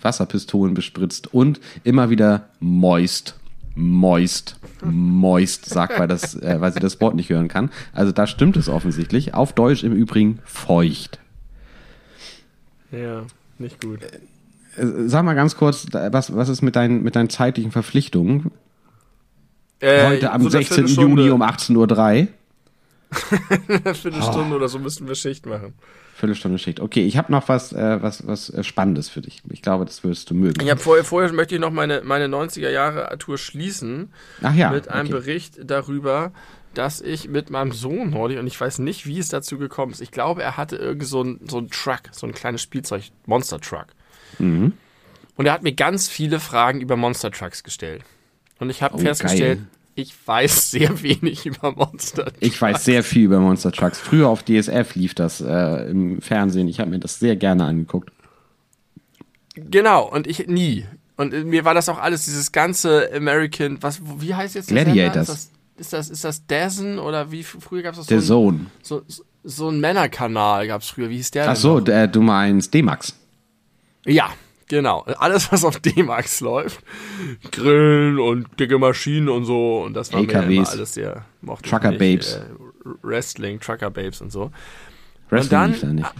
Speaker 1: Wasserpistolen bespritzt und immer wieder moist. Moist, moist, sagt, weil, das, äh, weil sie das Wort nicht hören kann. Also da stimmt es offensichtlich. Auf Deutsch im Übrigen feucht.
Speaker 2: Ja, nicht gut.
Speaker 1: Äh, Sag mal ganz kurz, was, was ist mit deinen, mit deinen zeitlichen Verpflichtungen?
Speaker 2: Äh,
Speaker 1: Heute am
Speaker 2: so eine
Speaker 1: 16.
Speaker 2: Viertelstunde-
Speaker 1: Juni um 18.03 Uhr. [LAUGHS]
Speaker 2: Eine Viertelstunde oder so müssten wir Schicht machen.
Speaker 1: Viertelstunde Schicht. Okay, ich habe noch was, äh, was, was äh, Spannendes für dich. Ich glaube, das würdest du mögen.
Speaker 2: Ich hab vorher, vorher möchte ich noch meine, meine 90er Jahre Tour schließen
Speaker 1: Ach ja.
Speaker 2: mit einem
Speaker 1: okay.
Speaker 2: Bericht darüber, dass ich mit meinem Sohn neulich, und ich weiß nicht, wie es dazu gekommen ist, ich glaube, er hatte irgend so ein, so ein Truck, so ein kleines Spielzeug, Monster Truck.
Speaker 1: Mhm.
Speaker 2: Und er hat mir ganz viele Fragen über Monster Trucks gestellt. Und ich habe
Speaker 1: Oh,
Speaker 2: festgestellt,
Speaker 1: geil.
Speaker 2: Ich weiß sehr wenig über Monster Trucks.
Speaker 1: Ich weiß sehr viel über Monster Trucks. Früher auf DSF lief das äh, im Fernsehen. Ich habe mir das sehr gerne angeguckt.
Speaker 2: Genau, und ich nie. Und mir war das auch alles, dieses ganze American, was, wie heißt jetzt der
Speaker 1: Gladiators.
Speaker 2: Ist das, ist das, ist das Dazen oder wie früher gab es das
Speaker 1: Der
Speaker 2: so,
Speaker 1: Zone.
Speaker 2: so, so, ein Männerkanal gab es früher, wie hieß der
Speaker 1: Ach so, der, du meinst D-Max.
Speaker 2: Ja, Genau, alles was auf D-Max läuft, Grillen und dicke Maschinen und so und das war
Speaker 1: LKWs.
Speaker 2: mir immer alles sehr mochte
Speaker 1: Trucker
Speaker 2: nicht.
Speaker 1: Babes.
Speaker 2: Äh, Wrestling, Trucker Babes und so.
Speaker 1: Wrestling
Speaker 2: dann-
Speaker 1: lief da nicht.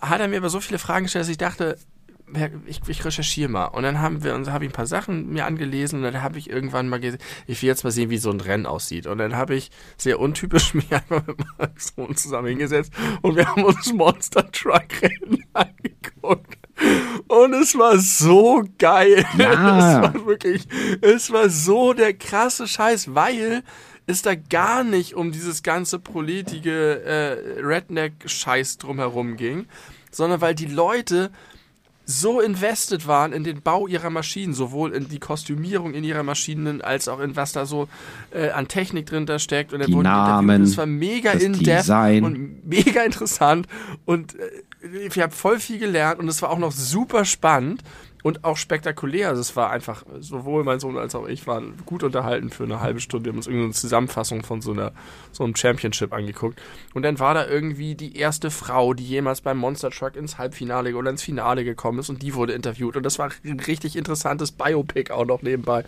Speaker 2: Hat er mir aber so viele Fragen gestellt, dass ich dachte, ich, ich recherchiere mal. Und dann haben wir, und habe ich ein paar Sachen mir angelesen und dann habe ich irgendwann mal gesehen, ich will jetzt mal sehen, wie so ein Rennen aussieht. Und dann habe ich sehr untypisch [LAUGHS] mich einfach mit meinem Sohn zusammen hingesetzt und wir haben uns Monster Truck Rennen [LAUGHS] angeguckt. Und es war so geil.
Speaker 1: Ja. [LAUGHS]
Speaker 2: Es war wirklich, es war so der krasse Scheiß, weil es da gar nicht um dieses ganze politische äh, Redneck-Scheiß drumherum ging, sondern weil die Leute so invested waren in den Bau ihrer Maschinen, sowohl in die Kostümierung in ihrer Maschinen als auch in was da so äh, an Technik drin da steckt. Und
Speaker 1: Die Namen.
Speaker 2: Das war mega in-depth und mega interessant. Und äh, ich habe voll viel gelernt und es war auch noch super spannend und auch spektakulär. Also es war einfach, sowohl mein Sohn als auch ich waren gut unterhalten für eine halbe Stunde. Wir haben uns irgendeine Zusammenfassung von so einer so einem Championship angeguckt. Und dann war da irgendwie die erste Frau, die jemals beim Monster Truck ins Halbfinale oder ins Finale gekommen ist und die wurde interviewt. Und das war ein richtig interessantes Biopic auch noch nebenbei.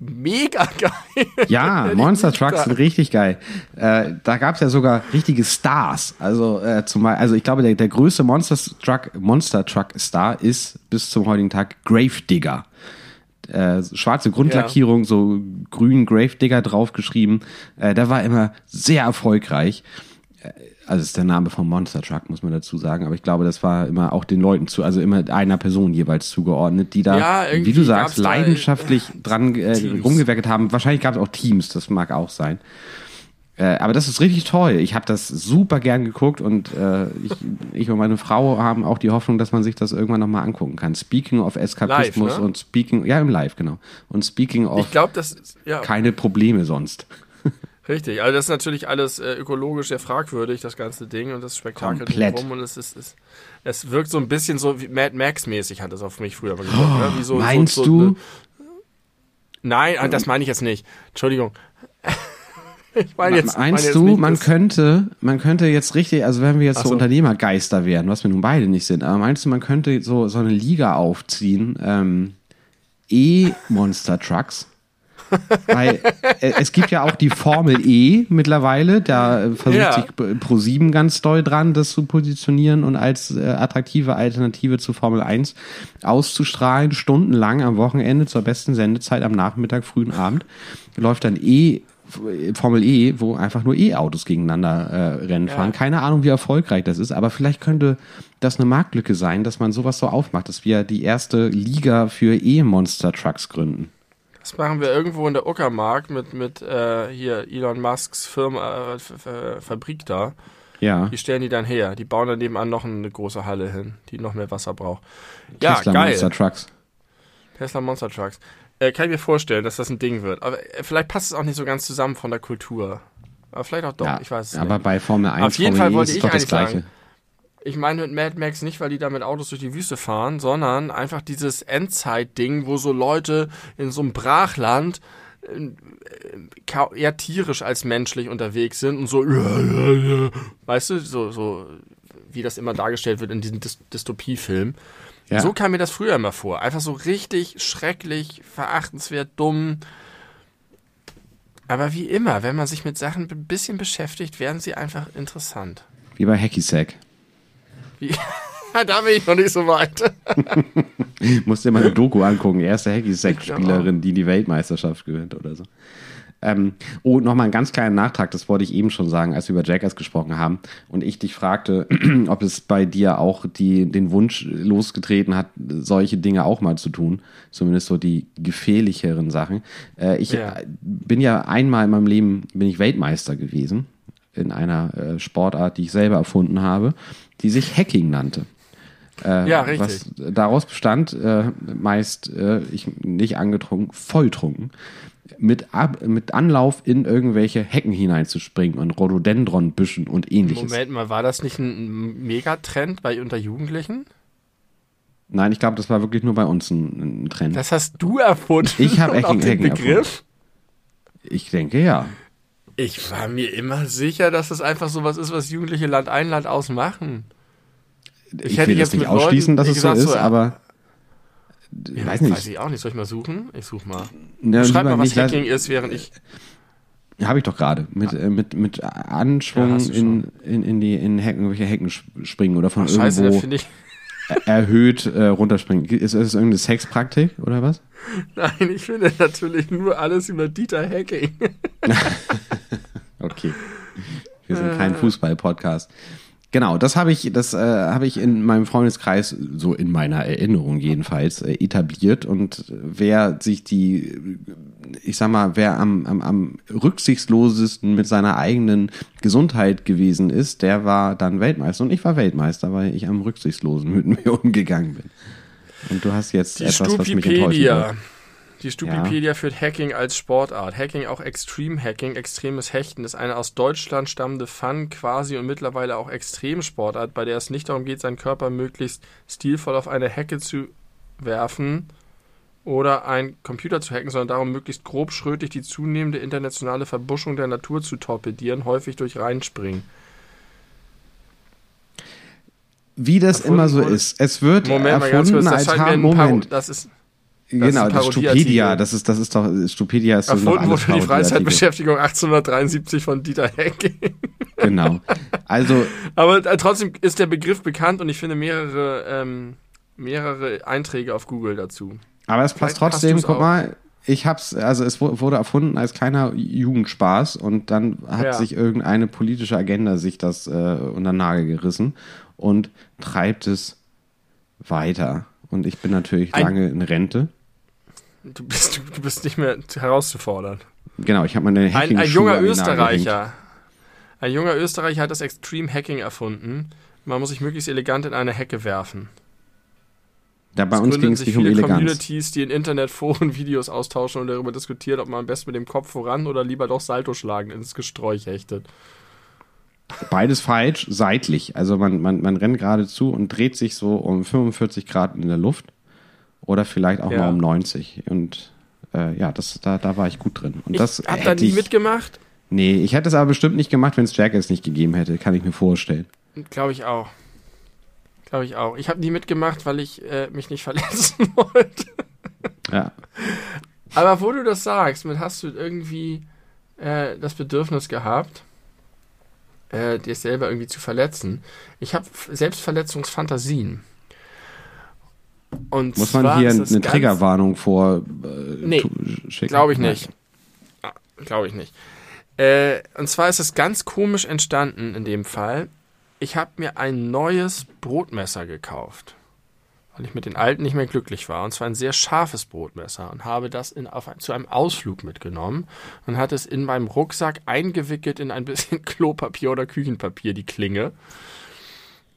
Speaker 2: Mega geil. [LAUGHS]
Speaker 1: Ja, Monster. Trucks sind richtig geil. Äh, da gab es ja sogar richtige Stars. Also äh, zumal, also ich glaube, der, der größte Monster Truck, Monster Truck Star ist bis zum heutigen Tag Gravedigger. Äh, schwarze Grundlackierung, so grün Gravedigger draufgeschrieben. Äh, der war immer sehr erfolgreich. Äh, Also ist der Name vom Monster Truck, muss man dazu sagen. Aber ich glaube, das war immer auch den Leuten zu, also immer einer Person jeweils zugeordnet, die da,
Speaker 2: Ja,
Speaker 1: wie du sagst,
Speaker 2: da,
Speaker 1: leidenschaftlich [LAUGHS] dran äh, rumgewerkelt haben. Wahrscheinlich gab es auch Teams, das mag auch sein. Äh, aber das ist richtig toll. Ich habe das super gern geguckt und äh, ich, ich und meine Frau haben auch die Hoffnung, dass man sich das irgendwann nochmal angucken kann. Speaking of Eskapismus
Speaker 2: Live, ne?
Speaker 1: und Speaking, ja im Live, genau. Und Speaking of
Speaker 2: Ich glaube, das ist, ja.
Speaker 1: keine Probleme sonst.
Speaker 2: Richtig, also das ist natürlich alles äh, ökologisch sehr fragwürdig, das ganze Ding und das Spektakel
Speaker 1: Komplett.
Speaker 2: drumherum und es ist, es, es wirkt so ein bisschen so wie Mad Max-mäßig, hat es auf mich früher mal gewirkt, ne? Wie so,
Speaker 1: Meinst
Speaker 2: so, so
Speaker 1: du?
Speaker 2: Eine, nein, ah, das meine ich jetzt nicht. Entschuldigung. [LAUGHS] ich meine jetzt, meine
Speaker 1: Meinst
Speaker 2: jetzt
Speaker 1: du, man
Speaker 2: das-
Speaker 1: könnte, man könnte jetzt richtig, also wenn wir jetzt so
Speaker 2: so.
Speaker 1: Unternehmergeister wären, was wir nun beide nicht sind, aber meinst du, man könnte so, so eine Liga aufziehen, ähm, E-Monster Trucks? Weil äh, es gibt ja auch die Formel E mittlerweile, da äh, versucht
Speaker 2: Ja.
Speaker 1: sich Pro7 ganz doll dran, das zu positionieren und als äh, attraktive Alternative zu Formel 1 auszustrahlen, stundenlang am Wochenende zur besten Sendezeit am Nachmittag, frühen Abend, läuft dann E Formel E, wo einfach nur E-Autos gegeneinander äh, Rennen
Speaker 2: Ja.
Speaker 1: fahren. Keine Ahnung, wie erfolgreich das ist, aber vielleicht könnte das eine Marktlücke sein, dass man sowas so aufmacht, dass wir die erste Liga für E-Monster-Trucks gründen.
Speaker 2: Das machen wir irgendwo in der Uckermark mit, mit äh, hier Elon Musks Firma, äh, F- Fabrik da.
Speaker 1: Ja,
Speaker 2: Die stellen die dann her. Die bauen dann nebenan noch eine große Halle hin, die noch mehr Wasser braucht. Ja,
Speaker 1: Tesla
Speaker 2: geil.
Speaker 1: Monster Trucks.
Speaker 2: Tesla Monster Trucks. Äh, kann ich mir vorstellen, dass das ein Ding wird. Aber äh, vielleicht passt es auch nicht so ganz zusammen von der Kultur. Aber vielleicht auch doch,
Speaker 1: Ja,
Speaker 2: ich weiß es
Speaker 1: aber
Speaker 2: nicht.
Speaker 1: bei Formel 1
Speaker 2: Auf jeden
Speaker 1: Formel
Speaker 2: Fall
Speaker 1: E
Speaker 2: wollte
Speaker 1: ist
Speaker 2: ich
Speaker 1: doch das
Speaker 2: eigentlich
Speaker 1: Gleiche.
Speaker 2: sagen, Ich meine mit Mad Max nicht, weil die da mit Autos durch die Wüste fahren, sondern einfach dieses Endzeit-Ding, wo so Leute in so einem Brachland äh, äh, eher tierisch als menschlich unterwegs sind und so, weißt du, so, so wie das immer dargestellt wird in diesen Dys Dystopiefilmen.
Speaker 1: Ja.
Speaker 2: So kam mir das früher immer vor. Einfach so richtig schrecklich, verachtenswert, dumm. Aber wie immer, wenn man sich mit Sachen ein bisschen beschäftigt, werden sie einfach interessant.
Speaker 1: Wie bei Hacky Sack. [LAUGHS]
Speaker 2: Da bin ich noch nicht so weit. [LAUGHS]
Speaker 1: Musst dir mal eine Doku angucken. Erste Hacky Sack-Spielerin, die die Weltmeisterschaft gewinnt oder so. Ähm, oh, nochmal einen ganz kleinen Nachtrag, das wollte ich eben schon sagen, als wir über Jackass gesprochen haben und ich dich fragte, [CLEARS THROAT] ob es bei dir auch die, den Wunsch losgetreten hat, solche Dinge auch mal zu tun, zumindest so die gefährlicheren Sachen. Äh, ich
Speaker 2: Ja.
Speaker 1: bin ja einmal in meinem Leben, bin ich Weltmeister gewesen in einer äh, Sportart, die ich selber erfunden habe, die sich Hacking nannte. Äh,
Speaker 2: Ja, richtig.
Speaker 1: Was daraus bestand, äh, meist äh, ich nicht angetrunken, volltrunken, mit, Ab mit Anlauf in irgendwelche Hecken hineinzuspringen und Rhododendronbüschen und ähnliches.
Speaker 2: Moment mal, war das nicht ein Megatrend bei unter Jugendlichen?
Speaker 1: Nein, ich glaube, das war wirklich nur bei uns ein, ein Trend.
Speaker 2: Das hast du erfunden.
Speaker 1: Ich hab [LAUGHS]
Speaker 2: und auch
Speaker 1: Hacking-
Speaker 2: den
Speaker 1: Hacking
Speaker 2: Begriff.
Speaker 1: ich denke ja.
Speaker 2: Ich war mir immer sicher, dass das einfach sowas ist, was Jugendliche Land ein, Land aus machen.
Speaker 1: Ich,
Speaker 2: hätte
Speaker 1: will
Speaker 2: jetzt
Speaker 1: nicht ausschließen,
Speaker 2: Leuten,
Speaker 1: dass es so ist,
Speaker 2: so,
Speaker 1: aber
Speaker 2: Ja,
Speaker 1: weiß nicht.
Speaker 2: Weiß ich auch nicht. Soll ich mal suchen? Ich such mal.
Speaker 1: Ja,
Speaker 2: Schreib mal, was Hacking ist, während ich.
Speaker 1: Habe ich doch gerade. Mit, äh, mit, mit Anschwung
Speaker 2: Ja,
Speaker 1: in, in, in die in Hecken, irgendwelche Hecken sp- springen oder von
Speaker 2: Ach, scheiße,
Speaker 1: irgendwo
Speaker 2: ich.
Speaker 1: er- erhöht äh, runterspringen. Ist, ist das irgendeine Sexpraktik oder was? [LAUGHS]
Speaker 2: Nein, ich finde natürlich nur alles über Dieter Hacking. [LAUGHS]
Speaker 1: Okay. Wir sind kein Fußball-Podcast. Genau, das habe ich, das äh, habe ich in meinem Freundeskreis, so in meiner Erinnerung jedenfalls, äh, etabliert. Und wer sich die, ich sag mal, wer am, am, am rücksichtslosesten mit seiner eigenen Gesundheit gewesen ist, der war dann Weltmeister. Und ich war Weltmeister, weil ich am rücksichtslosen mit mir umgegangen bin. Und du hast jetzt
Speaker 2: Die
Speaker 1: etwas, was mich
Speaker 2: Stupipedia.
Speaker 1: wird.
Speaker 2: Die Stupipedia führt Hacking als Sportart. Hacking, auch Extreme Hacking, extremes Hechten, ist eine aus Deutschland stammende Fun, quasi und mittlerweile auch Extremsportart, bei der es nicht darum geht, seinen Körper möglichst stilvoll auf eine Hecke zu werfen oder einen Computer zu hacken, sondern darum, möglichst grobschrötig die zunehmende internationale Verbuschung der Natur zu torpedieren, häufig durch Reinspringen.
Speaker 1: Wie das
Speaker 2: Erfunden
Speaker 1: immer so
Speaker 2: wurde-
Speaker 1: ist. Es wird
Speaker 2: Moment mal ganz
Speaker 1: erfunden
Speaker 2: kurz, das
Speaker 1: als Moment.
Speaker 2: Das ist
Speaker 1: genau,
Speaker 2: ein
Speaker 1: das. Stupedia, das ist, das ist doch, Stupedia ist
Speaker 2: erfunden wurde für die. Freizeitbeschäftigung 1873 von Dieter Hecking.
Speaker 1: Genau. Also,
Speaker 2: Aber äh, trotzdem ist der Begriff bekannt und ich finde mehrere, ähm, mehrere Einträge auf Google dazu.
Speaker 1: aber es passt
Speaker 2: Vielleicht
Speaker 1: trotzdem, guck
Speaker 2: auch.
Speaker 1: mal, ich hab's, also es wu- wurde erfunden als kleiner Jugendspaß und dann hat
Speaker 2: Ja.
Speaker 1: sich irgendeine politische Agenda sich das äh, unter den Nagel gerissen und treibt es weiter. Und ich bin natürlich
Speaker 2: Ein-
Speaker 1: lange in Rente.
Speaker 2: Du bist, du, bist nicht mehr herauszufordern.
Speaker 1: Genau, ich habe meine
Speaker 2: Ein,
Speaker 1: Hacking
Speaker 2: ein junger Österreicher. Ein junger Österreicher hat das Extreme Hacking erfunden. Man muss sich möglichst elegant in eine Hecke werfen.
Speaker 1: Ja, bei
Speaker 2: Es
Speaker 1: uns ging es nicht um
Speaker 2: viele
Speaker 1: Eleganz.
Speaker 2: Communities, die in Internetforen [LAUGHS] Videos austauschen und darüber diskutieren, ob man am besten mit dem Kopf voran oder lieber doch Salto schlagen ins Gesträuch hechtet.
Speaker 1: Beides falsch, seitlich. Also man, man, man rennt geradezu und dreht sich so um 45 Grad in der Luft oder vielleicht auch
Speaker 2: Ja.
Speaker 1: mal um 90. Und äh, ja, das, da, da war ich gut drin. Und
Speaker 2: Ich
Speaker 1: das
Speaker 2: hab da nie
Speaker 1: ich,
Speaker 2: mitgemacht.
Speaker 1: Nee, ich hätte es aber bestimmt nicht gemacht, wenn es Jackass nicht gegeben hätte, kann ich mir vorstellen.
Speaker 2: Glaube ich auch. Glaube ich auch. Ich habe nie mitgemacht, weil ich äh, mich nicht [LAUGHS] verletzen wollte.
Speaker 1: Ja.
Speaker 2: Aber wo du das sagst, mit hast du irgendwie äh, das Bedürfnis gehabt, äh, dir selber irgendwie zu verletzen. Ich habe Selbstverletzungsfantasien. Und
Speaker 1: Muss man hier eine Triggerwarnung vor äh,
Speaker 2: Nee,
Speaker 1: schicken?
Speaker 2: Glaube ich nicht. Glaube ich nicht. Äh, und zwar ist es ganz komisch entstanden in dem Fall. Ich habe mir ein neues Brotmesser gekauft, weil ich mit den alten nicht mehr glücklich war. Und zwar ein sehr scharfes Brotmesser und habe das in, auf, zu einem Ausflug mitgenommen und hatte es in meinem Rucksack eingewickelt in ein bisschen [LAUGHS] Klopapier oder Küchenpapier, die Klinge.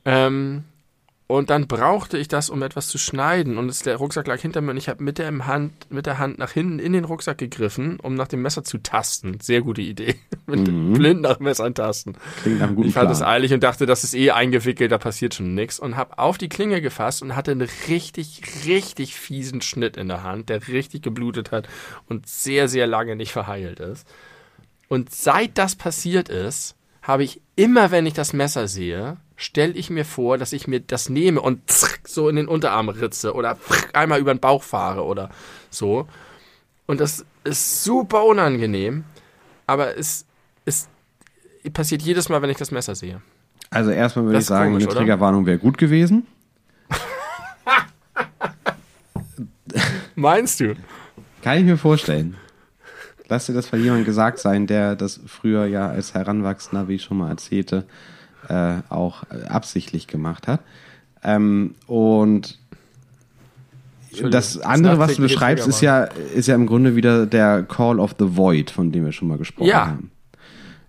Speaker 2: Ähm, und dann brauchte ich das, um etwas zu schneiden. Und der Rucksack lag hinter mir und ich habe mit, der Hand, mit der Hand nach hinten in den Rucksack gegriffen, um nach dem Messer zu tasten. Sehr gute Idee. [LAUGHS] mit blind nach Messern tasten.
Speaker 1: Klingt nach einem guten
Speaker 2: Ich fand es eilig und dachte, das ist eh eingewickelt, da passiert schon nichts. Und habe auf die Klinge gefasst und hatte einen richtig, richtig fiesen Schnitt in der Hand, der richtig geblutet hat und sehr, sehr lange nicht verheilt ist. Und seit das passiert ist, habe ich immer, wenn ich das Messer sehe, stelle ich mir vor, dass ich mir das nehme und so in den Unterarm ritze oder einmal über den Bauch fahre oder so. Und das ist super unangenehm, aber es, es passiert jedes Mal, wenn ich das Messer sehe.
Speaker 1: Also erstmal würde ich sagen,
Speaker 2: komisch,
Speaker 1: eine? Triggerwarnung wäre gut gewesen. [LAUGHS]
Speaker 2: Meinst du?
Speaker 1: Kann ich mir vorstellen. Lass dir das von jemandem gesagt sein, der das früher ja als Heranwachsender, wie ich schon mal erzählte, äh, auch äh, absichtlich gemacht hat. Ähm, und das
Speaker 2: das
Speaker 1: andere, was du beschreibst, ist ja, ist ja im Grunde wieder der Call of the Void, von dem wir schon mal gesprochen
Speaker 2: Ja.
Speaker 1: haben.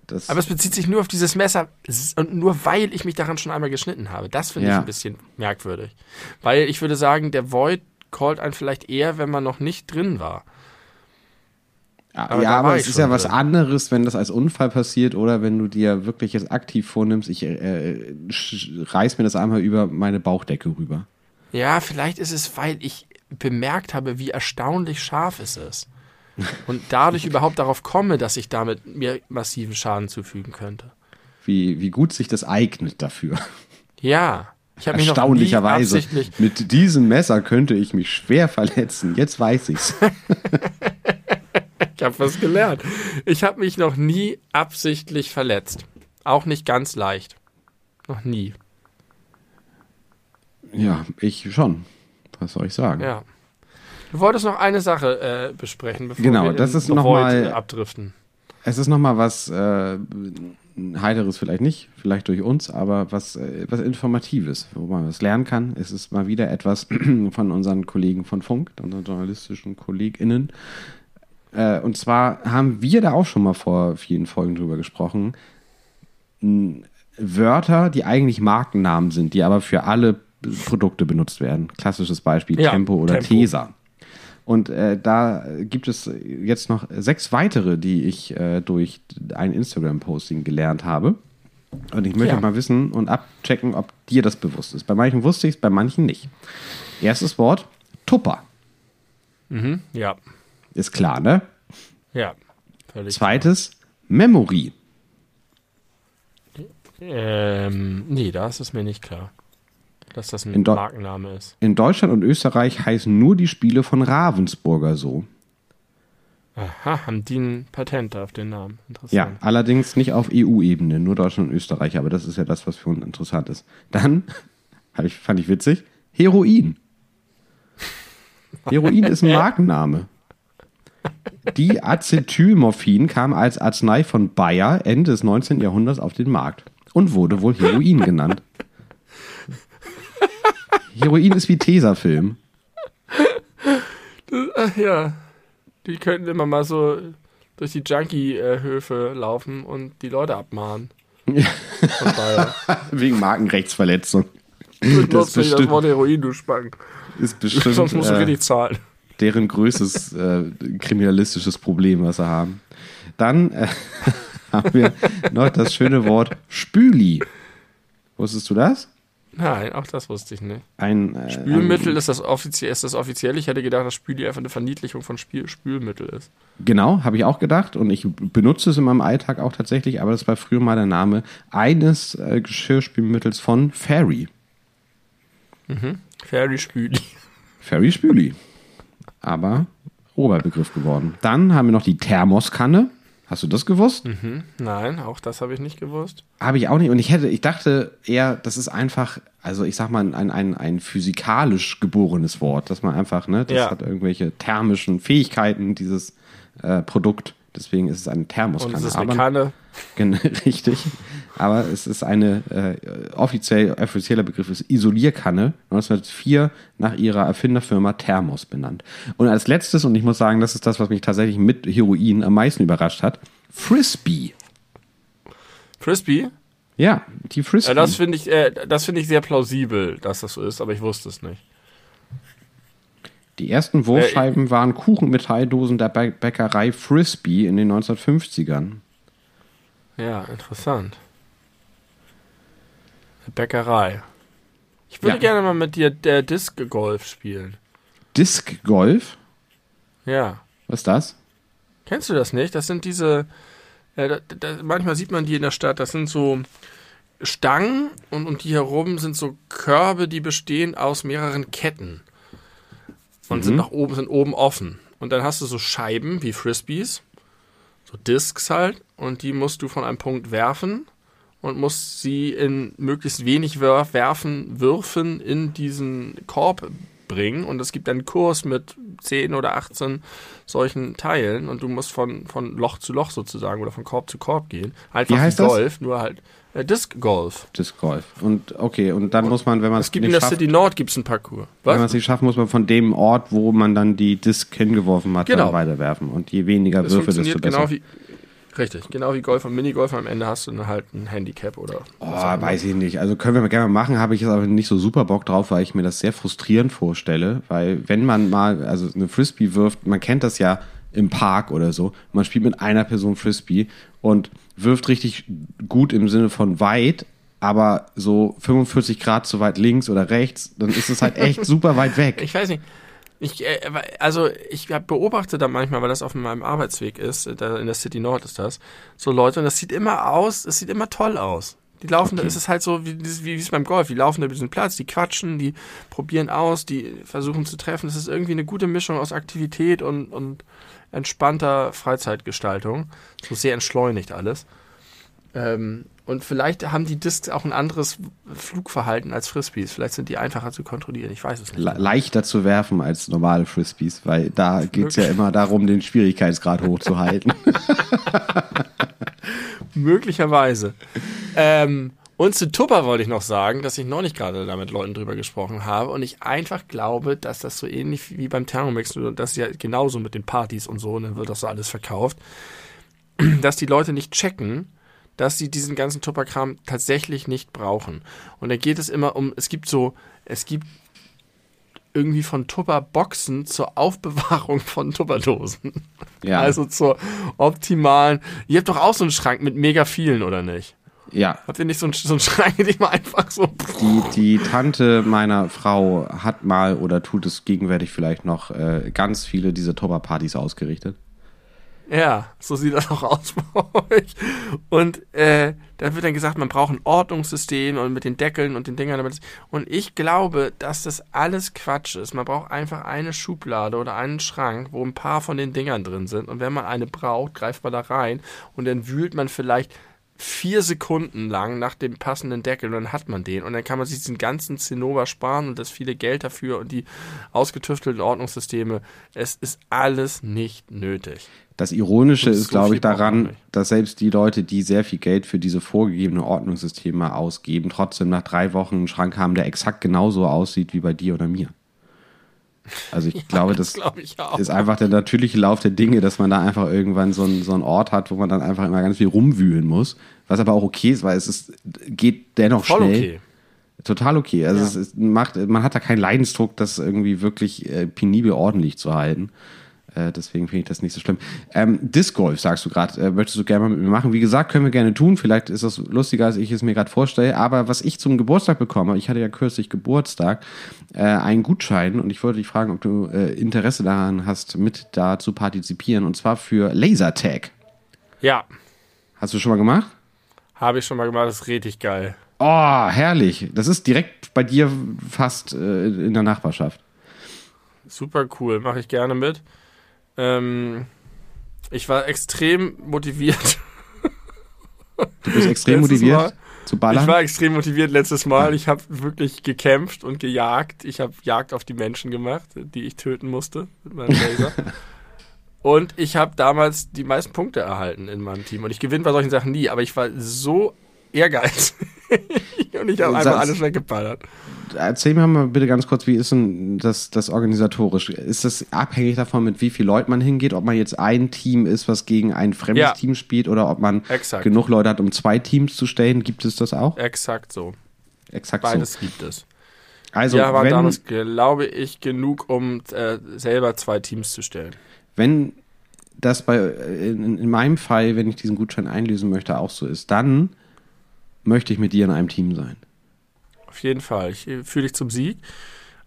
Speaker 1: Das,
Speaker 2: Aber es bezieht sich nur auf dieses Messer und nur weil ich mich daran schon einmal geschnitten habe. Das finde ich
Speaker 1: Ja.
Speaker 2: ein bisschen merkwürdig. Weil ich würde sagen, der Void callt einen vielleicht eher, wenn man noch nicht drin war. Aber
Speaker 1: ja, aber es ist ja was
Speaker 2: drin.
Speaker 1: anderes, wenn das als Unfall passiert oder wenn du dir wirklich jetzt aktiv vornimmst, ich äh, reiß mir das einmal über meine Bauchdecke rüber.
Speaker 2: Ja, vielleicht ist es, weil ich bemerkt habe, wie erstaunlich scharf es ist. [LAUGHS] Und dadurch überhaupt darauf komme, dass ich damit mir massiven Schaden zufügen könnte.
Speaker 1: Wie, wie gut sich das eignet dafür.
Speaker 2: Ja. Ich habe mich noch nie
Speaker 1: Erstaunlicherweise. Mit diesem Messer könnte ich mich schwer verletzen. Jetzt weiß ich's. [LAUGHS]
Speaker 2: ich habe was gelernt. Ich habe mich noch nie absichtlich verletzt. Auch nicht ganz leicht. Noch nie.
Speaker 1: ja, ich schon. Was soll ich sagen?
Speaker 2: Ja. Du wolltest noch eine Sache äh, besprechen, bevor
Speaker 1: Genau,
Speaker 2: wir
Speaker 1: das ist noch mal-
Speaker 2: abdriften.
Speaker 1: Es ist nochmal was äh, Heiteres vielleicht nicht, vielleicht durch uns, aber was, äh, was Informatives, wo man was lernen kann. Es ist mal wieder etwas [CLEARS THROAT] von unseren Kollegen von Funk, unseren journalistischen KollegInnen. Äh, und zwar haben wir da auch schon mal vor vielen Folgen drüber gesprochen. Wörter, die eigentlich Markennamen sind, die aber für alle Produkte benutzt werden. Klassisches Beispiel
Speaker 2: Ja,
Speaker 1: Tempo oder
Speaker 2: Tempo.
Speaker 1: Tesa. Und äh, da gibt es jetzt noch sechs weitere, die ich äh, durch ein Instagram-Posting gelernt habe. Und ich möchte
Speaker 2: Ja.
Speaker 1: mal wissen und abchecken, ob dir das bewusst ist. Bei manchen wusste ich es, bei manchen nicht. Erstes Wort, Tupper.
Speaker 2: Mhm. Ja.
Speaker 1: Ist klar, ne?
Speaker 2: Ja. Völlig.
Speaker 1: Zweites, Memory.
Speaker 2: Ähm, nee, da ist es mir nicht klar. Dass das ein Markenname ist.
Speaker 1: In Deutschland und Österreich heißen nur die Spiele von Ravensburger so.
Speaker 2: Aha, haben die ein Patent auf den Namen.
Speaker 1: Ja,
Speaker 2: Interessant.
Speaker 1: allerdings nicht auf EU-Ebene, nur Deutschland und Österreich, aber das ist ja das, was für uns interessant ist. Dann, [LAUGHS] ich, fand ich witzig, Heroin. Heroin ist ein [LAUGHS] Markenname. Die Acetylmorphin kam als Arznei von Bayer Ende des 19. Jahrhunderts auf den Markt und wurde wohl Heroin genannt. Heroin ist wie Tesafilm.
Speaker 2: Ach ja. Die könnten immer mal so durch die Junkie-Höfe laufen und die Leute abmahnen. Daher. [LAUGHS]
Speaker 1: Wegen Markenrechtsverletzung.
Speaker 2: Du
Speaker 1: Das
Speaker 2: nicht das
Speaker 1: bestimmt,
Speaker 2: Wort Heroin, du Spank.
Speaker 1: ist bestimmt
Speaker 2: Sonst musst du
Speaker 1: äh,
Speaker 2: richtig zahlen.
Speaker 1: Deren größtes [LAUGHS] äh, kriminalistisches Problem, was sie haben. Dann äh, [LAUGHS] haben wir noch das schöne Wort Spüli. Wusstest du das?
Speaker 2: Nein, auch das wusste ich nicht.
Speaker 1: Ein äh,
Speaker 2: Spülmittel
Speaker 1: Ein,
Speaker 2: ist das, offizie ist das offiziell. Ich hätte gedacht, dass Spüli einfach eine Verniedlichung von Spiel Spülmittel ist.
Speaker 1: genau, habe ich auch gedacht und ich benutze es in meinem Alltag auch tatsächlich, aber das war früher mal der Name eines äh, Geschirrspülmittels von Fairy.
Speaker 2: Fairy Spüli.
Speaker 1: Fairy Spüli. Aber Oberbegriff geworden. Dann haben wir noch die Thermoskanne. Hast du das gewusst?
Speaker 2: Hm, Nein, auch das habe ich nicht gewusst.
Speaker 1: Habe ich auch nicht. Und ich hätte, ich dachte eher, das ist einfach, also ich sag mal, ein, ein, ein physikalisch geborenes Wort, dass man einfach, ne, das
Speaker 2: Ja.
Speaker 1: hat irgendwelche thermischen Fähigkeiten, dieses äh, Produkt. Deswegen ist es eine
Speaker 2: Und
Speaker 1: Thermoskanne.
Speaker 2: es ist eine
Speaker 1: Aber-
Speaker 2: Kanne.
Speaker 1: Gen- [LAUGHS] Richtig. Aber es ist eine, äh, offiziell, offizieller Begriff ist Isolierkanne, 1904 nach ihrer Erfinderfirma Thermos benannt. Und als letztes, und ich muss sagen, das ist das, was mich tatsächlich mit Heroin am meisten überrascht hat, Frisbee.
Speaker 2: Frisbee?
Speaker 1: Ja, die Frisbee.
Speaker 2: Ja, das finde ich, äh, das finde ich sehr plausibel, dass das so ist, aber ich wusste es nicht.
Speaker 1: Die ersten Wurfscheiben waren Kuchenmetalldosen der Bä- Bäckerei Frisbee in den 1950ern.
Speaker 2: Ja, interessant. Bäckerei. Ich würde
Speaker 1: Ja.
Speaker 2: gerne mal mit dir der Disc Golf spielen.
Speaker 1: Disc Golf?
Speaker 2: Ja.
Speaker 1: Was ist das?
Speaker 2: Kennst du das nicht? Das sind diese. Äh, da, da, manchmal sieht man die in der Stadt. Das sind so Stangen und um die herum sind so Körbe, die bestehen aus mehreren Ketten. Und sind nach oben, sind oben offen. Und dann hast du so Scheiben wie Frisbees, so Discs halt, und die musst du von einem Punkt werfen und musst sie in möglichst wenig werfen, Würfen in diesen Korb bringen. Und es gibt einen Kurs mit 10 oder 18 solchen Teilen und du musst von, von Loch zu Loch sozusagen oder von Korb zu Korb gehen. Einfach
Speaker 1: Wie heißt
Speaker 2: wie
Speaker 1: das?
Speaker 2: Golf, nur halt äh, Disc Golf.
Speaker 1: Disc Golf. Und okay, und dann muss man, wenn man
Speaker 2: Es
Speaker 1: es
Speaker 2: gibt in
Speaker 1: nicht
Speaker 2: der
Speaker 1: schafft,
Speaker 2: City Nord gibt's einen Parcours.
Speaker 1: wenn man
Speaker 2: Was?
Speaker 1: es nicht schafft, muss man von dem Ort, wo man dann die Disc hingeworfen hat,
Speaker 2: Genau.
Speaker 1: dann weiterwerfen. Und je weniger
Speaker 2: Das
Speaker 1: Würfe, desto besser.
Speaker 2: genau wie. Richtig, genau wie Golf und Minigolf. Am Ende hast du dann halt ein Handicap oder.
Speaker 1: Oh, weiß ich nicht. Also können wir gerne mal machen, habe ich jetzt aber nicht so super Bock drauf, weil ich mir das sehr frustrierend vorstelle. Weil wenn man mal, also eine Frisbee wirft, man kennt das ja im Park oder so, man spielt mit einer Person Frisbee und wirft richtig gut im Sinne von weit, aber so 45 Grad zu weit links oder rechts, dann ist es halt echt [LAUGHS] super weit weg.
Speaker 2: Ich weiß nicht. Ich, äh, also ich beobachte da manchmal, weil das auf meinem Arbeitsweg ist, äh, da in der City Nord ist das, so Leute und das sieht immer aus, es sieht immer toll aus. Die laufen, okay. da ist es halt so, wie, wie, es beim Golf. Die laufen da über diesen Platz, die quatschen, die probieren aus, die versuchen zu treffen. Das ist irgendwie eine gute Mischung aus Aktivität und, und entspannter Freizeitgestaltung. So sehr entschleunigt alles. Ähm, und vielleicht haben die Discs auch ein anderes Flugverhalten als Frisbees. Vielleicht sind die einfacher zu kontrollieren. Ich weiß es nicht.
Speaker 1: Le leichter zu werfen als normale Frisbees, weil da geht es ja immer darum, den Schwierigkeitsgrad [LAUGHS] hochzuhalten.
Speaker 2: Möglicherweise. Ähm, und zu Tupper wollte ich noch sagen, dass ich noch nicht gerade da mit Leuten drüber gesprochen habe und ich einfach glaube, dass das so ähnlich wie beim Thermomix, das ist ja genauso mit den Partys und so, und dann wird das so alles verkauft, [CLEARS THROAT] dass die Leute nicht checken, dass sie diesen ganzen Tupperkram tatsächlich nicht brauchen. Und da geht es immer um, es gibt so, es gibt irgendwie von Tupperboxen zur Aufbewahrung von Tupperdosen. Ja. Also zur optimalen. Ihr habt doch auch so einen Schrank mit mega vielen, oder nicht?
Speaker 1: Ja.
Speaker 2: Habt ihr nicht so einen, so einen Schrank, den man einfach so.
Speaker 1: Die, die Tante meiner Frau hat mal oder tut es gegenwärtig vielleicht noch äh, ganz viele dieser Tupper-Partys ausgerichtet.
Speaker 2: Ja, so sieht das auch aus bei euch. Und äh, da wird dann gesagt, man braucht ein Ordnungssystem und mit den Deckeln und den Dingern. Und ich glaube, dass das alles Quatsch ist. Man braucht einfach eine Schublade oder einen Schrank, wo ein paar von den Dingern drin sind. Und wenn man eine braucht, greift man da rein und dann wühlt man vielleicht vier Sekunden lang nach dem passenden Deckel und dann hat man den und dann kann man sich diesen ganzen Zinnober sparen und das viele Geld dafür und die ausgetüftelten Ordnungssysteme. Es ist alles nicht nötig.
Speaker 1: Das Ironische ist, so glaube ich, daran, dass selbst die Leute, die sehr viel Geld für diese vorgegebene Ordnungssysteme ausgeben, trotzdem nach drei Wochen einen Schrank haben, der exakt genauso aussieht wie bei dir oder mir. Also ich [LAUGHS] ja, glaube, das, das glaub ich ist einfach der natürliche Lauf der Dinge, dass man da einfach irgendwann so, ein, so einen Ort hat, wo man dann einfach immer ganz viel rumwühlen muss. Was aber auch okay ist, weil es ist, geht dennoch Voll schnell. Okay. Total okay. Also ja. es ist, macht, man hat da keinen Leidensdruck, das irgendwie wirklich äh, penibel ordentlich zu halten. Äh, deswegen finde ich das nicht so schlimm. Ähm, Disc Golf, sagst du gerade, äh, möchtest du gerne mal mit mir machen. Wie gesagt, können wir gerne tun. Vielleicht ist das lustiger, als ich es mir gerade vorstelle. Aber was ich zum Geburtstag bekomme, ich hatte ja kürzlich Geburtstag, äh, einen Gutschein und ich wollte dich fragen, ob du äh, Interesse daran hast, mit da zu partizipieren. Und zwar für Lasertag.
Speaker 2: Ja.
Speaker 1: Hast du schon mal gemacht?
Speaker 2: Habe ich schon mal gemacht, das ist richtig geil.
Speaker 1: Oh, herrlich. Das ist direkt bei dir fast äh, in der Nachbarschaft.
Speaker 2: Super cool, mache ich gerne mit. Ähm, ich war extrem motiviert.
Speaker 1: Du bist extrem motiviert Mal. zu ballern?
Speaker 2: Ich war extrem motiviert letztes Mal. Ich habe wirklich gekämpft und gejagt. Ich habe Jagd auf die Menschen gemacht, die ich töten musste mit meinem Laser. [LAUGHS] und ich habe damals die meisten Punkte erhalten in meinem Team. Und ich gewinne bei solchen Sachen nie, aber ich war so ehrgeizig. [LAUGHS] und ich habe einfach alles weggeballert
Speaker 1: erzähl mir mal bitte ganz kurz, wie ist denn das, das organisatorisch? Ist das abhängig davon, mit wie viel Leuten man hingeht, ob man jetzt ein Team ist, was gegen ein fremdes ja. Team spielt oder ob man Exakt. genug Leute hat, um zwei Teams zu stellen? Gibt es das auch?
Speaker 2: Exakt so.
Speaker 1: Exakt
Speaker 2: Beides
Speaker 1: so.
Speaker 2: gibt es.
Speaker 1: Also,
Speaker 2: ja, aber damals, glaube ich, genug, um äh, selber zwei Teams zu stellen.
Speaker 1: Wenn das bei, in, in meinem Fall, wenn ich diesen Gutschein einlösen möchte, auch so ist, dann möchte ich mit dir in einem Team sein.
Speaker 2: Auf jeden Fall. Ich äh, fühle dich zum Sieg.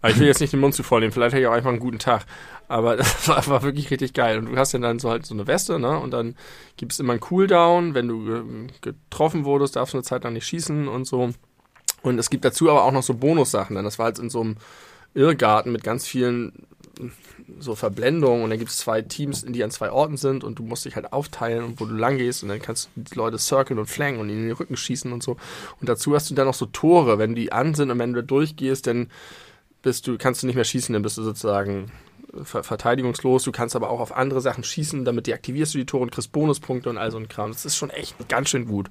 Speaker 2: Aber ich will jetzt nicht den Mund zu voll nehmen. Vielleicht hätte ich auch einfach einen guten Tag. Aber [LAUGHS] das war, war, wirklich richtig geil. Und du hast ja dann so halt so eine Weste, ne? Und dann gibt es immer einen Cooldown. Wenn du äh, getroffen wurdest, darfst du eine Zeit lang nicht schießen und so. Und es gibt dazu aber auch noch so Bonussachen. Denn das war halt in so einem Irrgarten mit ganz vielen so Verblendungen und dann gibt es zwei Teams, die an zwei Orten sind und du musst dich halt aufteilen und wo du lang gehst und dann kannst du die Leute circlen und flanken und ihnen in den Rücken schießen und so. Und dazu hast du dann noch so Tore, wenn die an sind und wenn du durchgehst, dann bist du, kannst du nicht mehr schießen, dann bist du sozusagen ver verteidigungslos. Du kannst aber auch auf andere Sachen schießen, damit deaktivierst du die Tore und kriegst Bonuspunkte und all so ein Kram. Das ist schon echt ganz schön gut.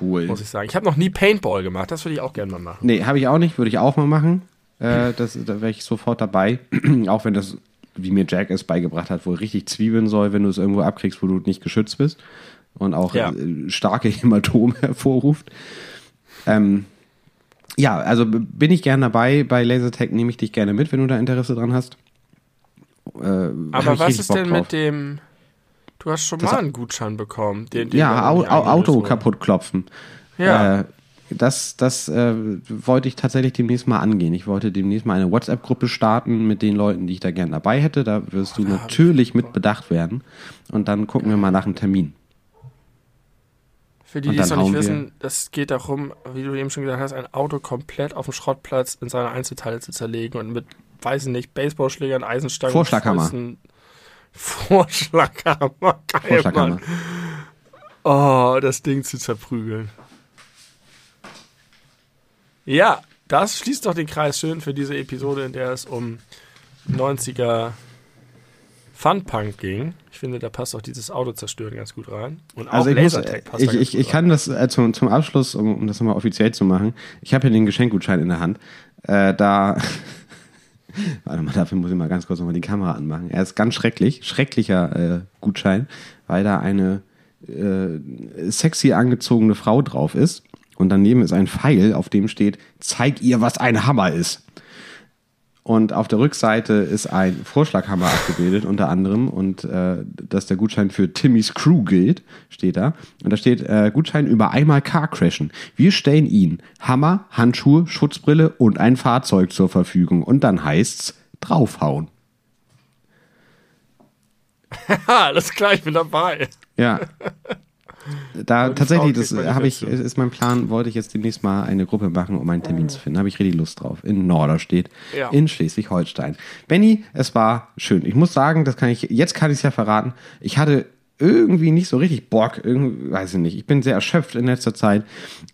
Speaker 1: Cool.
Speaker 2: Muss ich sagen. Ich habe noch nie Paintball gemacht, das würde ich auch gerne mal machen.
Speaker 1: Nee, habe ich auch nicht, würde ich auch mal machen. Äh, das, da wäre ich sofort dabei. [CLEARS THROAT] auch wenn das wie mir Jack es beigebracht hat, wohl richtig zwiebeln soll, wenn du es irgendwo abkriegst, wo du nicht geschützt bist und auch ja. Äh, starke [LAUGHS] Hämatome hervorruft. Ähm, ja, also bin ich gerne dabei. Bei Lasertag nehme ich dich gerne mit, wenn du da Interesse dran hast.
Speaker 2: Äh, Aber was ist denn drauf. mit dem. Du hast schon das mal einen Gutschein bekommen.
Speaker 1: Den, den ja, Au Auto kaputt klopfen. Ja. Äh, das, das äh, wollte ich tatsächlich demnächst mal angehen. Ich wollte demnächst mal eine WhatsApp-Gruppe starten mit den Leuten, die ich da gerne dabei hätte. Da wirst du natürlich mit bedacht werden. Und dann gucken wir mal nach einem Termin.
Speaker 2: Für die, die es noch nicht wissen, das geht darum, wie du eben schon gesagt hast, ein Auto komplett auf dem Schrottplatz in seine Einzelteile zu zerlegen und mit, weiß ich nicht, Baseballschlägern, Eisenstangen,
Speaker 1: Vorschlaghammer.
Speaker 2: Fäusten, [LAUGHS] Vorschlaghammer. Geil, Vorschlaghammer. Mann. Oh, das Ding zu zerprügeln. Ja, das schließt doch den Kreis schön für diese Episode, in der es um 90er Funpunk ging. Ich finde, da passt auch dieses Auto zerstören ganz gut rein.
Speaker 1: Und auch also ich, muss, ich, ich, ich kann das äh, zum, zum Abschluss, um, um das nochmal offiziell zu machen, ich habe hier den Geschenkgutschein in der Hand. Äh, da [LAUGHS] Warte mal, dafür muss ich mal ganz kurz nochmal die Kamera anmachen. Er ist ganz schrecklich, schrecklicher äh, Gutschein, weil da eine äh, sexy angezogene Frau drauf ist und daneben ist ein Pfeil, auf dem steht, zeig ihr, was ein Hammer ist. Und auf der Rückseite ist ein Vorschlaghammer abgebildet, unter anderem, und äh, dass der Gutschein für Timmys Crew gilt, steht da. Und da steht äh, Gutschein über einmal Car crashen. Wir stellen Ihnen Hammer, Handschuhe, Schutzbrille und ein Fahrzeug zur Verfügung. Und dann heißt's draufhauen. [LAUGHS]
Speaker 2: Alles klar, ich bin dabei.
Speaker 1: Ja. [LAUGHS] Da tatsächlich, das habe ich, ist mein Plan, wollte ich jetzt demnächst mal eine Gruppe machen, um einen Termin oh. zu finden. Habe ich richtig Lust drauf. In Norderstedt, ja. in Schleswig-Holstein. Benny, es war schön. Ich muss sagen, das kann ich, jetzt kann ich es ja verraten. Ich hatte irgendwie nicht so richtig Bock, irgendwie, weiß ich nicht. Ich bin sehr erschöpft in letzter Zeit.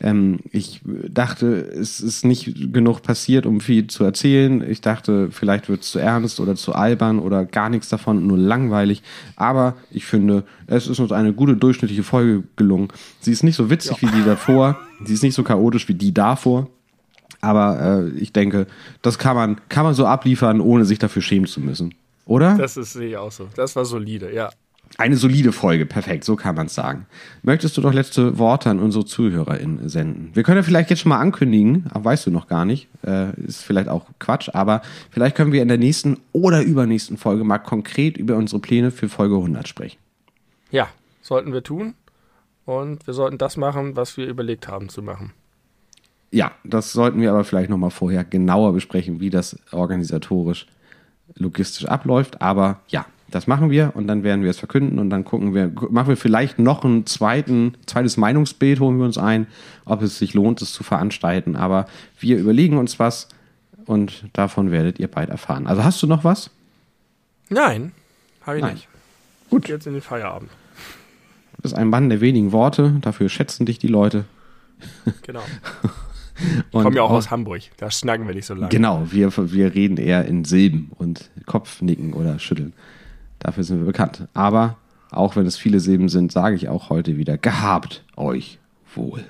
Speaker 1: Ähm, ich dachte, es ist nicht genug passiert, um viel zu erzählen. Ich dachte, vielleicht wird es zu ernst oder zu albern oder gar nichts davon, nur langweilig. Aber ich finde, es ist uns eine gute durchschnittliche Folge gelungen. Sie ist nicht so witzig ja. wie die davor. Sie ist nicht so chaotisch wie die davor. Aber äh, ich denke, das kann man, kann man so abliefern, ohne sich dafür schämen zu müssen. Oder?
Speaker 2: Das ist sehe ich auch so. Das war solide, ja.
Speaker 1: Eine solide Folge, perfekt, so kann man es sagen. Möchtest du doch letzte Worte an unsere ZuhörerInnen senden? Wir können ja vielleicht jetzt schon mal ankündigen, aber weißt du noch gar nicht, äh, ist vielleicht auch Quatsch, aber vielleicht können wir in der nächsten oder übernächsten Folge mal konkret über unsere Pläne für Folge 100 sprechen.
Speaker 2: Ja, sollten wir tun und wir sollten das machen, was wir überlegt haben zu machen.
Speaker 1: Ja, das sollten wir aber vielleicht nochmal vorher genauer besprechen, wie das organisatorisch, logistisch abläuft, aber ja, das machen wir und dann werden wir es verkünden und dann gucken wir, machen wir vielleicht noch ein zweiten, zweites Meinungsbild, holen wir uns ein, ob es sich lohnt, es zu veranstalten. Aber wir überlegen uns was und davon werdet ihr bald erfahren. Also hast du noch was?
Speaker 2: Nein, habe ich Nein. nicht. Gut. Jetzt in den Feierabend.
Speaker 1: Du bist ein Mann der wenigen Worte, dafür schätzen dich die Leute. [LAUGHS]
Speaker 2: Genau. Ich komme ja auch, auch aus Hamburg, da schnacken wir nicht so lange.
Speaker 1: Genau, wir, wir reden eher in Silben und Kopfnicken oder Schütteln. Dafür sind wir bekannt. Aber auch wenn es viele Silben sind, sage ich auch heute wieder, gehabt euch wohl.